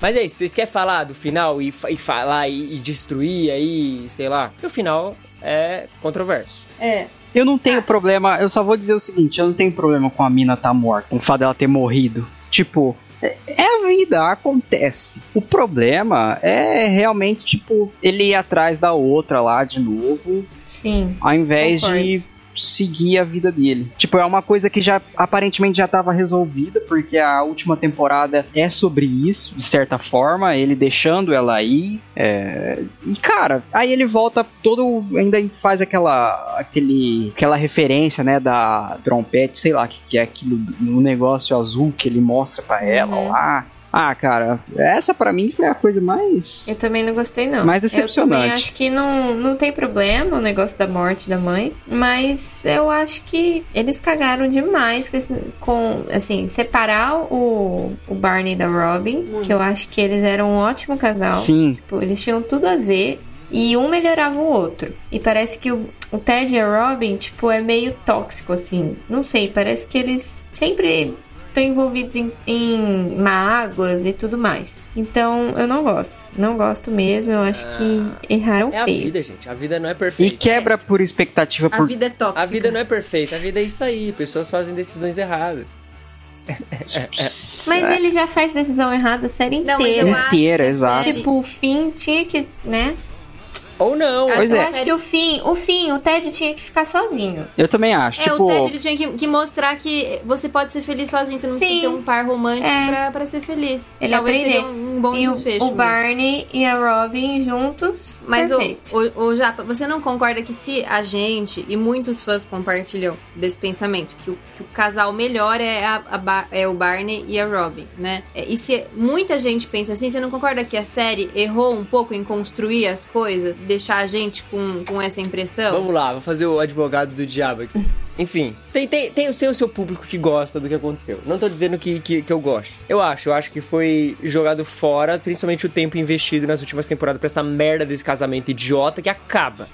Mas é isso, vocês querem falar do final e, e falar e, e destruir aí, sei lá? Porque o final é controverso. É. Eu não tenho problema, eu só vou dizer o seguinte, eu não tenho problema com a mina tá morta, com o fato dela ter morrido. Tipo, é é a vida, acontece. O problema é realmente, tipo, ele ir atrás da outra lá de novo, Sim. ao invés Concordo. de seguir a vida dele. Tipo, é uma coisa que já aparentemente já estava resolvida, porque a última temporada é sobre isso, de certa forma, ele deixando ela aí. é, E cara, aí ele volta todo. ainda faz aquela. aquele. aquela referência, né, da trompete, sei lá, que, que é aquilo no negócio azul que ele mostra pra ela Uhum. lá. Ah, cara, essa pra mim foi a coisa mais. Eu também não gostei, não. Mais Eu decepcionante. também acho que não, não tem problema o negócio da morte da mãe. Mas eu acho que eles cagaram demais com, esse, com assim, separar o, o Barney da Robin. Que eu acho que eles eram um ótimo casal. Sim, Tipo, eles tinham tudo a ver. E um melhorava o outro. E parece que o, o Ted e a Robin, tipo, é meio tóxico, assim. Não sei, parece que eles sempre estão envolvidos em, em mágoas e tudo mais. Então, eu não gosto. Não gosto mesmo. Eu acho que erraram É a feio. vida, gente. A vida não é e perfeita. quebra por expectativa A por vida é tóxica. A vida não é perfeita, a vida é isso aí. Pessoas fazem decisões erradas. Mas ele já faz decisão errada a série Não, inteira. acho Inteira, a exato. Tipo, o fim tinha que, né? Ou não. Acho Pois é. acho que o fim, o fim, o Ted tinha que ficar sozinho. Eu também acho. É, tipo, o Ted ele tinha que, que mostrar que você pode ser feliz sozinho, você não Sim. precisa ter um par romântico É. pra, pra ser feliz. Ele Talvez aprendeu. seria um bom e o, desfecho. o mesmo. Barney e a Robin juntos, Mas, o, perfeito. o, o Japa, você não concorda que se a gente e muitos fãs compartilham desse pensamento, que o, que o casal melhor é, a, a é o Barney e a Robin, né? É, E se muita gente pensa assim, você não concorda que a série errou um pouco em construir as coisas, deixar a gente com, com essa impressão? Vamos lá, vou fazer o advogado do diabo aqui. Enfim, tem, tem, tem, tem o seu público que gosta do que aconteceu. Não tô dizendo que, que, que eu gosto. Eu acho, eu acho que foi jogado fora, principalmente o tempo investido nas últimas temporadas pra essa merda desse casamento idiota que acaba.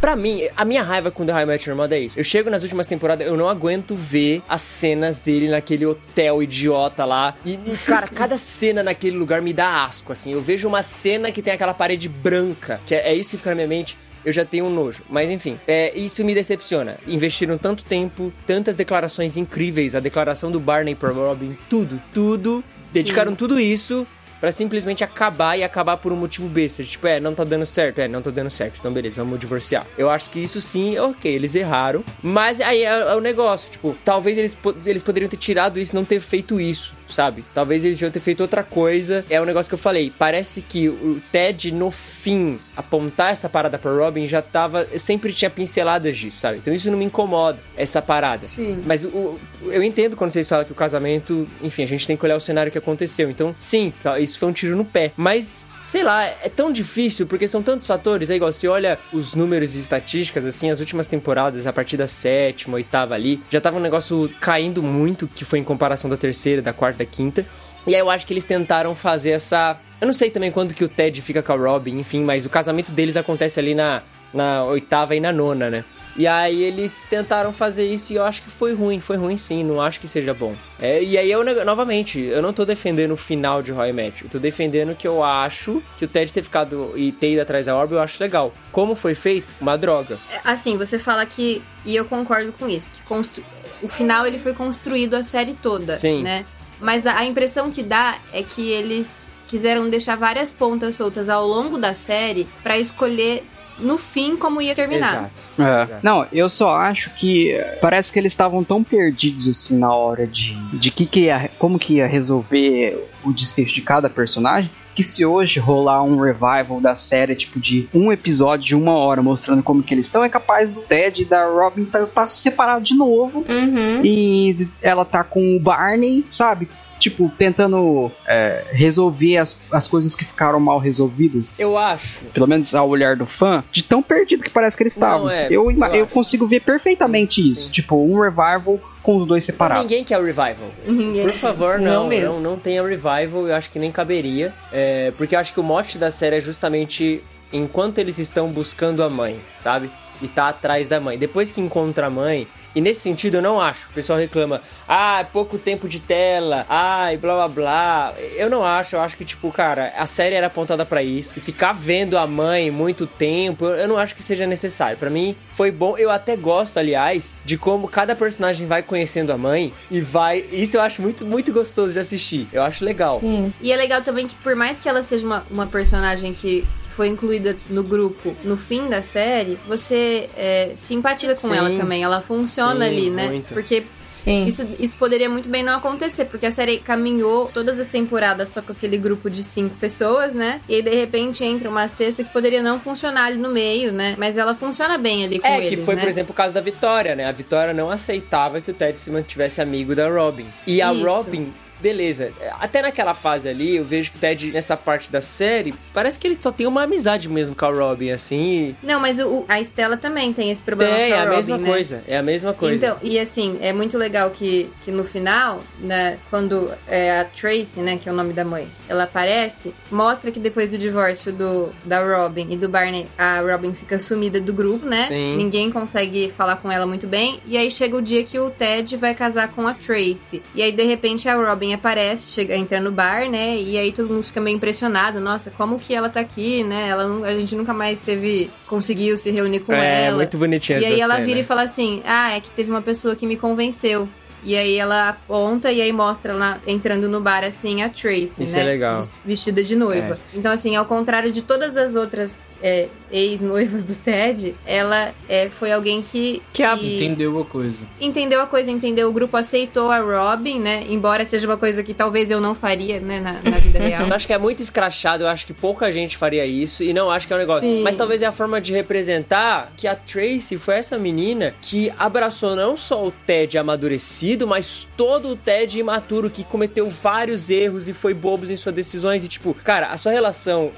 Pra mim, a minha raiva com The High Match Mother é isso. Eu chego nas últimas temporadas, eu não aguento ver as cenas dele naquele hotel idiota lá. E, e, cara, cada cena naquele lugar me dá asco, assim. Eu vejo uma cena que tem aquela parede branca, que é, é isso que fica na minha mente eu já tenho um nojo. Mas enfim, é, isso me decepciona. Investiram tanto tempo, tantas declarações incríveis, a declaração do Barney pra Robin, tudo, tudo. Dedicaram tudo isso pra simplesmente acabar e acabar por um motivo besta. Tipo, é, não tá dando certo. É, não tá dando certo. Então, beleza, vamos divorciar. Eu acho que isso sim, ok, eles erraram. Mas aí é, é o negócio. Tipo, talvez eles, eles poderiam ter tirado isso e não ter feito isso, sabe? Talvez eles deviam ter feito outra coisa. É o negócio que eu falei. Parece que o Ted, no fim, apontar essa parada pra Robin já tava. Sempre tinha pinceladas disso, sabe? Então isso não me incomoda, essa parada. Sim. Mas o, o- eu entendo quando vocês falam que o casamento, enfim, a gente tem que olhar o cenário que aconteceu. Então, sim, tá, isso foi um tiro no pé. Mas, sei lá, é tão difícil porque são tantos fatores. É igual, você olha os números e estatísticas, assim, as últimas temporadas, a partir da sétima, oitava ali, já tava um negócio caindo muito, que foi em comparação da terceira, da quarta, da quinta. E aí eu acho que eles tentaram fazer essa. Eu não sei também quando que o Ted fica com a Robin, enfim, mas o casamento deles acontece ali na, na oitava e na nona, né? E aí eles tentaram fazer isso e eu acho que foi ruim, foi ruim sim, não acho que seja bom. É, e aí eu, novamente, eu não tô defendendo o final de Roy Match, eu tô defendendo que eu acho que o Ted ter ficado e ter ido atrás da Orb eu acho legal. Como foi feito? Uma droga. Assim, você fala que, e eu concordo com isso, que constru- o final ele foi construído a série toda, Sim. né? Mas a, a impressão que dá é que eles quiseram deixar várias pontas soltas ao longo da série pra escolher no fim como ia terminar. Exato. É. Não, eu só acho que parece que eles estavam tão perdidos assim na hora de, de que que ia, como que ia resolver o desfecho de cada personagem. Que se hoje rolar um revival da série, tipo de um episódio de uma hora mostrando como que eles estão, é capaz do Ted e da Robin tá, tá separado de novo. Uhum. E ela tá com o Barney, sabe? Tipo, tentando é, resolver as, as coisas que ficaram mal resolvidas. Eu acho. Pelo menos ao olhar do fã, de tão perdido que parece que eles Não, estavam. é, eu, eu eu consigo ver perfeitamente isso. Tipo, um revival com os dois separados. Ninguém quer o revival. Ninguém. Por favor, Não não, não, mesmo. não, tenha revival, eu acho que nem caberia. É, porque eu acho que o mote da série é justamente enquanto eles estão buscando a mãe, sabe? E tá atrás da mãe. Depois que encontra a mãe, e nesse sentido eu não acho. O pessoal reclama, ah, pouco tempo de tela, ai, blá blá blá. Eu não acho, eu acho que, tipo, cara, a série era apontada pra isso. E ficar vendo a mãe muito tempo, eu, não acho que seja necessário. Pra mim, foi bom. Eu até gosto, aliás, de como cada personagem vai conhecendo a mãe e vai. Isso eu acho muito, muito gostoso de assistir. Eu acho legal. Sim. E é legal também que, por mais que ela seja uma, uma personagem que foi incluída no grupo no fim da série, você é, simpatiza com Sim. ela também. Ela funciona Sim, ali, né? muito. Porque Sim. isso, isso poderia muito bem não acontecer, porque a série caminhou todas as temporadas só com aquele grupo de cinco pessoas, né? E aí, de repente, entra uma sexta que poderia não funcionar ali no meio, né? Mas ela funciona bem ali com É, eles, que foi, né? por exemplo, o caso da Vitória, né? A Vitória não aceitava que o Ted se mantivesse amigo da Robin. E a Isso. Robin, beleza. Até naquela fase ali, eu vejo que o Ted, nessa parte da série, parece que ele só tem uma amizade mesmo com a Robin, assim. Não, mas o, a Estela também tem esse problema É, com é a Robin, mesma né? coisa. É a mesma coisa. Então, e assim, é muito legal que, que no final, né, quando é a Tracy, né, que é o nome da mãe, ela aparece, mostra que depois do divórcio do, da Robin e do Barney, a Robin fica sumida do grupo, né? Sim. Ninguém consegue falar com ela muito bem. E aí chega o dia que o Ted vai casar com a Tracy. E aí, de repente, a Robin aparece, chega, entra no bar, né? E aí todo mundo fica meio impressionado. Nossa, como que ela tá aqui, né? Ela, a gente nunca mais teve, conseguiu se reunir com é, ela. muito bonitinha E aí ela cena. vira e fala assim: Ah, é que teve uma pessoa que me convenceu. E aí ela aponta e aí mostra lá entrando no bar assim a Tracy, Isso né? é legal. Vestida de noiva. Então, assim, ao contrário de todas as outras é, ex-noivas do Ted, ela é, foi alguém que. Que a- Entendeu a coisa. entendeu a coisa, entendeu? O grupo aceitou a Robin, né? Embora seja uma coisa que talvez eu não faria, né, na, na vida real. Eu acho que é muito escrachado, eu acho que pouca gente faria isso e não acho que é um negócio. Sim. Mas talvez é a forma de representar que a Tracy foi essa menina que abraçou não só o Ted amadurecido, mas todo o Ted imaturo que cometeu vários erros e foi bobos em suas decisões e tipo, cara, a sua relação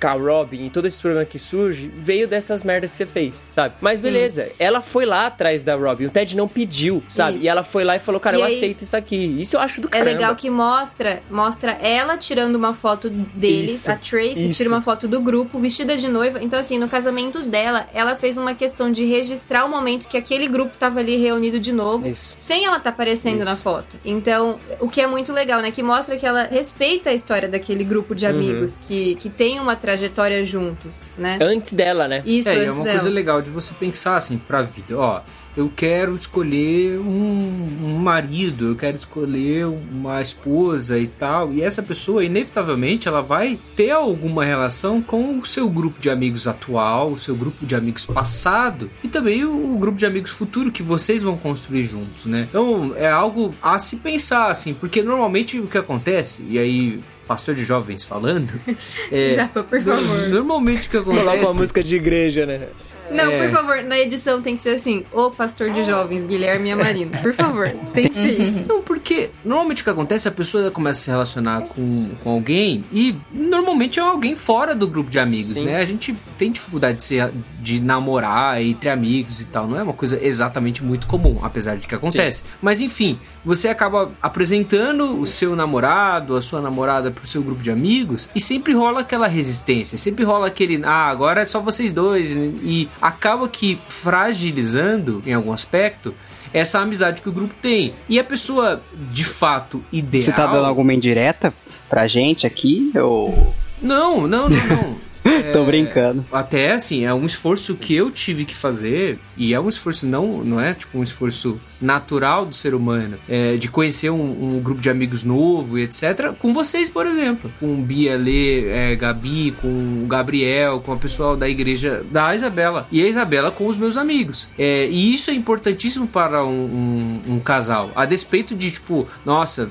com a Robin e todo esse problema que surge veio dessas merdas que você fez, sabe? Mas beleza, ela foi lá atrás da Robin, o Ted não pediu, sabe? Isso. E ela foi lá e falou, cara, E eu aí- aceito isso aqui. Isso eu acho do É caramba. legal que mostra, mostra ela tirando uma foto deles, Isso, a Tracy isso. tira uma foto do grupo, vestida de noiva. Então, assim, no casamento dela, ela fez uma questão de registrar o momento que aquele grupo tava ali reunido de novo, Isso. sem ela estar aparecendo na foto. Então, o que é muito legal, né? Que mostra que ela respeita a história daquele grupo Uhum. de amigos que, que tem uma trajetória juntos, né? Antes dela, né? Isso, é, é uma dela. coisa legal de você pensar assim pra vida. Ó, eu quero escolher um, um marido, eu quero escolher uma esposa e tal. E essa pessoa, inevitavelmente, ela vai ter alguma relação com o seu grupo de amigos atual, o seu grupo de amigos passado e também o, o grupo de amigos futuro que vocês vão construir juntos, né? Então é algo a se pensar, assim, porque normalmente o que acontece, e aí pastor de jovens falando. É, Já, por favor. Normalmente o que acontece. Coloca uma música de igreja, né? Não, É. por favor, na edição tem que ser assim: O pastor de jovens, Guilherme Amarino. Por favor, tem que ser isso. Não, porque normalmente o que acontece é a pessoa começa a se relacionar com, com alguém e normalmente é alguém fora do grupo de amigos, Sim. né? A gente tem dificuldade de, ser, de namorar entre amigos e tal. Não é uma coisa exatamente muito comum, apesar de que acontece. Mas enfim, você acaba apresentando o seu namorado, a sua namorada pro seu grupo de amigos e sempre rola aquela resistência, sempre rola aquele, ah, agora é só vocês dois e acaba que fragilizando em algum aspecto essa amizade que o grupo tem. E a pessoa, de fato, ideal. Você tá dando alguma indireta pra gente aqui? Ou. Não, não, não, não. Tô brincando. Até assim, é um esforço que eu tive que fazer, e é um esforço não, não é tipo um esforço natural do ser humano, é, de conhecer um, um grupo de amigos novo e etc. Com vocês, por exemplo, com Bia, Lê, é, Gabi, com o Gabriel, com o pessoal da igreja da Isabela e a Isabela com os meus amigos. É, e isso é importantíssimo para um, um- um casal. A despeito de tipo, nossa,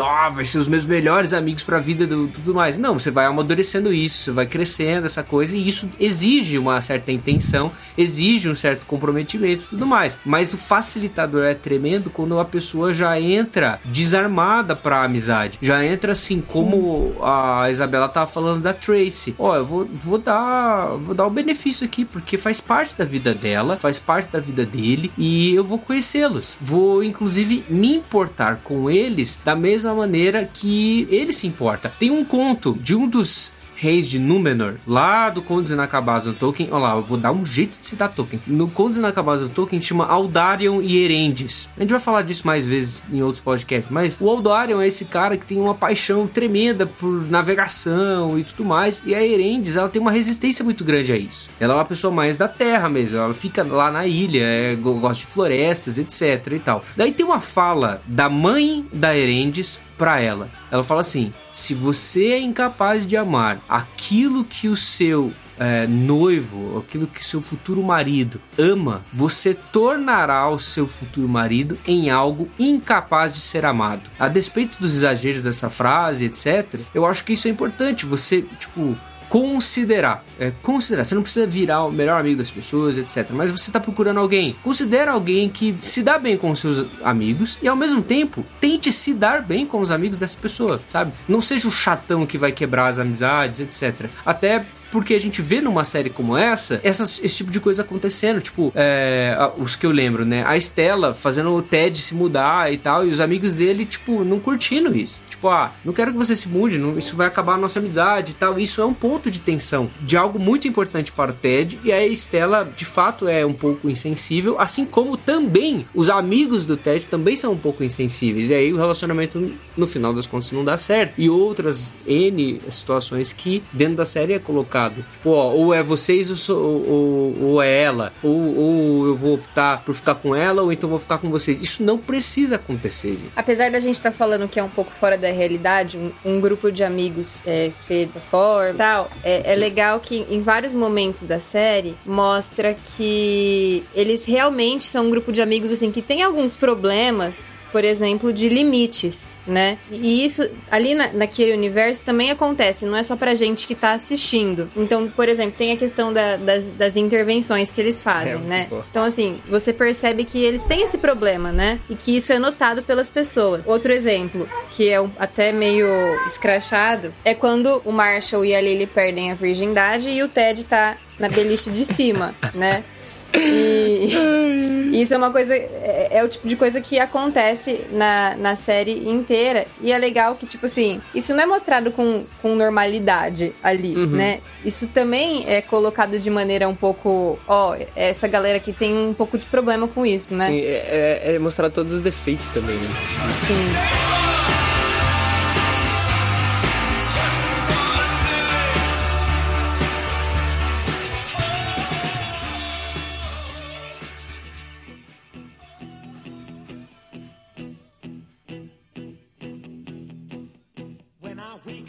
ó, vai ser os meus melhores amigos para a vida do tudo mais. Não, você vai amadurecendo isso, você vai crescendo essa coisa e isso exige uma certa intenção, exige um certo comprometimento e tudo mais. Mas o facilitador é tremendo quando a pessoa já entra desarmada pra amizade. Já entra assim, como a Isabela tava falando da Tracy. Ó, eu vou, vou dar vou dar o benefício aqui, porque faz parte da vida dela, faz parte da vida dele e eu vou conhecê-los. Vou, inclusive, me importar com eles da mesma maneira que ele se importa. Tem um conto de um dos reis de Númenor, lá do Contos Inacabados no Tolkien. Olha lá, eu vou dar um jeito de citar Tolkien. No Contos Inacabados do Tolkien chama Aldarion e Erendes. A gente vai falar disso mais vezes em outros podcasts, mas o Aldarion é esse cara que tem uma paixão tremenda por navegação e tudo mais, e a Erendes, ela tem uma resistência muito grande a isso. Ela é uma pessoa mais da terra mesmo, ela fica lá na ilha, é, go- gosta de florestas, etc e tal. Daí tem uma fala da mãe da Erendes pra ela. Ela fala assim: se você é incapaz de amar aquilo que o seu é, noivo, aquilo que seu futuro marido ama, você tornará o seu futuro marido em algo incapaz de ser amado. A despeito dos exageros dessa frase, etc., eu acho que isso é importante. Você, tipo, considerar. É, considerar. Você não precisa virar o melhor amigo das pessoas, etc. Mas você está procurando alguém. Considera alguém que se dá bem com os seus amigos e ao mesmo tempo tente se dar bem com os amigos dessa pessoa, sabe? Não seja o chatão que vai quebrar as amizades, etc. Até porque a gente vê numa série como essa, essas- esse tipo de coisa acontecendo. Tipo, é, os que eu lembro, né? A Estela fazendo o Ted se mudar e tal, e os amigos dele, tipo, não curtindo isso. Tipo, ah, não quero que você se mude, não- isso vai acabar a nossa amizade e tal. Isso é um ponto de tensão, de algo muito importante para o Ted, e a Estela, de fato, é um pouco insensível, assim como também os amigos do Ted também são um pouco insensíveis. E aí o relacionamento, no final das contas, não dá certo. E outras N situações que dentro da série é colocado. Tipo, ó, ou é vocês ou, ou, ou- é ela, ou, ou eu vou optar por ficar com ela, ou então vou ficar com vocês. Isso não precisa acontecer. Apesar da gente estar falando que é um pouco fora da realidade, um, um grupo de amigos é, ser da forma tal, é, é legal que em vários momentos da série mostra que eles realmente são um grupo de amigos assim que tem alguns problemas, por exemplo, de limites, né? E isso ali na, naquele universo também acontece, não é só pra gente que tá assistindo. Então, por exemplo, tem a questão da- das, das intervenções que eles fazem, É, né? boa. Então, assim, você percebe que eles têm esse problema, né? E que isso é notado pelas pessoas. Outro exemplo, que é um- até meio escrachado, é quando o Marshall e a Lily perdem a virgindade e o Ted tá na beliche de cima, né? E isso é uma coisa. É, é o tipo de coisa que acontece na, na série inteira. E é legal que, tipo assim, isso não é mostrado com, com normalidade ali, né? Isso também é colocado de maneira um pouco. Ó, essa galera aqui tem um pouco de problema com isso, né? Sim, é, é- é mostrar todos os defeitos também, né? Sim.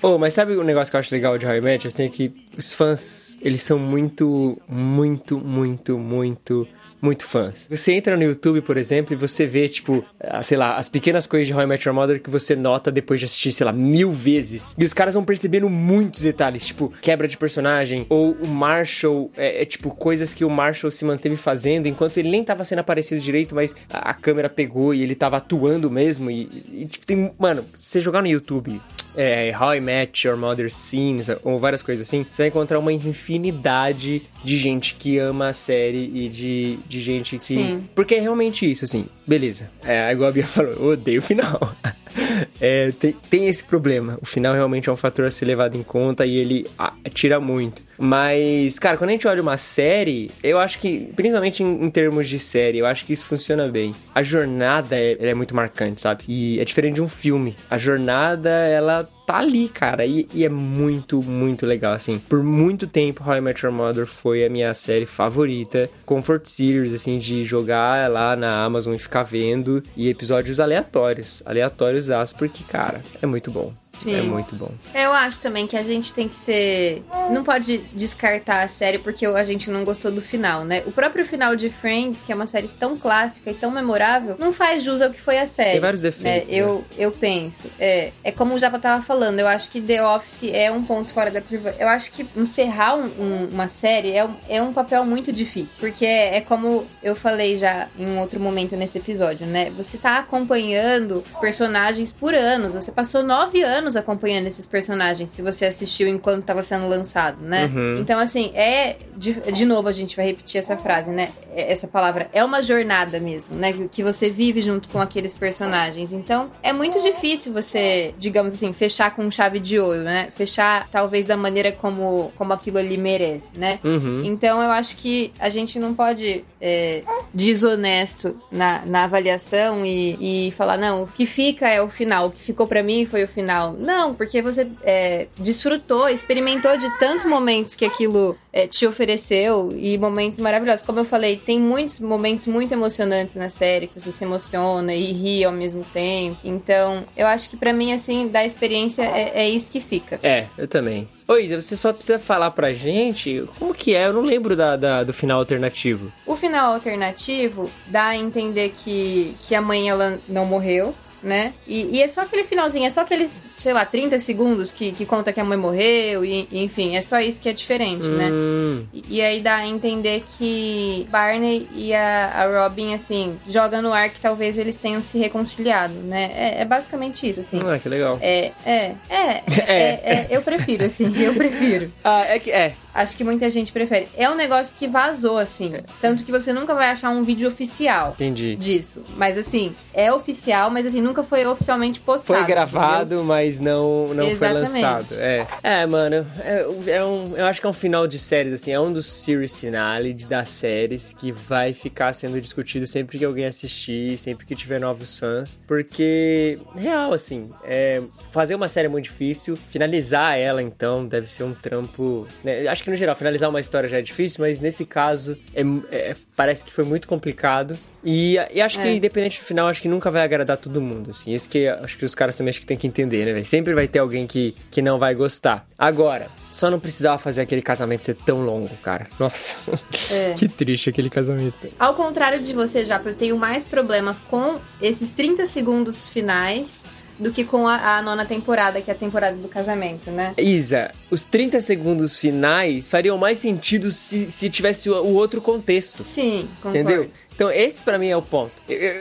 Oh, mas sabe um negócio que eu acho legal de How I? Assim, é que os fãs, eles são muito, muito, muito, muito muito fãs. Você entra no YouTube, por exemplo, e você vê, tipo, ah, sei lá, as pequenas coisas de How I Met Your Mother que você nota depois de assistir, sei lá, mil vezes. E os caras vão percebendo muitos detalhes, tipo, quebra de personagem, ou o Marshall, é, é, tipo, coisas que o Marshall se manteve fazendo enquanto ele nem tava sendo aparecido direito, mas a, a câmera pegou e ele tava atuando mesmo. E, e, tipo, tem. Mano, você jogar no YouTube é, How I Met Your Mother Scenes, ou várias coisas assim, você vai encontrar uma infinidade de gente que ama a série e de, de gente que. Sim. Porque é realmente isso, assim. Beleza. É, igual a Bia falou, eu odeio o final. É, tem, tem esse problema. O final realmente é um fator a ser levado em conta e ele tira muito. Mas, cara, quando a gente olha uma série, eu acho que, principalmente em, em termos de série, eu acho que isso funciona bem. A jornada é, é muito marcante, sabe? E é diferente de um filme. A jornada, ela tá ali, cara. E, e, é muito, muito legal, assim. Por muito tempo, How I Met Your Mother foi a minha série favorita. Comfort Series, assim, de jogar lá na Amazon e ficar vendo. E episódios aleatórios. Aleatórios aço, porque, cara, é muito bom. Sim. É muito bom. Eu acho também que a gente tem que ser. Não pode descartar a série porque a gente não gostou do final, né? O próprio final de Friends, que é uma série tão clássica e tão memorável, não faz jus ao que foi a série. Tem vários né? defeitos. né? Eu, eu penso. É, é como o Japa tava falando, eu acho que The Office é um ponto fora da curva. Eu acho que encerrar um- um- uma série é, um- é um papel muito difícil. Porque é, é como eu falei já em um outro momento nesse episódio, né? Você tá acompanhando os personagens por anos. Você passou nove anos acompanhando esses personagens, se você assistiu enquanto tava sendo lançado, né? Uhum. Então, assim, é. De, de novo, a gente vai repetir essa frase, né? É- Essa palavra. É uma jornada mesmo, né? Que- você vive junto com aqueles personagens. Então, é muito difícil você, digamos assim, fechar com chave de ouro, né? Fechar, talvez, da maneira como, como aquilo ali merece, né? Uhum. Então eu acho que a gente não pode é, desonesto na, na avaliação e, e falar, não, o que fica é o final, o que ficou pra mim foi o final. Não, porque você é, desfrutou, experimentou de tantos momentos que aquilo é, te ofereceu e momentos maravilhosos. Como eu falei, tem muitos momentos muito emocionantes na série, que você se emociona e ri ao mesmo tempo. Então, eu acho que pra mim, assim, da experiência é, é isso que fica. É, eu também. Ô Isa, você só precisa falar pra gente como que é, eu não lembro da, da- do final alternativo. O final alternativo dá a entender que, que a mãe ela não morreu, né? E, e é só aquele finalzinho, é só aqueles, sei lá, 30 segundos que, que conta que a mãe morreu, e, e, enfim, é só isso que é diferente, né? Hum, E, e aí dá a entender que Barney e a, a Robin, assim, joga no ar que talvez eles tenham se reconciliado, né? É, é basicamente isso, assim. ah, que legal. É, é, é, é, é, eu prefiro, assim, eu prefiro. Ah, é que, é, Acho que muita gente prefere. É um negócio que vazou, assim. Tanto que você nunca vai achar um vídeo oficial entendi. disso. Mas assim, é oficial, mas assim, nunca foi oficialmente postado. Foi entendeu? gravado, mas não, não foi lançado. É, é mano, é, é um, eu acho que é um final de séries, assim, é um dos series finale das séries que vai ficar sendo discutido sempre que alguém assistir, sempre que tiver novos fãs, porque, real, assim, é, fazer uma série é muito difícil, finalizar ela, então, deve ser um trampo, né, acho que no geral, finalizar uma história já é difícil, mas nesse caso, é, é- parece que foi muito complicado, e, e acho que, É. independente do final, acho que nunca vai agradar todo mundo, assim. Esse que acho que os caras também acho que tem que entender, né, velho? Sempre vai ter alguém que, que não vai gostar. Agora, só não precisava fazer aquele casamento ser tão longo, cara. Nossa. É. que triste aquele casamento. Ao contrário de você, já, eu tenho mais problema com esses 30 segundos finais do que com a, a nona temporada, que é a temporada do casamento, né? Isa, os 30 segundos finais fariam mais sentido se, se tivesse o, o outro contexto. Sim, concordo. Entendeu? Então, esse pra mim é o ponto.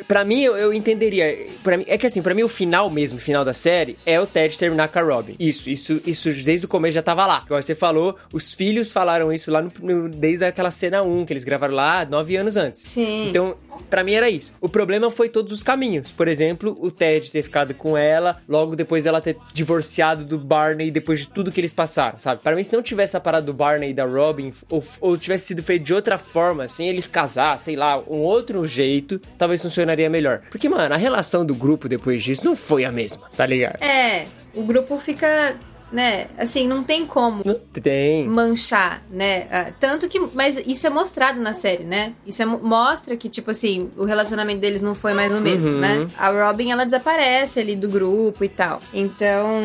Pra mim, eu, eu entenderia. Pra mim, é que assim, pra mim, o final mesmo, o final da série, é o Ted terminar com a Robin. Isso, isso, isso desde o começo já tava lá. Como você falou, os filhos falaram isso lá no, no- desde aquela cena 1, que eles gravaram lá nove anos antes. Sim. Então, pra mim era isso. O problema foi todos os caminhos. Por exemplo, o Ted ter ficado com ela, logo depois dela ter divorciado do Barney, depois de tudo que eles passaram, sabe? Pra mim, se não tivesse a parada do Barney e da Robin, ou, ou tivesse sido feito de outra forma, sem eles casar, sei lá, um outro jeito, talvez funcionaria melhor. Porque, mano, a relação do grupo depois disso não foi a mesma, tá ligado? É, o grupo fica né? Assim, não tem como Tem. manchar, né? Ah, Tanto que. Mas isso é mostrado na série, né? Isso é mo- mostra que, tipo assim, o relacionamento deles não foi mais o mesmo, Uhum. né? A Robin, ela desaparece ali do grupo e tal. Então,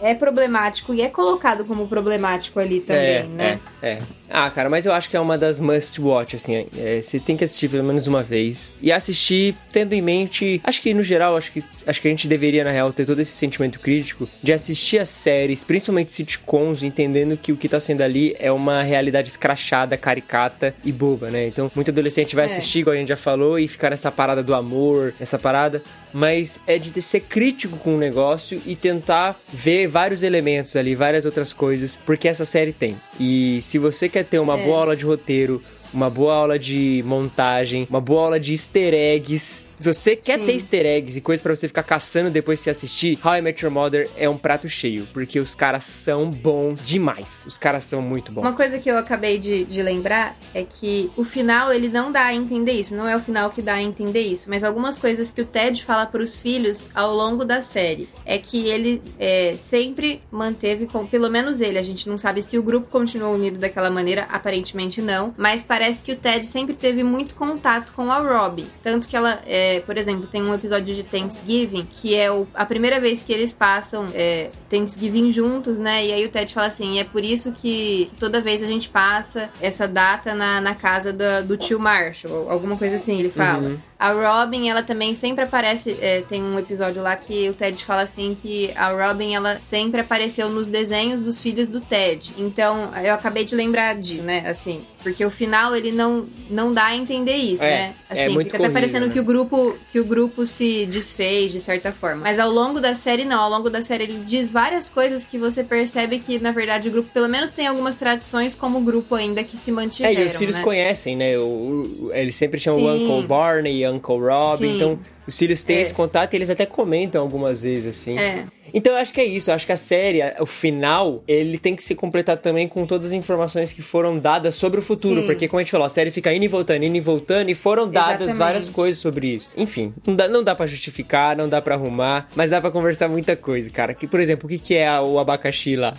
é problemático e é colocado como problemático ali também, é, né? É, é. Ah, cara, mas eu acho que é uma das must watch, assim. é, você tem que assistir pelo menos uma vez. E assistir tendo em mente. Acho que no geral, acho que, acho que a gente deveria, na real, ter todo esse sentimento crítico de assistir as séries, principalmente sitcoms, entendendo que o que tá sendo ali é uma realidade escrachada, caricata e boba, né? Então, muito adolescente vai É. assistir, igual a gente já falou, e ficar nessa parada do amor, essa parada. Mas é de ser crítico com o negócio e tentar ver vários elementos ali, várias outras coisas, porque essa série tem. E se você quer ter uma É. boa aula de roteiro, uma boa aula de montagem, uma boa aula de easter eggs. Se você quer Sim. ter easter eggs e coisas pra você ficar caçando depois você assistir, How I Met Your Mother é um prato cheio, porque os caras são bons demais. Os caras são muito bons. Uma coisa que eu acabei de, de lembrar é que o final ele não dá a entender isso, não é o final que dá a entender isso, mas algumas coisas que o Ted fala pros filhos ao longo da série é que ele é, sempre manteve, com, pelo menos ele, a gente não sabe se o grupo continuou unido daquela maneira, aparentemente não, mas parece que o Ted sempre teve muito contato com a Robbie, tanto que ela, é, por exemplo, tem um episódio de Thanksgiving que é o- a primeira vez que eles passam é, Thanksgiving juntos, né? E aí o Ted fala assim: é por isso que toda vez a gente passa essa data na, na casa da- do tio Marshall, alguma coisa assim, ele fala. Uhum. A Robin, ela também sempre aparece. é, tem um episódio lá que o Ted fala assim que a Robin, ela sempre apareceu nos desenhos dos filhos do Ted. Então, eu acabei de lembrar de, né? Assim, porque o final ele não, não dá a entender isso, É, né? é Assim, muito fica até corrido, parecendo né? que o grupo que o grupo se desfez de certa forma. Mas ao longo da série não, ao longo da série ele diz várias coisas que você percebe que na verdade o grupo pelo menos tem algumas tradições como grupo ainda que se É, mantiveram, e os filhos né? conhecem, né? O, o- eles sempre tinham o Sim. Uncle Barney e Uncle Rob, Sim. então os filhos têm É. esse contato e eles até comentam algumas vezes, assim. É. Então eu acho que é isso, eu acho que a série, o final, ele tem que se completar também com todas as informações que foram dadas sobre o futuro, Sim. porque como a gente falou, a série fica indo e voltando, indo e voltando, e foram dadas Exatamente. várias coisas sobre isso. Enfim, não dá, não dá pra justificar, não dá pra arrumar, mas dá pra conversar muita coisa, cara. Que, por exemplo, o que, que é o abacaxi lá?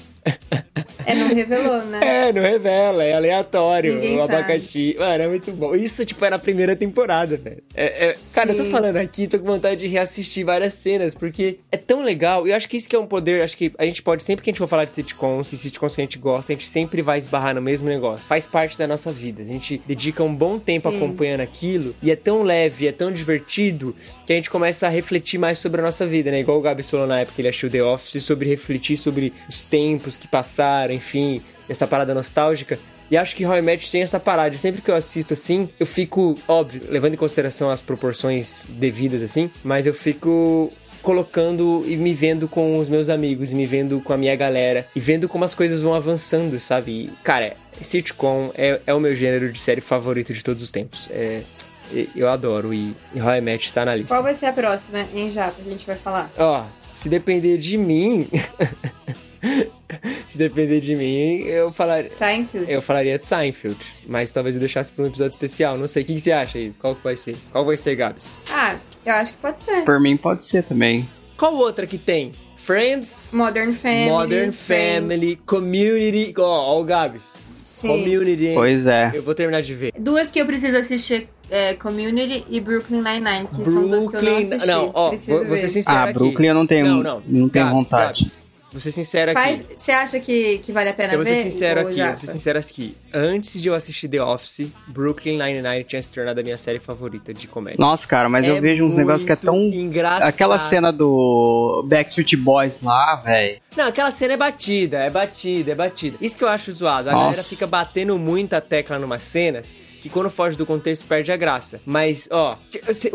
É, não revelou, né? É, não revela, é aleatório. Ninguém o sabe. abacaxi. Mano, é muito bom. Isso, tipo, é na primeira temporada, velho. É, é- Cara, eu tô falando aqui, tô com vontade de reassistir várias cenas, porque é tão legal. E eu acho que isso que é um poder. Acho que a gente pode, sempre que a gente for falar de sitcoms, e sitcoms que a gente gosta, a gente sempre vai esbarrar no mesmo negócio. Faz parte da nossa vida. A gente dedica um bom tempo Sim. acompanhando aquilo, e é tão leve, é tão divertido, que a gente começa a refletir mais sobre a nossa vida, né? Igual o Gabi falou na época que ele achou The Office, sobre refletir sobre os tempos que passaram, enfim, essa parada nostálgica. E acho que I Met tem essa parada. Sempre que eu assisto assim, eu fico, óbvio, levando em consideração as proporções devidas, assim, mas eu fico colocando e me vendo com os meus amigos, me vendo com a minha galera, e vendo como as coisas vão avançando, sabe? E, cara, sitcom é, é o meu gênero de série favorito de todos os tempos. É, eu adoro e, I Met tá na lista. Qual vai ser a próxima, hein, Japa? A gente vai falar. Ó, se depender de mim. se depender de mim, eu falaria. Seinfeld. Eu falaria de Seinfeld. Mas talvez eu deixasse pra um episódio especial. Não sei. O que, você acha aí? Qual que vai ser? Qual vai ser, Gabs? Ah, eu acho que pode ser. Por mim pode ser também. Qual outra que tem? Friends, Modern Family. Modern Friends. Family, Community. Ó, ó, o Gabs. Sim. Community. hein? Pois é. Eu vou terminar de ver. Duas que eu preciso assistir é Community e Brooklyn Nine-Nine, que são duas que eu não Brooklyn. assisti. Não, ó, vou, vou ser sincero Ah, aqui. Brooklyn eu não tenho- Não, não. não tenho Gabs, vontade. Gabs, vou ser sincero Faz, aqui. você acha que, que vale a pena Eu vou ver? ser sincero aqui, vou ser sincero aqui. Antes de eu assistir The Office, Brooklyn Nine-Nine tinha se tornado a minha série favorita de comédia. Nossa, cara, mas É eu vejo uns negócios que é tão. muito engraçado. Aquela cena do Backstreet Boys lá, velho. Não, aquela cena é batida, é batida, é batida. Isso que eu acho zoado. A Nossa. galera fica batendo muita tecla numas cenas que quando foge do contexto perde a graça. Mas, ó,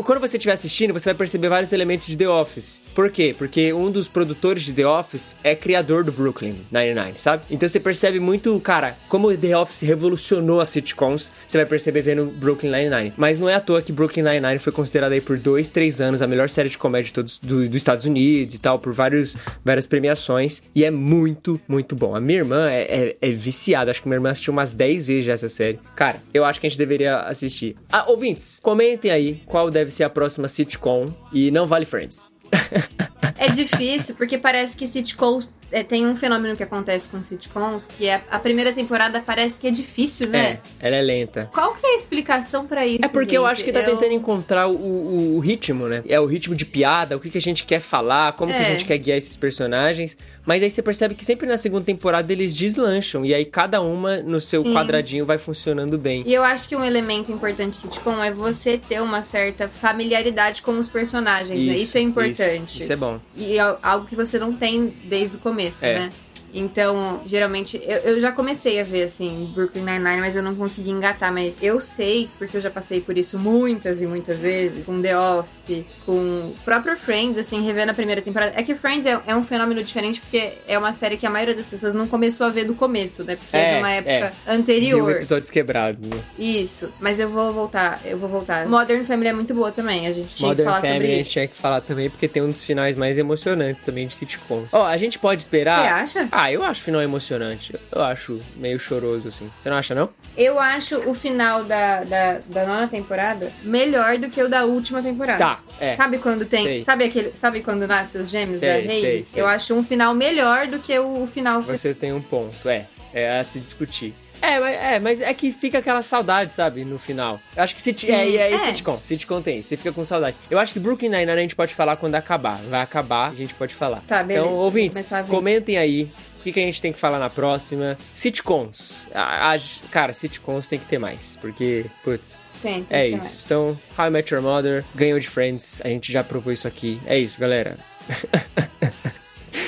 quando você estiver assistindo, você vai perceber vários elementos de The Office. Por quê? Porque um dos produtores de The Office é criador do Brooklyn Nine-Nine, sabe? Então você percebe muito, cara, como The Office revolucionou as sitcoms, você vai perceber vendo Brooklyn Nine-Nine. Mas não é à toa que Brooklyn Nine-Nine foi considerada aí por dois, três anos a melhor série de comédia de todos, do- dos Estados Unidos e tal, por vários, várias premiações. E é muito, muito bom. A minha irmã é, é, é viciada. Acho que minha irmã assistiu umas 10 vezes já essa série. Cara, eu acho que a gente deveria assistir. Ah, ouvintes, comentem aí qual deve ser a próxima sitcom. E não vale Friends. É difícil, porque parece que sitcoms é, tem um fenômeno que acontece com sitcoms, que é a primeira temporada parece que é difícil, né? É, ela é lenta. Qual que é a explicação pra isso? É porque eu gente? acho que tá Eu- tentando encontrar o, o- o ritmo, né? É o ritmo de piada, o que, que a gente quer falar, como que a É. gente quer guiar esses personagens. Mas aí você percebe que sempre na segunda temporada eles deslancham. E aí cada uma no seu Sim. quadradinho vai funcionando bem. E eu acho que um elemento importante de sitcom é você ter uma certa familiaridade com os personagens, né? Isso é importante. Isso, isso é bom. E é algo que você não tem desde o começo, É. né? Então, geralmente, eu, eu já comecei a ver, assim, Brooklyn Nine-Nine, mas eu não consegui engatar. Mas eu sei, porque eu já passei por isso muitas e muitas vezes, com The Office, com o próprio Friends, assim, revendo a primeira temporada. É que Friends é, é um fenômeno diferente, porque é uma série que a maioria das pessoas não começou a ver do começo, né? Porque é, de uma época Mil anterior. episódios quebrados, né? Isso, mas eu vou voltar, eu vou voltar. Modern Family é muito boa também, a gente tinha Modern que falar Family a sobre gente tinha que falar também, porque tem um dos finais mais emocionantes também de sitcoms. Ó, a gente pode esperar. Você acha? Ah, eu acho o final emocionante. Eu acho meio choroso, assim. Você não acha, não? Eu acho o final da, da, da nona temporada melhor do que o da última temporada. Tá, é. Sabe quando tem. Sei. Sabe aquele. Sabe quando nascem os gêmeos Sei, da sei, sei. Eu acho um final melhor do que o, o final Você tem um ponto, é. É a se discutir. É mas, é, mas é que fica aquela saudade, sabe, no final. Eu acho que sit, Sim, é, é, é é. sitcom. Sitcom tem, você fica com saudade. Eu acho que Brooklyn Nine-Nine a gente pode falar quando acabar. Vai acabar, a gente pode falar. Tá, beleza, Então, ouvintes, comentem aí. O que, que a gente tem que falar na próxima? Sitcoms. A- a- cara, sitcoms tem que ter mais. Porque, putz, Tem, tem é que ter isso. mais. Então, How I Met Your Mother ganhou de Friends. A gente já provou isso aqui. É isso, galera.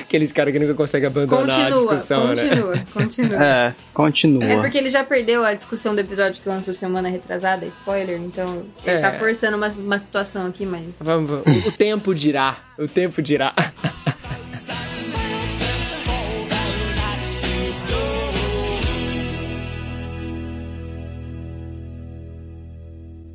Aqueles caras que nunca conseguem abandonar a Continua, discussão, né? continua, continua. É, continua. É porque ele já perdeu a discussão do episódio que lançou semana retrasada, spoiler, então ele É. tá forçando uma, uma situação aqui, mas. Vamos, vamos. O tempo dirá. O tempo dirá.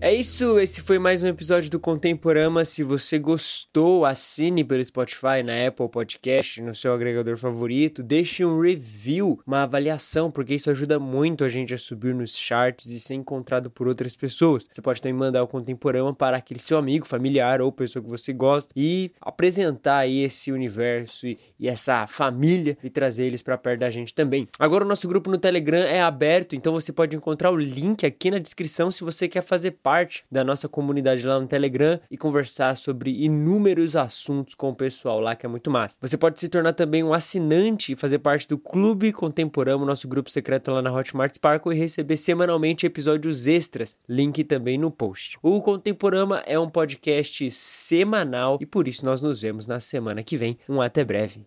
É isso, esse foi mais um episódio do Contemporama. Se você gostou, assine pelo Spotify, na Apple Podcast, no seu agregador favorito. Deixe um review, uma avaliação, porque isso ajuda muito a gente a subir nos charts e ser encontrado por outras pessoas. Você pode também mandar o Contemporama para aquele seu amigo, familiar ou pessoa que você gosta e apresentar aí esse universo e, e essa família e trazer eles para perto da gente também. Agora o nosso grupo no Telegram é aberto, então você pode encontrar o link aqui na descrição se você quer fazer parte da nossa comunidade lá no Telegram e conversar sobre inúmeros assuntos com o pessoal lá, que é muito massa. Você pode se tornar também um assinante e fazer parte do Clube Contemporâneo, nosso grupo secreto lá na Hotmart Sparkle e receber semanalmente episódios extras. Link também no post. O Contemporama é um podcast semanal e por isso nós nos vemos na semana que vem. Um até breve.